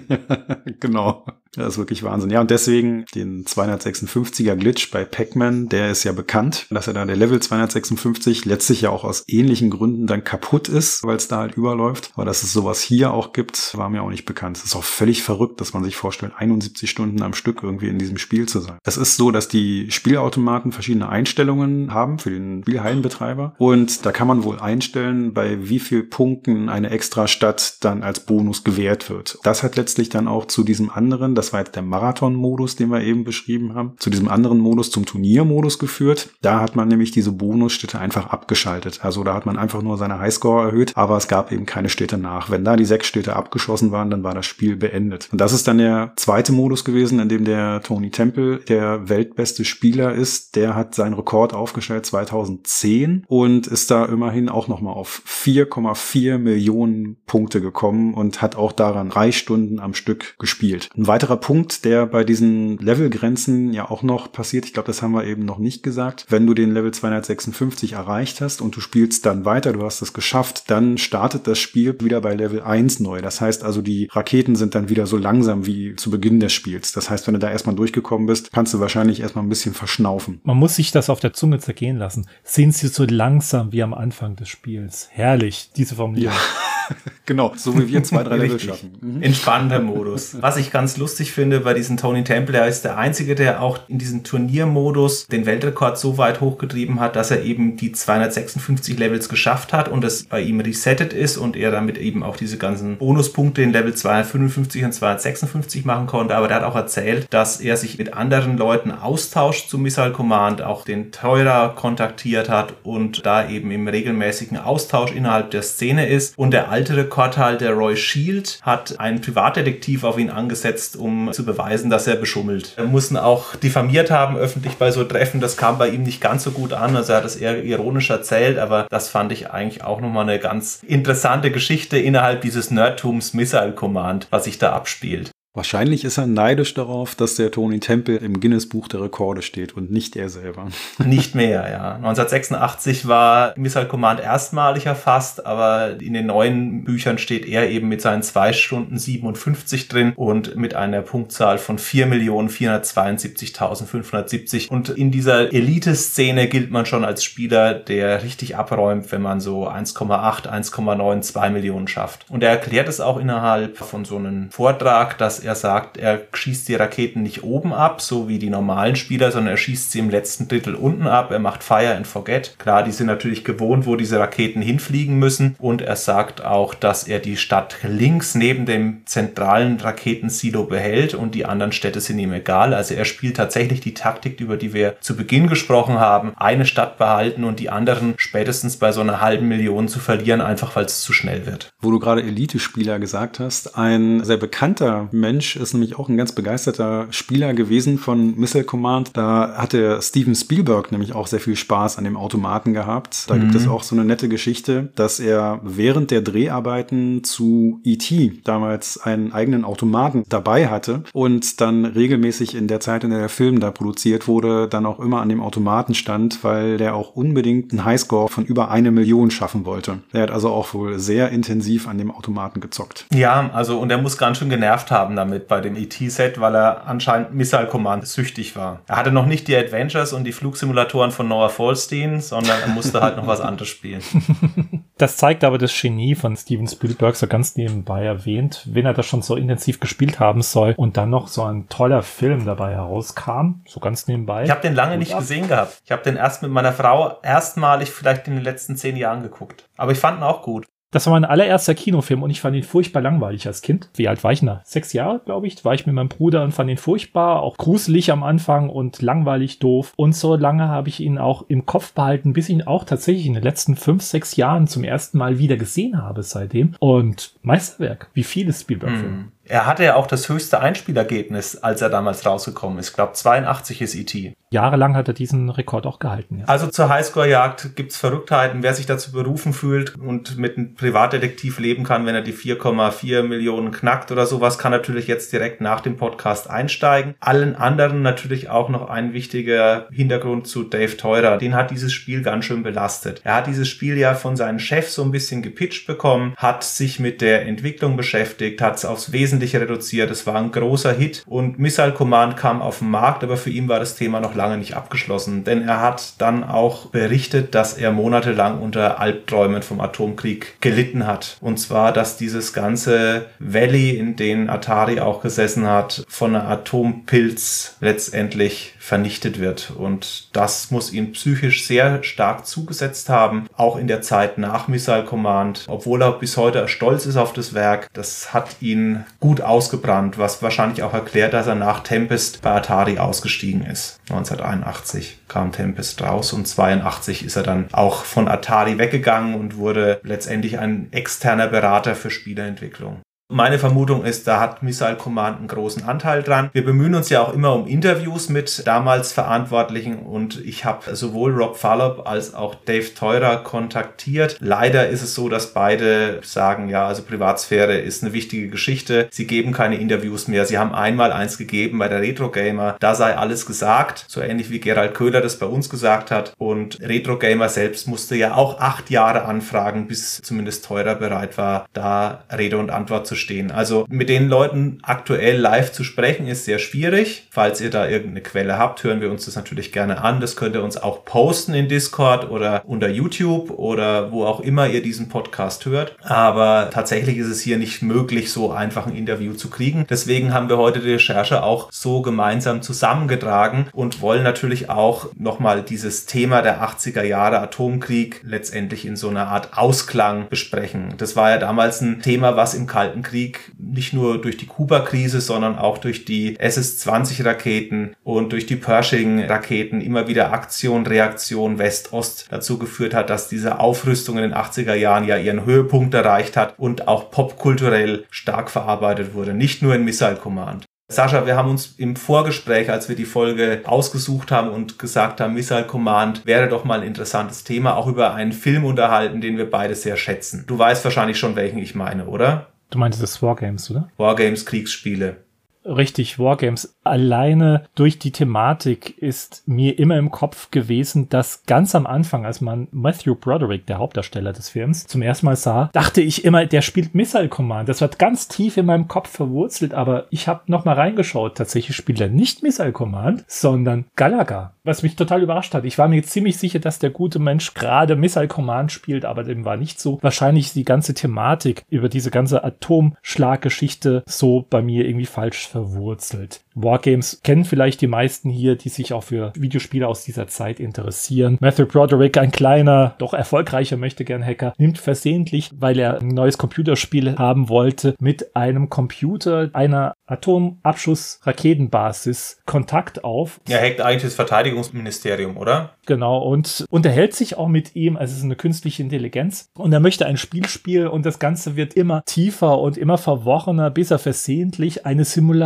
genau. Das ist wirklich Wahnsinn. Ja, und deswegen den 256er Glitch bei Pac-Man, der ist ja bekannt, dass er da der Level 256 letztlich ja auch aus ähnlichen Gründen dann kaputt ist, weil es da halt überläuft. Aber dass es sowas hier auch gibt, war mir auch nicht bekannt. Es ist auch völlig verrückt, dass man sich vorstellt, 71 Stunden am Stück irgendwie in diesem Spiel zu sein. Es ist so, dass die Spielautomaten verschiedene Einstellungen haben für den Spielhallenbetreiber. Und da kann man wohl einstellen, bei wie viel Punkten eine extra Stadt dann als Bonus gewährt wird. Das hat letztlich dann auch zu diesem anderen, das war jetzt der Marathon-Modus, den wir eben beschrieben haben, zu diesem anderen Modus, zum Turniermodus geführt. Da hat man nämlich diese Bonusstädte einfach abgeschaltet. Also da hat man einfach nur seine Highscore erhöht, aber es gab eben keine Städte nach. Wenn da die sechs Städte abgeschossen waren, dann war das Spiel beendet. Und das ist dann der zweite Modus gewesen, in dem der Tony Temple der weltbeste Spieler ist. Der hat seinen Rekord aufgestellt 2010 und ist da immerhin auch nochmal auf 4,4 Millionen Punkte gekommen und hat auch daran drei Stunden am Stück gespielt. Ein weiterer Punkt, der bei diesen Levelgrenzen ja auch noch passiert, ich glaube, das haben wir eben noch nicht gesagt, wenn du den Level 256 erreicht hast und du spielst dann weiter, du hast es geschafft, dann startet das Spiel wieder bei Level 1 neu. Das heißt also, die Raketen sind dann wieder so langsam wie zu Beginn des Spiels. Das heißt, wenn du da erstmal durchgekommen bist, kannst du wahrscheinlich erstmal ein bisschen verschnaufen. Man muss sich das auf der Zunge zergehen lassen. Sind sie so langsam wie am Anfang des Spiels? Herrlich, diese Formulierung. Ja. genau, so wie wir zwei, drei Level schaffen. Mhm. Entspannter Modus. Was ich ganz lustig finde bei diesem Tony Temple, er ist der Einzige, der auch in diesem Turniermodus den Weltrekord so weit hochgetrieben hat, dass er eben die 256 Levels geschafft hat und es bei ihm resettet ist und er damit eben auch diese ganzen Bonuspunkte in Level 255 und 256 machen konnte. Aber der hat auch erzählt, dass er sich mit anderen Leuten austauscht zu Missile Command, auch den Teurer kontaktiert hat und da eben im regelmäßigen Austausch innerhalb der Szene ist. Und der alte Rekordhalter Roy Shield hat einen Privatdetektiv auf ihn angesetzt, um zu beweisen, dass er beschummelt. Er mussten auch diffamiert haben öffentlich bei so Treffen. Das kam bei ihm nicht ganz so gut an. Also er hat es eher ironisch erzählt, aber das fand ich eigentlich auch nochmal eine ganz interessante Geschichte innerhalb dieses Nerdtums Missile Command, was sich da abspielt. Wahrscheinlich ist er neidisch darauf, dass der Tony Temple im Guinness-Buch der Rekorde steht und nicht er selber. Nicht mehr, ja. 1986 war Missile Command erstmalig erfasst, aber in den neuen Büchern steht er eben mit seinen zwei Stunden 57 drin und mit einer Punktzahl von 4.472.570. Und in dieser Elite-Szene gilt man schon als Spieler, der richtig abräumt, wenn man so 1,8, 1,9, 2 Millionen schafft. Und er erklärt es auch innerhalb von so einem Vortrag, dass er sagt, er schießt die Raketen nicht oben ab, so wie die normalen Spieler, sondern er schießt sie im letzten Drittel unten ab. Er macht Fire and Forget. Klar, die sind natürlich gewohnt, wo diese Raketen hinfliegen müssen. Und er sagt auch, dass er die Stadt links neben dem zentralen Raketensilo behält und die anderen Städte sind ihm egal. Also er spielt tatsächlich die Taktik, über die wir zu Beginn gesprochen haben. Eine Stadt behalten und die anderen spätestens bei so einer halben Million zu verlieren, einfach weil es zu schnell wird. Wo du gerade Elite-Spieler gesagt hast, ein sehr bekannter Mensch ist nämlich auch ein ganz begeisterter Spieler gewesen von Missile Command. Da hatte Steven Spielberg nämlich auch sehr viel Spaß an dem Automaten gehabt. Da mhm. gibt es auch so eine nette Geschichte, dass er während der Dreharbeiten zu E.T. damals einen eigenen Automaten dabei hatte und dann regelmäßig in der Zeit, in der der Film da produziert wurde, dann auch immer an dem Automaten stand, weil der auch unbedingt einen Highscore von über eine Million schaffen wollte. Er hat also auch wohl sehr intensiv an dem Automaten gezockt. Ja, also und er muss ganz schön genervt haben damit bei dem ET-Set, weil er anscheinend Missile Command süchtig war. Er hatte noch nicht die Adventures und die Flugsimulatoren von Noah Falstein, sondern er musste halt noch was anderes spielen. Das zeigt aber das Genie von Steven Spielberg so ganz nebenbei erwähnt, wenn er das schon so intensiv gespielt haben soll und dann noch so ein toller Film dabei herauskam, so ganz nebenbei. Ich habe den lange nicht ab. gesehen gehabt. Ich habe den erst mit meiner Frau erstmalig vielleicht in den letzten zehn Jahren geguckt. Aber ich fand ihn auch gut. Das war mein allererster Kinofilm und ich fand ihn furchtbar langweilig als Kind. Wie alt war ich da? Sechs Jahre, glaube ich. War ich mit meinem Bruder und fand ihn furchtbar, auch gruselig am Anfang und langweilig doof. Und so lange habe ich ihn auch im Kopf behalten, bis ich ihn auch tatsächlich in den letzten fünf, sechs Jahren zum ersten Mal wieder gesehen habe seitdem. Und Meisterwerk, wie viele Spielberg-Filme. Mm. Er hatte ja auch das höchste Einspielergebnis, als er damals rausgekommen ist. Ich glaube, 82 ist E.T. Jahrelang hat er diesen Rekord auch gehalten. Ja. Also zur Highscore-Jagd gibt's Verrücktheiten. Wer sich dazu berufen fühlt und mit einem Privatdetektiv leben kann, wenn er die 4,4 Millionen knackt oder sowas, kann natürlich jetzt direkt nach dem Podcast einsteigen. Allen anderen natürlich auch noch ein wichtiger Hintergrund zu Dave Teurer. Den hat dieses Spiel ganz schön belastet. Er hat dieses Spiel ja von seinen Chefs so ein bisschen gepitcht bekommen, hat sich mit der Entwicklung beschäftigt, hat es aufs Wesen wesentlich reduziert. Es war ein großer Hit und Missile Command kam auf den Markt, aber für ihn war das Thema noch lange nicht abgeschlossen, denn er hat dann auch berichtet, dass er monatelang unter Albträumen vom Atomkrieg gelitten hat. Und zwar, dass dieses ganze Valley, in dem Atari auch gesessen hat, von einer Atompilz letztendlich vernichtet wird. Und das muss ihn psychisch sehr stark zugesetzt haben, auch in der Zeit nach Missile Command, obwohl er bis heute stolz ist auf das Werk. Das hat ihn gut ausgebrannt, was wahrscheinlich auch erklärt, dass er nach Tempest bei Atari ausgestiegen ist. 1981 kam Tempest raus und 82 ist er dann auch von Atari weggegangen und wurde letztendlich ein externer Berater für Spieleentwicklung. Meine Vermutung ist, da hat Missile Command einen großen Anteil dran. Wir bemühen uns ja auch immer um Interviews mit damals Verantwortlichen und ich habe sowohl Rob Fallop als auch Dave Teurer kontaktiert. Leider ist es so, dass beide sagen, ja, also Privatsphäre ist eine wichtige Geschichte. Sie geben keine Interviews mehr. Sie haben einmal eins gegeben bei der Retro Gamer. Da sei alles gesagt. So ähnlich wie Gerald Köhler das bei uns gesagt hat. Und Retro Gamer selbst musste ja auch acht Jahre anfragen, bis zumindest Teurer bereit war, da Rede und Antwort zu zu stehen. Also mit den Leuten aktuell live zu sprechen ist sehr schwierig. Falls ihr da irgendeine Quelle habt, hören wir uns das natürlich gerne an. Das könnt ihr uns auch posten in Discord oder unter YouTube oder wo auch immer ihr diesen Podcast hört. Aber tatsächlich ist es hier nicht möglich, so einfach ein Interview zu kriegen. Deswegen haben wir heute die Recherche auch so gemeinsam zusammengetragen und wollen natürlich auch nochmal dieses Thema der 80er Jahre Atomkrieg letztendlich in so einer Art Ausklang besprechen. Das war ja damals ein Thema, was im Kalten Krieg nicht nur durch die Kuba-Krise, sondern auch durch die SS-20-Raketen und durch die Pershing-Raketen immer wieder Aktion, Reaktion West-Ost dazu geführt hat, dass diese Aufrüstung in den 80er Jahren ja ihren Höhepunkt erreicht hat und auch popkulturell stark verarbeitet wurde, nicht nur in Missile Command. Sascha, wir haben uns im Vorgespräch, als wir die Folge ausgesucht haben und gesagt haben, Missile Command wäre doch mal ein interessantes Thema, auch über einen Film unterhalten, den wir beide sehr schätzen. Du weißt wahrscheinlich schon, welchen ich meine, oder? Du meintest das Wargames, oder? Wargames, Kriegsspiele. Richtig, Wargames. Alleine durch die Thematik ist mir immer im Kopf gewesen, dass ganz am Anfang, als man Matthew Broderick, der Hauptdarsteller des Films, zum ersten Mal sah, dachte ich immer, der spielt Missile Command. Das wird ganz tief in meinem Kopf verwurzelt, aber ich habe noch mal reingeschaut. Tatsächlich spielt er nicht Missile Command, sondern Galaga. Was mich total überrascht hat. Ich war mir ziemlich sicher, dass der gute Mensch gerade Missile Command spielt, aber dem war nicht so. Wahrscheinlich die ganze Thematik über diese ganze Atomschlaggeschichte so bei mir irgendwie falsch verwurzelt. Wargames kennen vielleicht die meisten hier, die sich auch für Videospiele aus dieser Zeit interessieren. Matthew Broderick, ein kleiner, doch erfolgreicher möchte gern Hacker, nimmt versehentlich, weil er ein neues Computerspiel haben wollte, mit einem Computer einer Atomabschuss-Raketenbasis Kontakt auf. Er hackt eigentlich das Verteidigungsministerium, oder? Genau, und unterhält sich auch mit ihm, also es ist eine künstliche Intelligenz. Und er möchte ein Spiel spielen und das Ganze wird immer tiefer und immer verworrener, bis er versehentlich eine Simulation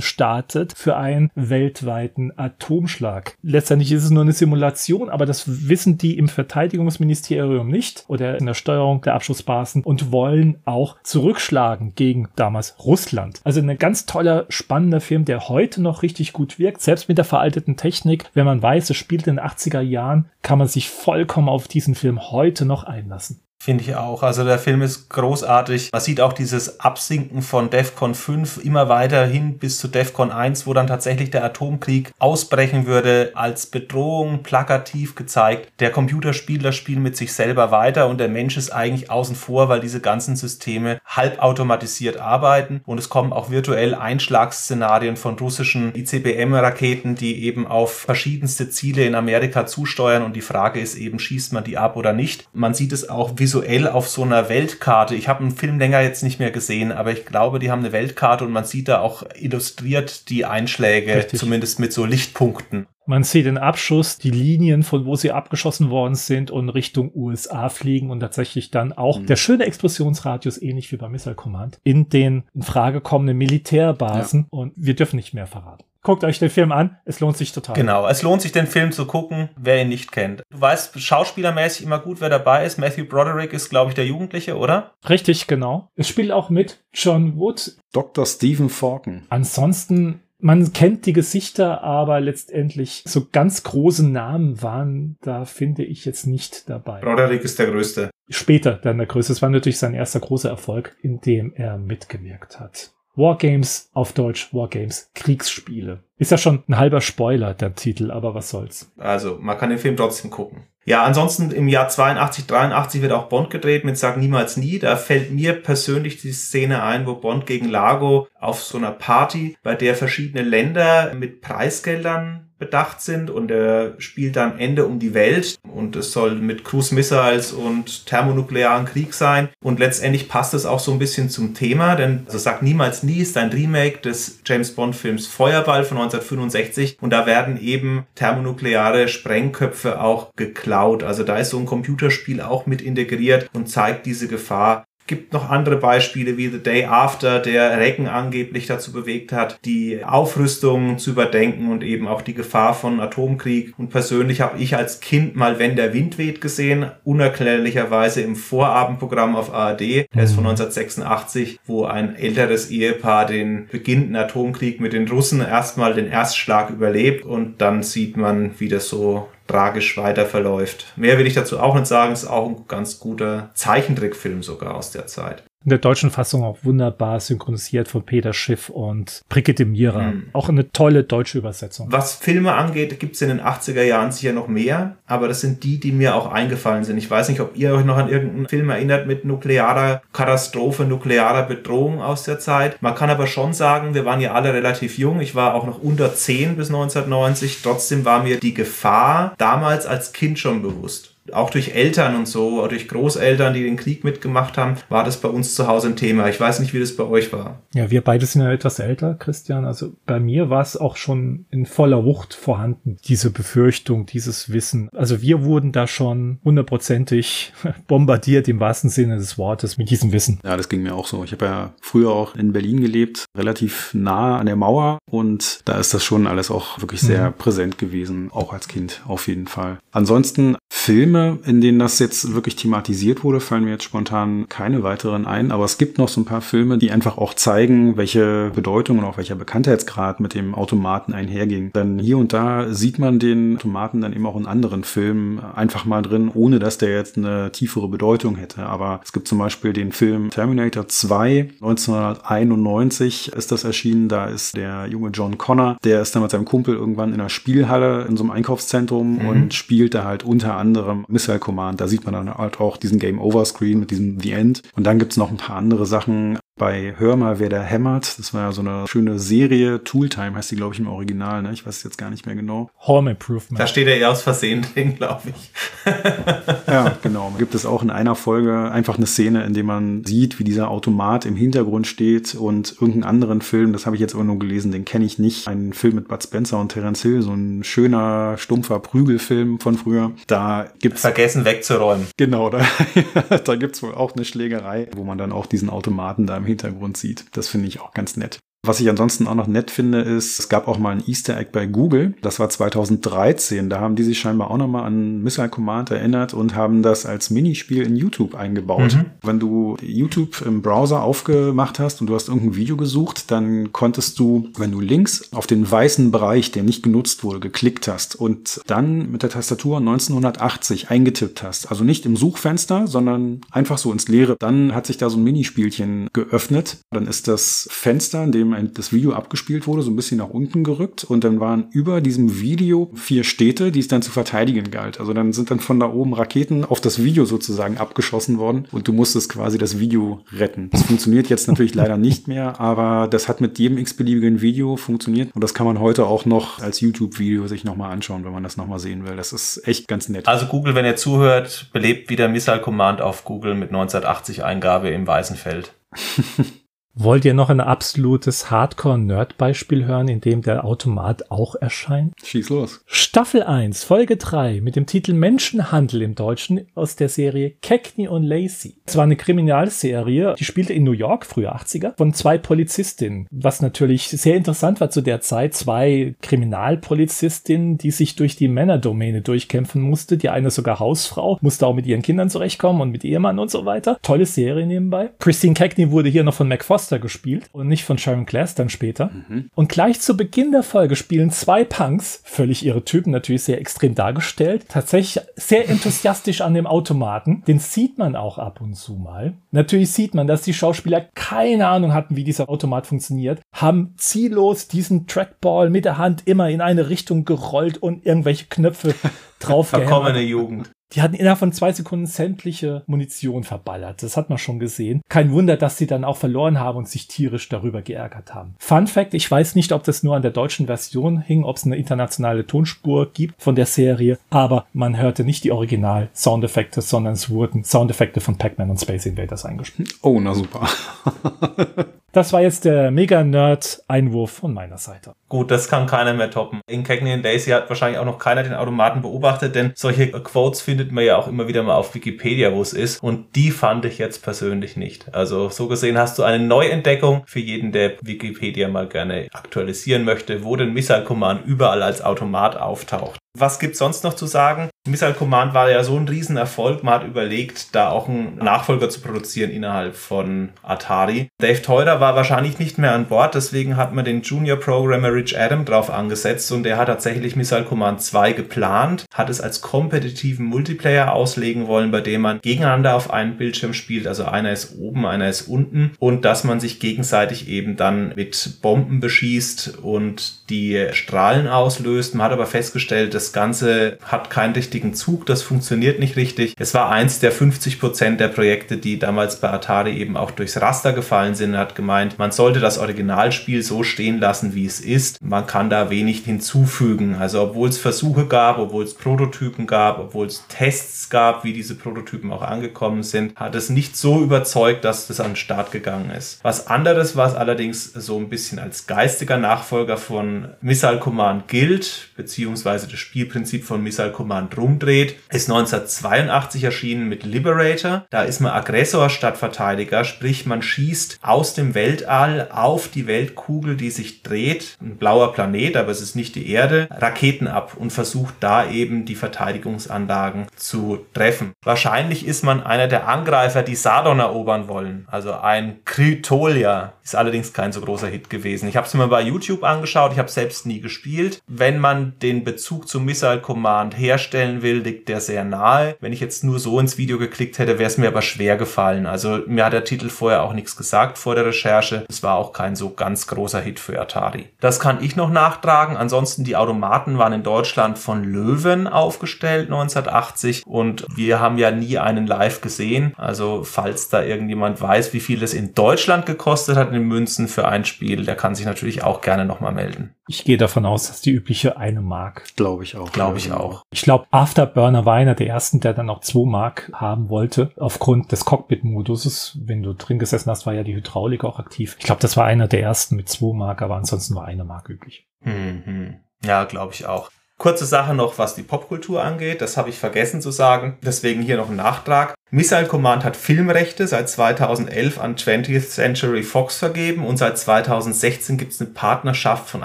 startet für einen weltweiten Atomschlag. Letztendlich ist es nur eine Simulation, aber das wissen die im Verteidigungsministerium nicht oder in der Steuerung der Abschussbasen und wollen auch zurückschlagen gegen damals Russland. Also ein ganz toller, spannender Film, der heute noch richtig gut wirkt, selbst mit der veralteten Technik. Wenn man weiß, es spielt in den 80er Jahren, kann man sich vollkommen auf diesen Film heute noch einlassen. Finde ich auch. Also der Film ist großartig. Man sieht auch dieses Absinken von DEFCON 5 immer weiter hin bis zu DEFCON 1, wo dann tatsächlich der Atomkrieg ausbrechen würde, als Bedrohung plakativ gezeigt. Der Computerspieler spielt mit sich selber weiter und der Mensch ist eigentlich außen vor, weil diese ganzen Systeme halbautomatisiert arbeiten und es kommen auch virtuell Einschlagsszenarien von russischen ICBM-Raketen, die eben auf verschiedenste Ziele in Amerika zusteuern und die Frage ist eben, schießt man die ab oder nicht. Man sieht es auch visuell visuell auf so einer Weltkarte. Ich habe einen Film länger jetzt nicht mehr gesehen, aber ich glaube, die haben eine Weltkarte und man sieht da auch illustriert die Einschläge, Richtig. zumindest mit so Lichtpunkten. Man sieht den Abschuss, die Linien, von wo sie abgeschossen worden sind und Richtung USA fliegen und tatsächlich dann auch mhm. der schöne Explosionsradius, ähnlich wie bei Missile Command, in den in Frage kommenden Militärbasen ja. und wir dürfen nicht mehr verraten. Guckt euch den Film an, es lohnt sich total. Genau, es lohnt sich den Film zu gucken, wer ihn nicht kennt. Du weißt schauspielermäßig immer gut, wer dabei ist. Matthew Broderick ist, glaube ich, der Jugendliche, oder? Richtig, genau. Es spielt auch mit John Wood. Dr. Stephen Falken. Ansonsten man kennt die Gesichter, aber letztendlich so ganz große Namen waren da, finde ich, jetzt nicht dabei. Broderick ist der Größte. Später dann der Größte. Es war natürlich sein erster großer Erfolg, in dem er mitgewirkt hat. Wargames auf Deutsch, Wargames, Kriegsspiele. Ist ja schon ein halber Spoiler, der Titel, aber was soll's. Also, man kann den Film trotzdem gucken. Ja, ansonsten im Jahr 82, 83 wird auch Bond gedreht mit Sag niemals nie. Da fällt mir persönlich die Szene ein, wo Bond gegen Lago auf so einer Party, bei der verschiedene Länder mit Preisgeldern bedacht sind und er spielt am Ende um die Welt. Und es soll mit Cruise Missiles und thermonuklearen Krieg sein. Und letztendlich passt es auch so ein bisschen zum Thema, denn also sagt niemals nie ist ein Remake des James Bond Films Feuerball von 1965 und da werden eben thermonukleare Sprengköpfe auch geklaut. Also da ist so ein Computerspiel auch mit integriert und zeigt diese Gefahr Gibt noch andere Beispiele wie The Day After, der Recken angeblich dazu bewegt hat, die Aufrüstung zu überdenken und eben auch die Gefahr von Atomkrieg. Und persönlich habe ich als Kind mal Wenn der Wind weht gesehen, unerklärlicherweise im Vorabendprogramm auf ARD. Der ist von 1986, mhm. wo ein älteres Ehepaar den beginnenden Atomkrieg mit den Russen erstmal den Erstschlag überlebt und dann sieht man, wie das so tragisch weiter verläuft. Mehr will ich dazu auch nicht sagen, ist auch ein ganz guter Zeichentrickfilm sogar aus der Zeit in der deutschen Fassung auch wunderbar synchronisiert von Peter Schiff und Brigitte Mira. Mhm. Auch eine tolle deutsche Übersetzung. Was Filme angeht, gibt es in den 80er Jahren sicher noch mehr, aber das sind die, die mir auch eingefallen sind. Ich weiß nicht, ob ihr euch noch an irgendeinen Film erinnert mit nuklearer Katastrophe, nuklearer Bedrohung aus der Zeit. Man kann aber schon sagen, wir waren ja alle relativ jung. Ich war auch noch unter 10 bis 1990. Trotzdem war mir die Gefahr damals als Kind schon bewusst auch durch Eltern und so, durch Großeltern, die den Krieg mitgemacht haben, war das bei uns zu Hause ein Thema. Ich weiß nicht, wie das bei euch war. Ja, wir beide sind ja etwas älter, Christian. Also bei mir war es auch schon in voller Wucht vorhanden, diese Befürchtung, dieses Wissen. Also wir wurden da schon hundertprozentig bombardiert im wahrsten Sinne des Wortes mit diesem Wissen. Ja, das ging mir auch so. Ich habe ja früher auch in Berlin gelebt, relativ nah an der Mauer und da ist das schon alles auch wirklich sehr mhm. präsent gewesen, auch als Kind auf jeden Fall. Ansonsten Filme, in denen das jetzt wirklich thematisiert wurde, fallen mir jetzt spontan keine weiteren ein, aber es gibt noch so ein paar Filme, die einfach auch zeigen, welche Bedeutung und auch welcher Bekanntheitsgrad mit dem Automaten einherging. Denn hier und da sieht man den Automaten dann eben auch in anderen Filmen einfach mal drin, ohne dass der jetzt eine tiefere Bedeutung hätte. Aber es gibt zum Beispiel den Film Terminator 2, 1991 ist das erschienen. Da ist der junge John Connor, der ist dann mit seinem Kumpel irgendwann in einer Spielhalle in so einem Einkaufszentrum mhm. und spielt da halt unter anderem Missile Command. Da sieht man dann halt auch diesen Game Over Screen mit diesem The End. Und dann gibt's noch ein paar andere Sachen bei Hör mal, wer da hämmert. Das war ja so eine schöne Serie. Tooltime heißt die, glaube ich, im Original. Ne? Ich weiß jetzt gar nicht mehr genau. Home Improvement. Da steht er eher aus Versehen drin, glaube ich. ja, genau. Gibt es auch in einer Folge einfach eine Szene, in der man sieht, wie dieser Automat im Hintergrund steht und irgendeinen anderen Film, das habe ich jetzt aber nur gelesen, den kenne ich nicht. Ein Film mit Bud Spencer und Terence Hill, so ein schöner, stumpfer Prügelfilm von früher. Da gibt's Vergessen wegzuräumen. Genau, da, da gibt's wohl auch eine Schlägerei, wo man dann auch diesen Automaten da im Hintergrund sieht. Das finde ich auch ganz nett. Was ich ansonsten auch noch nett finde, ist, es gab auch mal ein Easter Egg bei Google. Das war 2013. Da haben die sich scheinbar auch nochmal an Missile Command erinnert und haben das als Minispiel in YouTube eingebaut. Mhm. Wenn du YouTube im Browser aufgemacht hast und du hast irgendein Video gesucht, dann konntest du, wenn du links auf den weißen Bereich, der nicht genutzt wurde, geklickt hast und dann mit der Tastatur 1980 eingetippt hast, also nicht im Suchfenster, sondern einfach so ins Leere, dann hat sich da so ein Minispielchen geöffnet. Dann ist das Fenster, in dem ein, das Video abgespielt wurde, so ein bisschen nach unten gerückt und dann waren über diesem Video vier Städte, die es dann zu verteidigen galt. Also dann sind dann von da oben Raketen auf das Video sozusagen abgeschossen worden und du musstest quasi das Video retten. Das funktioniert jetzt natürlich leider nicht mehr, aber das hat mit jedem x-beliebigen Video funktioniert und das kann man heute auch noch als YouTube-Video sich nochmal anschauen, wenn man das nochmal sehen will. Das ist echt ganz nett. Also Google, wenn ihr zuhört, belebt wieder Missile Command auf Google mit 1980 Eingabe im weißen Feld. Wollt ihr noch ein absolutes Hardcore-Nerd-Beispiel hören, in dem der Automat auch erscheint? Schieß los. Staffel 1, Folge 3 mit dem Titel Menschenhandel im Deutschen aus der Serie Cagney und Lacey. Es war eine Kriminalserie, die spielte in New York, frühe 80er, von zwei Polizistinnen. Was natürlich sehr interessant war zu der Zeit. Zwei Kriminalpolizistinnen, die sich durch die Männerdomäne durchkämpfen musste. Die eine sogar Hausfrau, musste auch mit ihren Kindern zurechtkommen und mit Ehemann und so weiter. Tolle Serie nebenbei. Christine Cagney wurde hier noch von McFoster Foster gespielt und nicht von Sharon Glass dann später. Mhm. Und gleich zu Beginn der Folge spielen zwei Punks, völlig ihre Typen natürlich sehr extrem dargestellt, tatsächlich sehr enthusiastisch an dem Automaten. Den sieht man auch ab und zu mal. Natürlich sieht man, dass die Schauspieler keine Ahnung hatten, wie dieser Automat funktioniert, haben ziellos diesen Trackball mit der Hand immer in eine Richtung gerollt und irgendwelche Knöpfe drauf Verkommene Jugend. Die hatten innerhalb von zwei Sekunden sämtliche Munition verballert. Das hat man schon gesehen. Kein Wunder, dass sie dann auch verloren haben und sich tierisch darüber geärgert haben. Fun Fact, ich weiß nicht, ob das nur an der deutschen Version hing, ob es eine internationale Tonspur gibt von der Serie, aber man hörte nicht die Original-Soundeffekte, sondern es wurden Soundeffekte von Pac-Man und Space Invaders eingespielt. Oh, na super. Das war jetzt der Mega-Nerd-Einwurf von meiner Seite. Gut, das kann keiner mehr toppen. In Cagney Daisy hat wahrscheinlich auch noch keiner den Automaten beobachtet, denn solche Quotes findet man ja auch immer wieder mal auf Wikipedia, wo es ist. Und die fand ich jetzt persönlich nicht. Also so gesehen hast du eine Neuentdeckung für jeden, der Wikipedia mal gerne aktualisieren möchte, wo denn Missile Command überall als Automat auftaucht. Was gibt's sonst noch zu sagen? Missile Command war ja so ein Riesenerfolg. Man hat überlegt, da auch einen Nachfolger zu produzieren innerhalb von Atari. Dave Teurer war wahrscheinlich nicht mehr an Bord, deswegen hat man den Junior Programmer Rich Adam drauf angesetzt und der hat tatsächlich Missile Command 2 geplant, hat es als kompetitiven Multiplayer auslegen wollen, bei dem man gegeneinander auf einem Bildschirm spielt, also einer ist oben, einer ist unten und dass man sich gegenseitig eben dann mit Bomben beschießt und die Strahlen auslöst. Man hat aber festgestellt, das Ganze hat keinen richtigen Zug, das funktioniert nicht richtig. Es war eins der 50 Prozent der Projekte, die damals bei Atari eben auch durchs Raster gefallen sind. Er hat gemeint, man sollte das Originalspiel so stehen lassen, wie es ist. Man kann da wenig hinzufügen. Also obwohl es Versuche gab, obwohl es Prototypen gab, obwohl es Tests gab, wie diese Prototypen auch angekommen sind, hat es nicht so überzeugt, dass das an den Start gegangen ist. Was anderes, was allerdings so ein bisschen als geistiger Nachfolger von Missile Command gilt, beziehungsweise das Spielprinzip von Missile Command rumdreht, ist 1982 erschienen mit Liberator. Da ist man Aggressor statt Verteidiger, sprich man schießt aus dem Weltall auf die Weltkugel, die sich dreht, ein blauer Planet, aber es ist nicht die Erde, Raketen ab und versucht da eben die Verteidigungsanlagen zu treffen. Wahrscheinlich ist man einer der Angreifer, die Sardon erobern wollen, also ein Krytolia. Ist allerdings kein so großer Hit gewesen. Ich habe es mir bei YouTube angeschaut, ich habe selbst nie gespielt. Wenn man den Bezug zum Missile Command herstellen will, liegt der sehr nahe. Wenn ich jetzt nur so ins Video geklickt hätte, wäre es mir aber schwer gefallen. Also mir hat der Titel vorher auch nichts gesagt vor der Recherche. Es war auch kein so ganz großer Hit für Atari. Das kann ich noch nachtragen. Ansonsten die Automaten waren in Deutschland von Löwen aufgestellt 1980 und wir haben ja nie einen live gesehen. Also falls da irgendjemand weiß, wie viel es in Deutschland gekostet hat in Münzen für ein Spiel, der kann sich natürlich auch gerne nochmal melden. Ich gehe davon aus, dass die übliche eine Mark. Glaube ich auch. Glaube ich auch. Ich glaube, Afterburner war einer der ersten, der dann auch zwei Mark haben wollte, aufgrund des Cockpit-Moduses. Wenn du drin gesessen hast, war ja die Hydraulik auch aktiv. Ich glaube, das war einer der ersten mit zwei Mark, aber ansonsten war eine Mark üblich. Mhm. Ja, glaube ich auch. Kurze Sache noch, was die Popkultur angeht. Das habe ich vergessen zu sagen. Deswegen hier noch ein Nachtrag. Missile Command hat Filmrechte seit 2011 an 20th Century Fox vergeben und seit 2016 gibt es eine Partnerschaft von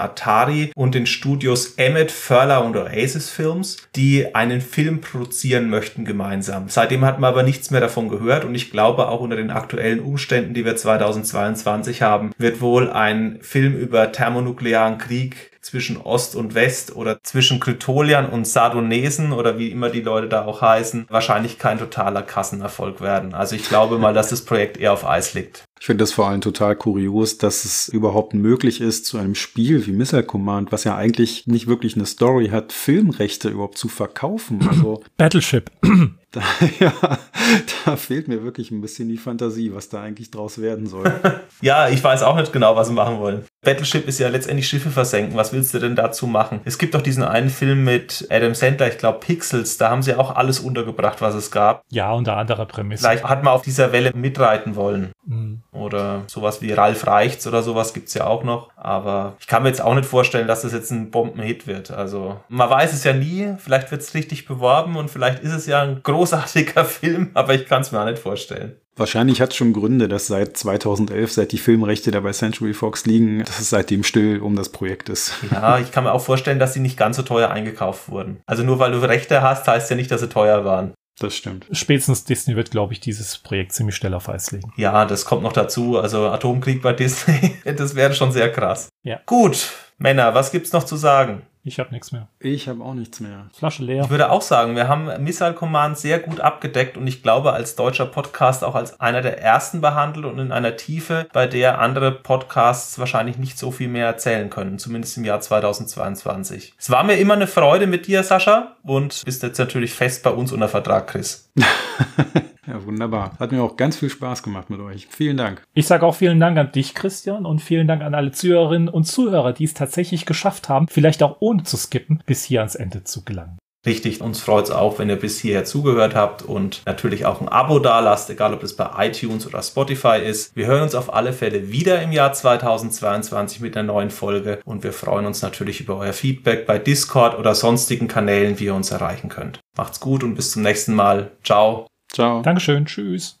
Atari und den Studios Emmet, Furler und Oasis Films, die einen Film produzieren möchten gemeinsam. Seitdem hat man aber nichts mehr davon gehört und ich glaube auch unter den aktuellen Umständen, die wir 2022 haben, wird wohl ein Film über thermonuklearen Krieg zwischen Ost und West oder zwischen Krytolian und Sardonesen oder wie immer die Leute da auch heißen, wahrscheinlich kein totaler Kassenerfolg werden. Also ich glaube mal, dass das Projekt eher auf Eis liegt. Ich finde das vor allem total kurios, dass es überhaupt möglich ist, zu einem Spiel wie Missile Command, was ja eigentlich nicht wirklich eine Story hat, Filmrechte überhaupt zu verkaufen. Also Battleship. Da, ja, da fehlt mir wirklich ein bisschen die Fantasie, was da eigentlich draus werden soll. ja, ich weiß auch nicht genau, was sie machen wollen. Battleship ist ja letztendlich Schiffe versenken. Was willst du denn dazu machen? Es gibt doch diesen einen Film mit Adam Sandler, ich glaube Pixels, da haben sie auch alles untergebracht, was es gab. Ja, unter anderer Prämisse. Vielleicht hat man auf dieser Welle mitreiten wollen. Mhm. Oder sowas wie Ralf Reichts oder sowas gibt's ja auch noch. Aber ich kann mir jetzt auch nicht vorstellen, dass das jetzt ein Bombenhit wird. Also man weiß es ja nie. Vielleicht wird's richtig beworben und vielleicht ist es ja ein großartiger Film, aber ich kann es mir auch nicht vorstellen. Wahrscheinlich hat es schon Gründe, dass seit 2011, seit die Filmrechte da bei Century Fox liegen, dass es seitdem still um das Projekt ist. Ja, ich kann mir auch vorstellen, dass sie nicht ganz so teuer eingekauft wurden. Also nur weil du Rechte hast, heißt ja nicht, dass sie teuer waren. Das stimmt. Spätestens Disney wird, glaube ich, dieses Projekt ziemlich schnell auf Eis legen. Ja, das kommt noch dazu. Also Atomkrieg bei Disney, das wäre schon sehr krass. Ja. Gut, Männer, was gibt's noch zu sagen? Ich habe nichts mehr. Ich habe auch nichts mehr. Flasche leer. Ich würde auch sagen, wir haben Missile Command sehr gut abgedeckt und ich glaube als deutscher Podcast auch als einer der ersten behandelt und in einer Tiefe, bei der andere Podcasts wahrscheinlich nicht so viel mehr erzählen können, zumindest im Jahr 2022. Es war mir immer eine Freude mit dir, Sascha, und bist jetzt natürlich fest bei uns unter Vertrag, Chris. Ja, wunderbar. Hat mir auch ganz viel Spaß gemacht mit euch. Vielen Dank. Ich sage auch vielen Dank an dich, Christian, und vielen Dank an alle Zuhörerinnen und Zuhörer, die es tatsächlich geschafft haben, vielleicht auch ohne zu skippen, bis hier ans Ende zu gelangen. Richtig, uns freut es auch, wenn ihr bis hierher zugehört habt und natürlich auch ein Abo da lasst, egal ob das bei iTunes oder Spotify ist. Wir hören uns auf alle Fälle wieder im Jahr 2022 mit einer neuen Folge und wir freuen uns natürlich über euer Feedback bei Discord oder sonstigen Kanälen, wie ihr uns erreichen könnt. Macht's gut und bis zum nächsten Mal. Ciao. Ciao. Dankeschön. Tschüss.